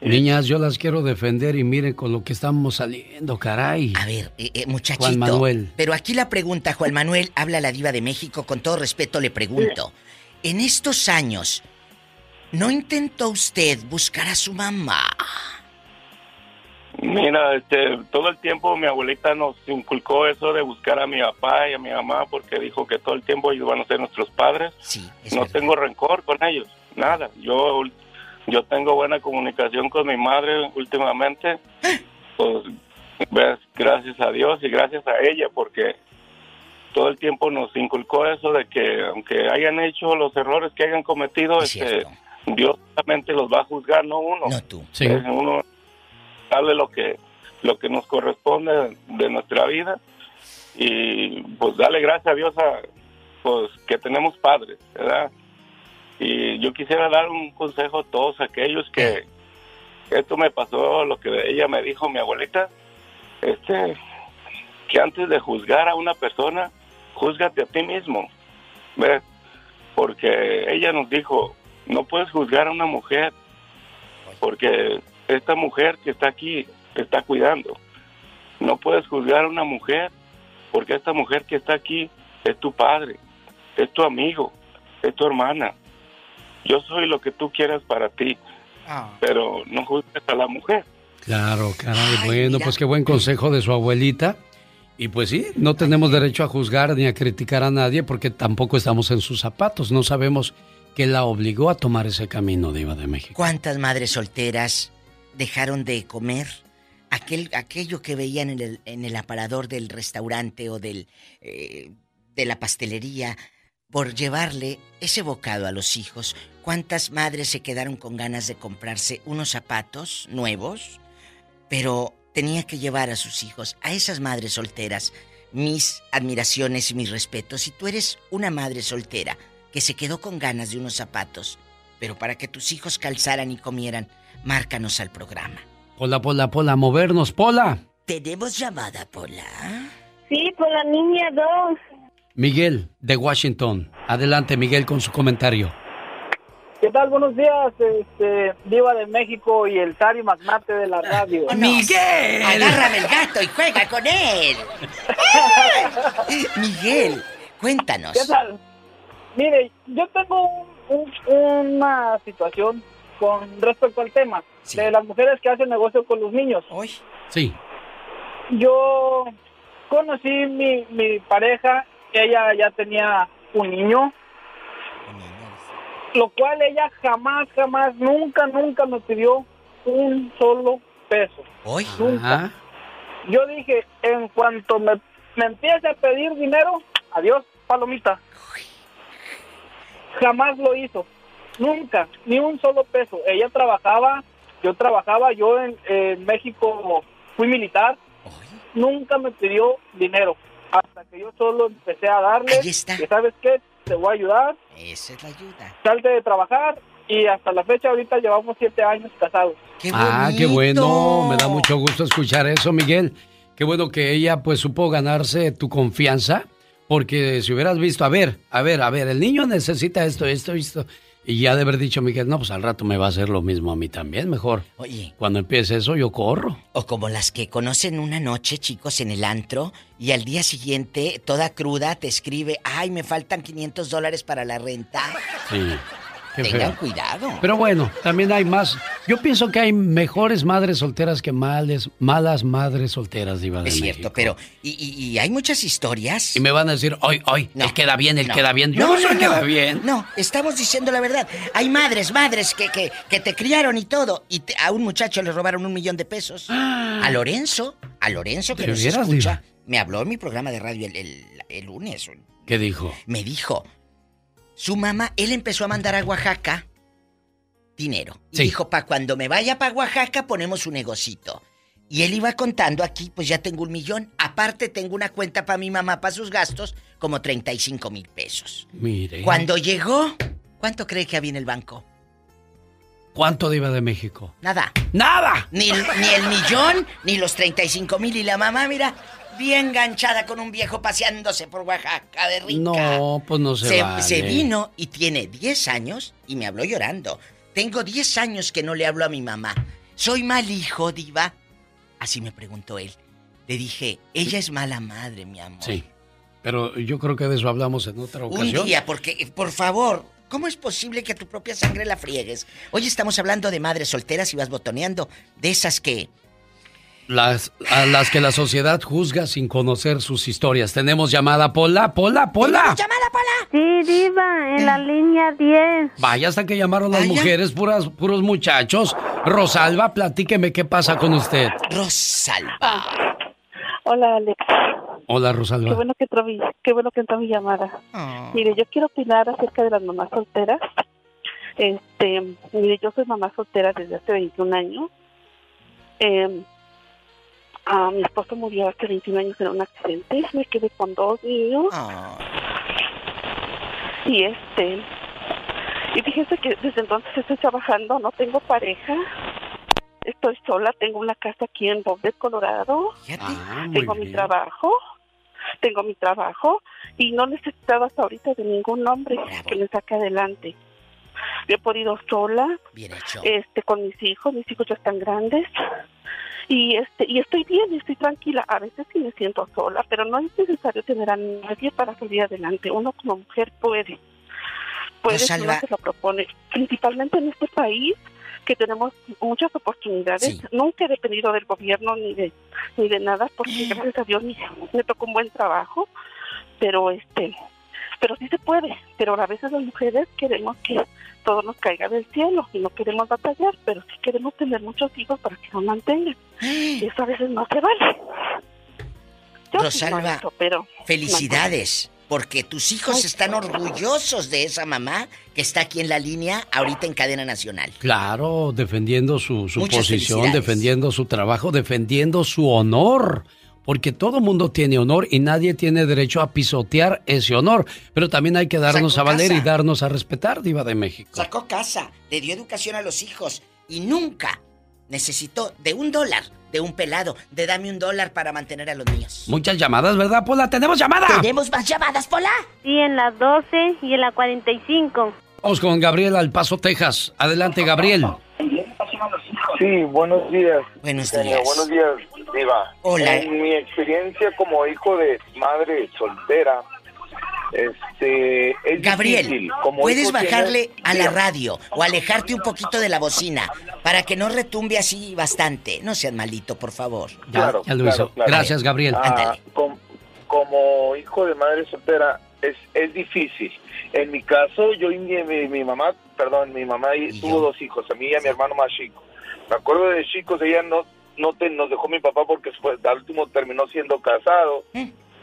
Niñas, yo las quiero defender y miren con lo que estamos saliendo, caray. A ver, eh, eh, muchachito. Juan Manuel. Pero aquí la pregunta, Juan Manuel, habla la diva de México, con todo respeto le pregunto. En estos años, ¿no intentó usted buscar a su mamá? Mira, este, todo el tiempo mi abuelita nos inculcó eso de buscar a mi papá y a mi mamá porque dijo que todo el tiempo ellos van a ser nuestros padres. no tengo rencor con ellos, nada. Yo yo tengo buena comunicación con mi madre últimamente. Pues ves, gracias a Dios y gracias a ella porque todo el tiempo nos inculcó eso de que aunque hayan hecho los errores que hayan cometido, este, Dios solamente los va a juzgar, no uno. No tú. Sí. Es uno darle lo que lo que nos corresponde de nuestra vida y pues darle gracias a Dios a pues que tenemos padres, ¿verdad? Y yo quisiera dar un consejo a todos aquellos que esto me pasó, lo que ella me dijo, mi abuelita, este, que antes de juzgar a una persona, júzgate a ti mismo, ¿ves? Porque ella nos dijo, no puedes juzgar a una mujer, porque esta mujer que está aquí te está cuidando. No puedes juzgar a una mujer, porque esta mujer que está aquí es tu padre, es tu amigo, es tu hermana. Yo soy lo que tú quieras para ti, pero no juzgues a la mujer. Claro, caray, bueno, pues qué buen consejo de su abuelita. Y pues sí, no tenemos derecho a juzgar ni a criticar a nadie porque tampoco estamos en sus zapatos. No sabemos qué la obligó a tomar ese camino, Diva de México. ¿Cuántas madres solteras dejaron de comer aquel, aquello que veían en el, en el aparador del restaurante o del, eh, de la pastelería por llevarle ese bocado a los hijos? ¿Cuántas madres se quedaron con ganas de comprarse unos zapatos nuevos? Pero tenía que llevar a sus hijos, a esas madres solteras, mis admiraciones y mis respetos. Si tú eres una madre soltera que se quedó con ganas de unos zapatos, pero para que tus hijos calzaran y comieran, márcanos al programa. Pola, pola, pola, movernos, pola. ¿Tenemos llamada, Pola? Sí, por la niña 2. Miguel, de Washington. Adelante, Miguel, con su comentario. ¿Qué tal? Buenos días, este, Diva de México y el Sari Magnate de la radio. ¡Miguel! Agárrame el gato y juega con él. Miguel, cuéntanos. ¿Qué tal? Mire, yo tengo una situación con respecto al tema de las mujeres que hacen negocio con los niños. Hoy. Sí. Yo conocí mi, mi pareja, ella ya tenía un niño, lo cual ella jamás, jamás, nunca, nunca me pidió un solo peso. ¿Hoy? Nunca. Yo dije, en cuanto me, me empiece a pedir dinero, adiós, palomita. Jamás lo hizo. Nunca, ni un solo peso. Ella trabajaba, yo trabajaba, yo en, en México fui militar. Nunca me pidió dinero. Hasta que yo solo empecé a darle. Ahí está. Que sabes qué, te voy a ayudar. Esa es la ayuda. Salte de trabajar y hasta la fecha ahorita llevamos siete años casados. ah, qué bueno. Me da mucho gusto escuchar eso, Miguel. Qué bueno que ella pues supo ganarse tu confianza. Porque si hubieras visto, a ver, a ver, a ver, el niño necesita esto, esto, esto. Y ya de haber dicho Miguel, no, pues al rato me va a hacer lo mismo a mí también, mejor. Oye. Cuando empiece eso, yo corro. O como las que conocen una noche, chicos, en el antro, y al día siguiente, toda cruda, te escribe, ay, me faltan 500 dólares para la renta. Sí. Qué Tengan feo. cuidado. Pero bueno, también hay más. Yo pienso que hay mejores madres solteras que males, malas madres solteras, Diva de Es México. cierto, pero... Y, y- y hay muchas historias... Y me van a decir, hoy, hoy, él queda bien, él No. queda bien. Yo no, sé queda bien. No, estamos diciendo la verdad. Hay madres, madres que, que, que te criaron y todo. Y te- a un muchacho le robaron un millón de pesos. A Lorenzo, a Lorenzo que ¿De nos escucha. Me habló en mi programa de radio el, el- el lunes. ¿Qué dijo? Me dijo, su mamá, él empezó a mandar a Oaxaca dinero. Y Sí. dijo, pa' cuando me vaya para Oaxaca ponemos un negocito. Y él iba contando aquí, pues ya tengo un millón. Aparte tengo una cuenta para mi mamá, para sus gastos, como 35 mil pesos. Mire. Cuando llegó, ¿cuánto cree que había en el banco? ¿Cuánto Diva de México? Nada. ¡Nada! Ni, el- ni el millón, ni los 35 mil. Y la mamá, mira, bien enganchada con un viejo paseándose por Oaxaca de rica. No, pues no se, se, vale. se vino y tiene 10 años y me habló llorando. Tengo 10 años que no le hablo a mi mamá. ¿Soy mal hijo, diva? Así me preguntó él. Le dije, ella es mala madre, mi amor. Sí. Pero yo creo que de eso hablamos en otra Un ocasión. día, porque, por favor, ¿cómo es posible que a tu propia sangre la friegues? Hoy estamos hablando de madres solteras y vas botoneando, de esas que... Las, a las que la sociedad juzga sin conocer sus historias. Tenemos llamada Pola, Pola, Pola. Sí, Diva, en la línea 10. Vaya hasta que llamaron las mujeres, puras, puros muchachos. Rosalba, platíqueme qué pasa con usted. Rosalba. Hola, Alex. Hola, Qué Rosalba. bueno que entró mi, qué bueno que entró mi llamada. Mire, yo quiero opinar acerca de las mamás solteras. Este, mire, yo soy mamá soltera desde hace 21 años. Eh, ah, mi esposo murió hace 21 años en un accidente. Me quedé con dos niños. Y este, y fíjese que desde entonces estoy trabajando, no tengo pareja. Estoy sola, tengo una casa aquí en Boulder, Colorado. Ah, tengo mi bien. trabajo, tengo mi trabajo y no necesitaba hasta ahorita de ningún hombre que me saque adelante. Yo he podido sola, Bien hecho. este, con mis hijos, mis hijos ya están grandes y este y estoy bien, estoy tranquila. A veces sí me siento sola, pero no es necesario tener a nadie para salir adelante. Uno como mujer puede, puede si Rosalba. uno se lo propone. Principalmente en este país que tenemos muchas oportunidades. Nunca he dependido del gobierno ni de ni de nada, porque gracias a Dios me, me tocó un buen trabajo, pero este pero sí se puede, pero a veces las mujeres queremos que todo nos caiga del cielo y no queremos batallar, pero sí queremos tener muchos hijos para que nos mantengan. Y eso a veces no se vale. Yo sí Rosalba, pero Felicidades, porque tus hijos están orgullosos de esa mamá que está aquí en la línea, ahorita en cadena nacional. Claro, defendiendo su, su Muchas posición, defendiendo su trabajo, defendiendo su honor. Porque todo mundo tiene honor y nadie tiene derecho a pisotear ese honor. Pero también hay que darnos Sacó a valer casa. y darnos a respetar, Diva de México. Sacó casa, le dio educación a los hijos y nunca necesitó de un dólar, de un pelado, de dame un dólar para mantener a los niños. Muchas llamadas, ¿verdad, Pola? ¡Tenemos llamada! ¿Tenemos más llamadas, Pola? Sí, en la 12 y en la 45. Vamos con Gabriel al Paso, Texas. Adelante, Gabriel. Sí, buenos días. Buenos días. buenos días, Diva. Hola. En mi experiencia como hijo de madre soltera, este, es Gabriel, difícil. Como puedes bajarle a la radio o alejarte un poquito de la bocina para que no retumbe así bastante. No seas malito, por favor. Ya, ya lo hizo. Gracias, Gabriel. Ah, com- como hijo de madre soltera es, es difícil. En mi caso, yo y mi, mi- mi mamá, perdón, mi mamá y- tuvo dos hijos, a mí y a mi hermano más chico. Me acuerdo de chicos, ella no, no te, nos dejó mi papá porque después, al último terminó siendo casado.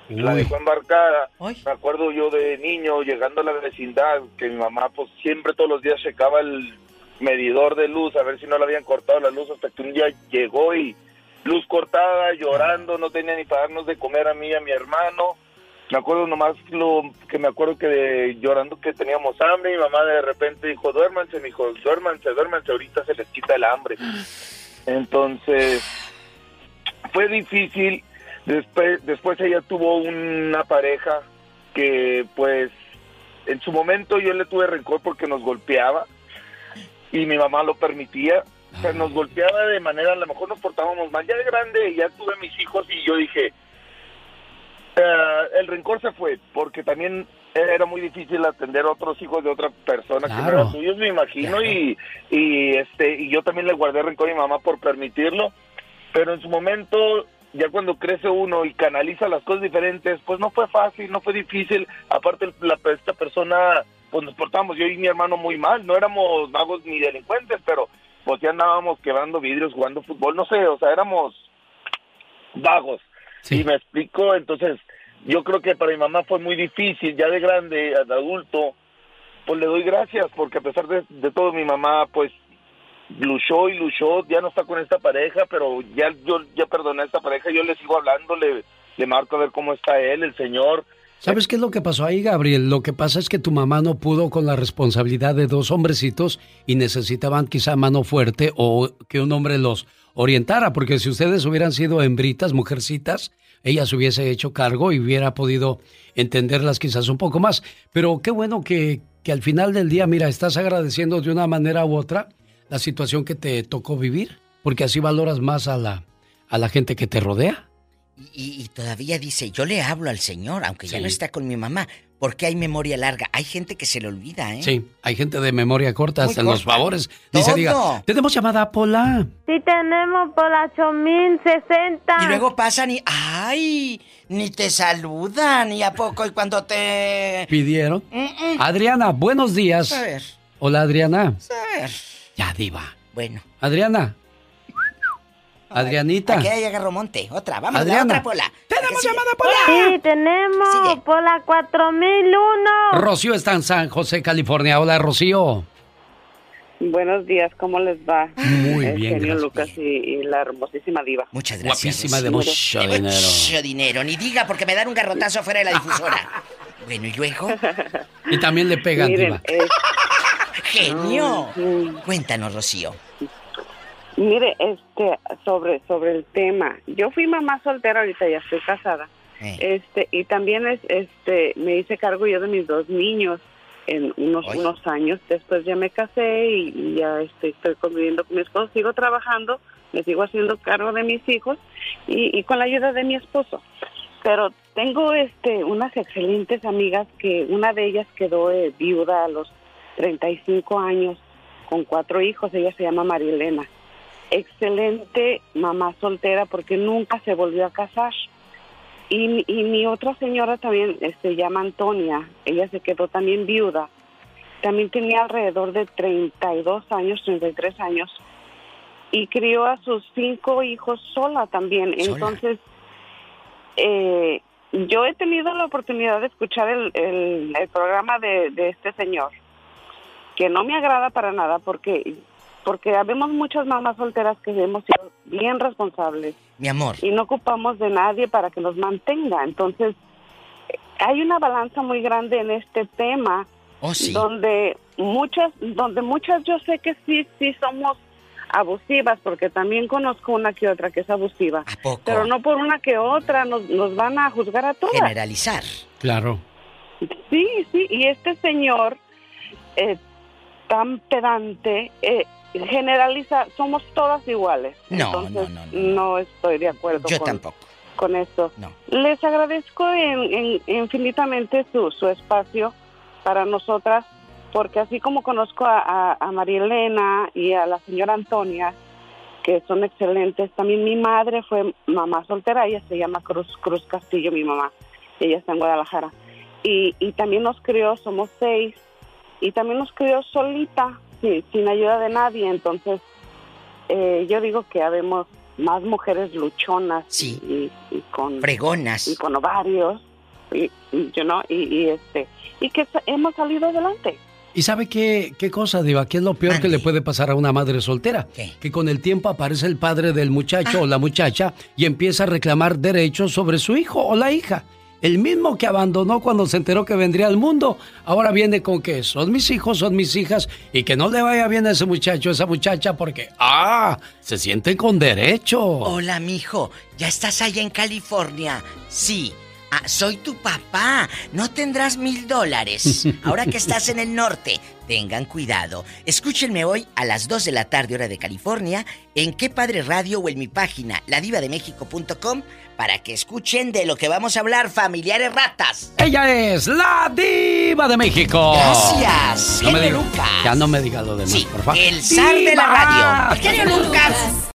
La Uy. dejó embarcada. Me acuerdo yo de niño llegando a la vecindad que mi mamá pues siempre todos los días checaba el medidor de luz a ver si no le habían cortado la luz hasta que un día llegó y luz cortada, llorando, no tenía ni para darnos de comer a mí y a mi hermano. Me acuerdo nomás lo que me acuerdo que de- llorando que teníamos hambre y mi mamá de repente dijo, duérmanse, mi hijo, duérmanse, duérmanse, ahorita se les quita el hambre. Entonces, fue difícil. Después, después ella tuvo una pareja que pues en su momento yo le tuve rencor porque nos golpeaba y mi mamá lo permitía. O sea, nos golpeaba de manera, a lo mejor nos portábamos mal. Ya de grande, ya tuve mis hijos y yo dije, eh, el rencor se fue porque también era muy difícil atender a otros hijos de otra persona que no Claro. eran suyos, me imagino, y, y este y yo también le guardé rencor a mi mamá por permitirlo, pero en su momento ya cuando crece uno y canaliza las cosas diferentes, pues no fue fácil, no fue difícil, aparte la, esta persona, pues nos portamos yo y mi hermano muy mal, no éramos magos ni delincuentes, pero pues ya andábamos quebrando vidrios, jugando fútbol, no sé, o sea, éramos vagos. Y me explico, entonces yo creo que para mi mamá fue muy difícil, ya de grande, de adulto, pues le doy gracias porque a pesar de, de todo mi mamá pues luchó y luchó, ya no está con esta pareja, pero ya yo ya perdoné a esta pareja, yo le sigo hablando, le, le marco a ver cómo está él, el señor. ¿Sabes qué es lo que pasó ahí, Gabriel? Lo que pasa es que tu mamá no pudo con la responsabilidad de dos hombrecitos y necesitaban quizá mano fuerte o que un hombre los orientara, porque si ustedes hubieran sido hembritas, mujercitas, ella se hubiese hecho cargo y hubiera podido entenderlas quizás un poco más. Pero qué bueno que, que al final del día, mira, estás agradeciendo de una manera u otra la situación que te tocó vivir, porque así valoras más a la, a la gente que te rodea. Y, y todavía dice, yo le hablo al Señor, aunque ya no está con mi mamá, porque hay memoria larga. Hay gente que se le olvida, ¿eh? Sí, hay gente de memoria corta, Muy hasta en los favores. Dice, diga, tenemos llamada Pola. Sí tenemos por la 8060. Y luego pasan y, ay, ni te saludan, y a poco, y cuando te... ¿Pidieron? Adriana, buenos días. A ver, Hola, Adriana. a ver. Ya, diva. Bueno. Adriana. Adrianita. Aquí hay agarro monte. Otra, vamos, Adriana. la otra pola. ¿Tenemos llamada por Sí, tenemos por la 4001. Rocío está en San José, California. Hola, Rocío. Buenos días, ¿cómo les va? Muy El bien, genio gracias. Lucas y, y la hermosísima diva. Muchas gracias. Guapísima de mucho De dinero. Mucho dinero. Ni diga porque me dan un garrotazo afuera de la difusora. bueno, ¿y luego? Y también le pegan, Miren, diva. eh, ¡Genio! Cuéntanos, Rocío. Mire, este, sobre, sobre el tema, yo fui mamá soltera, ahorita ya estoy casada, Eh. este, y también es, este, me hice cargo yo de mis dos niños en unos, unos años, después ya me casé y, y ya este, estoy conviviendo con mi esposo, sigo trabajando, me sigo haciendo cargo de mis hijos y, y con la ayuda de mi esposo. Pero tengo este unas excelentes amigas que una de ellas quedó eh, viuda a los 35 años con cuatro hijos, ella se llama Marilena. Excelente mamá soltera porque nunca se volvió a casar. Y, y mi otra señora también se llama Antonia, ella se quedó también viuda. También tenía alrededor de 32 años, 33 años. Y crió a sus cinco hijos sola también. Sola. Entonces, eh, yo he tenido la oportunidad de escuchar el, el, el programa de, de este señor, que no me agrada para nada porque porque habemos muchas mamás solteras que hemos sido bien responsables Mi amor. y no ocupamos de nadie para que nos mantenga. Entonces, hay una balanza muy grande en este tema Oh, sí. donde muchas donde muchas yo sé que sí sí somos abusivas porque también conozco una que otra que es abusiva pero no por una que otra nos, nos van a juzgar a todas Generalizar. Claro. Sí, sí, y este señor eh, tan pedante, eh, generaliza, somos todas iguales. No, Entonces, no, no, estoy de acuerdo Yo con, tampoco. con esto. Les agradezco en- en- infinitamente su, su espacio para nosotras, porque así como conozco a, a, a María Elena y a la señora Antonia, que son excelentes, también mi madre fue mamá soltera, ella se llama Cruz, Cruz Castillo, mi mamá, ella está en Guadalajara. Y, y también nos crió, somos seis, y también nos crió solita, sí, sin ayuda de nadie, entonces eh, yo digo que habemos más mujeres luchonas y, y con fregonas. y con ovarios y, y, you know, y, y, este y que hemos salido adelante. ¿Y sabe qué, qué cosa, Diva? ¿Qué es lo peor que le puede pasar a una madre soltera? Que con el tiempo aparece el padre del muchacho o la muchacha y empieza a reclamar derechos sobre su hijo o la hija. El mismo que abandonó cuando se enteró que vendría al mundo, ahora viene con que son mis hijos, son mis hijas y que no le vaya bien a ese muchacho, a esa muchacha porque, ah, se sienten con derecho. Hola, mijo. ¿Ya estás allá en California? Sí. Ah, soy tu papá. No tendrás mil dólares. Ahora que estás en el norte, tengan cuidado. Escúchenme hoy a las 2 de la tarde, hora de California, en Qué Padre Radio o en mi página, ladivademéxico.com, para que escuchen de lo que vamos a hablar, familiares ratas. Ella es la diva de México. Gracias, No me diga- Lucas. Ya no me diga lo demás, por favor. El zar de la radio. Genio Lucas.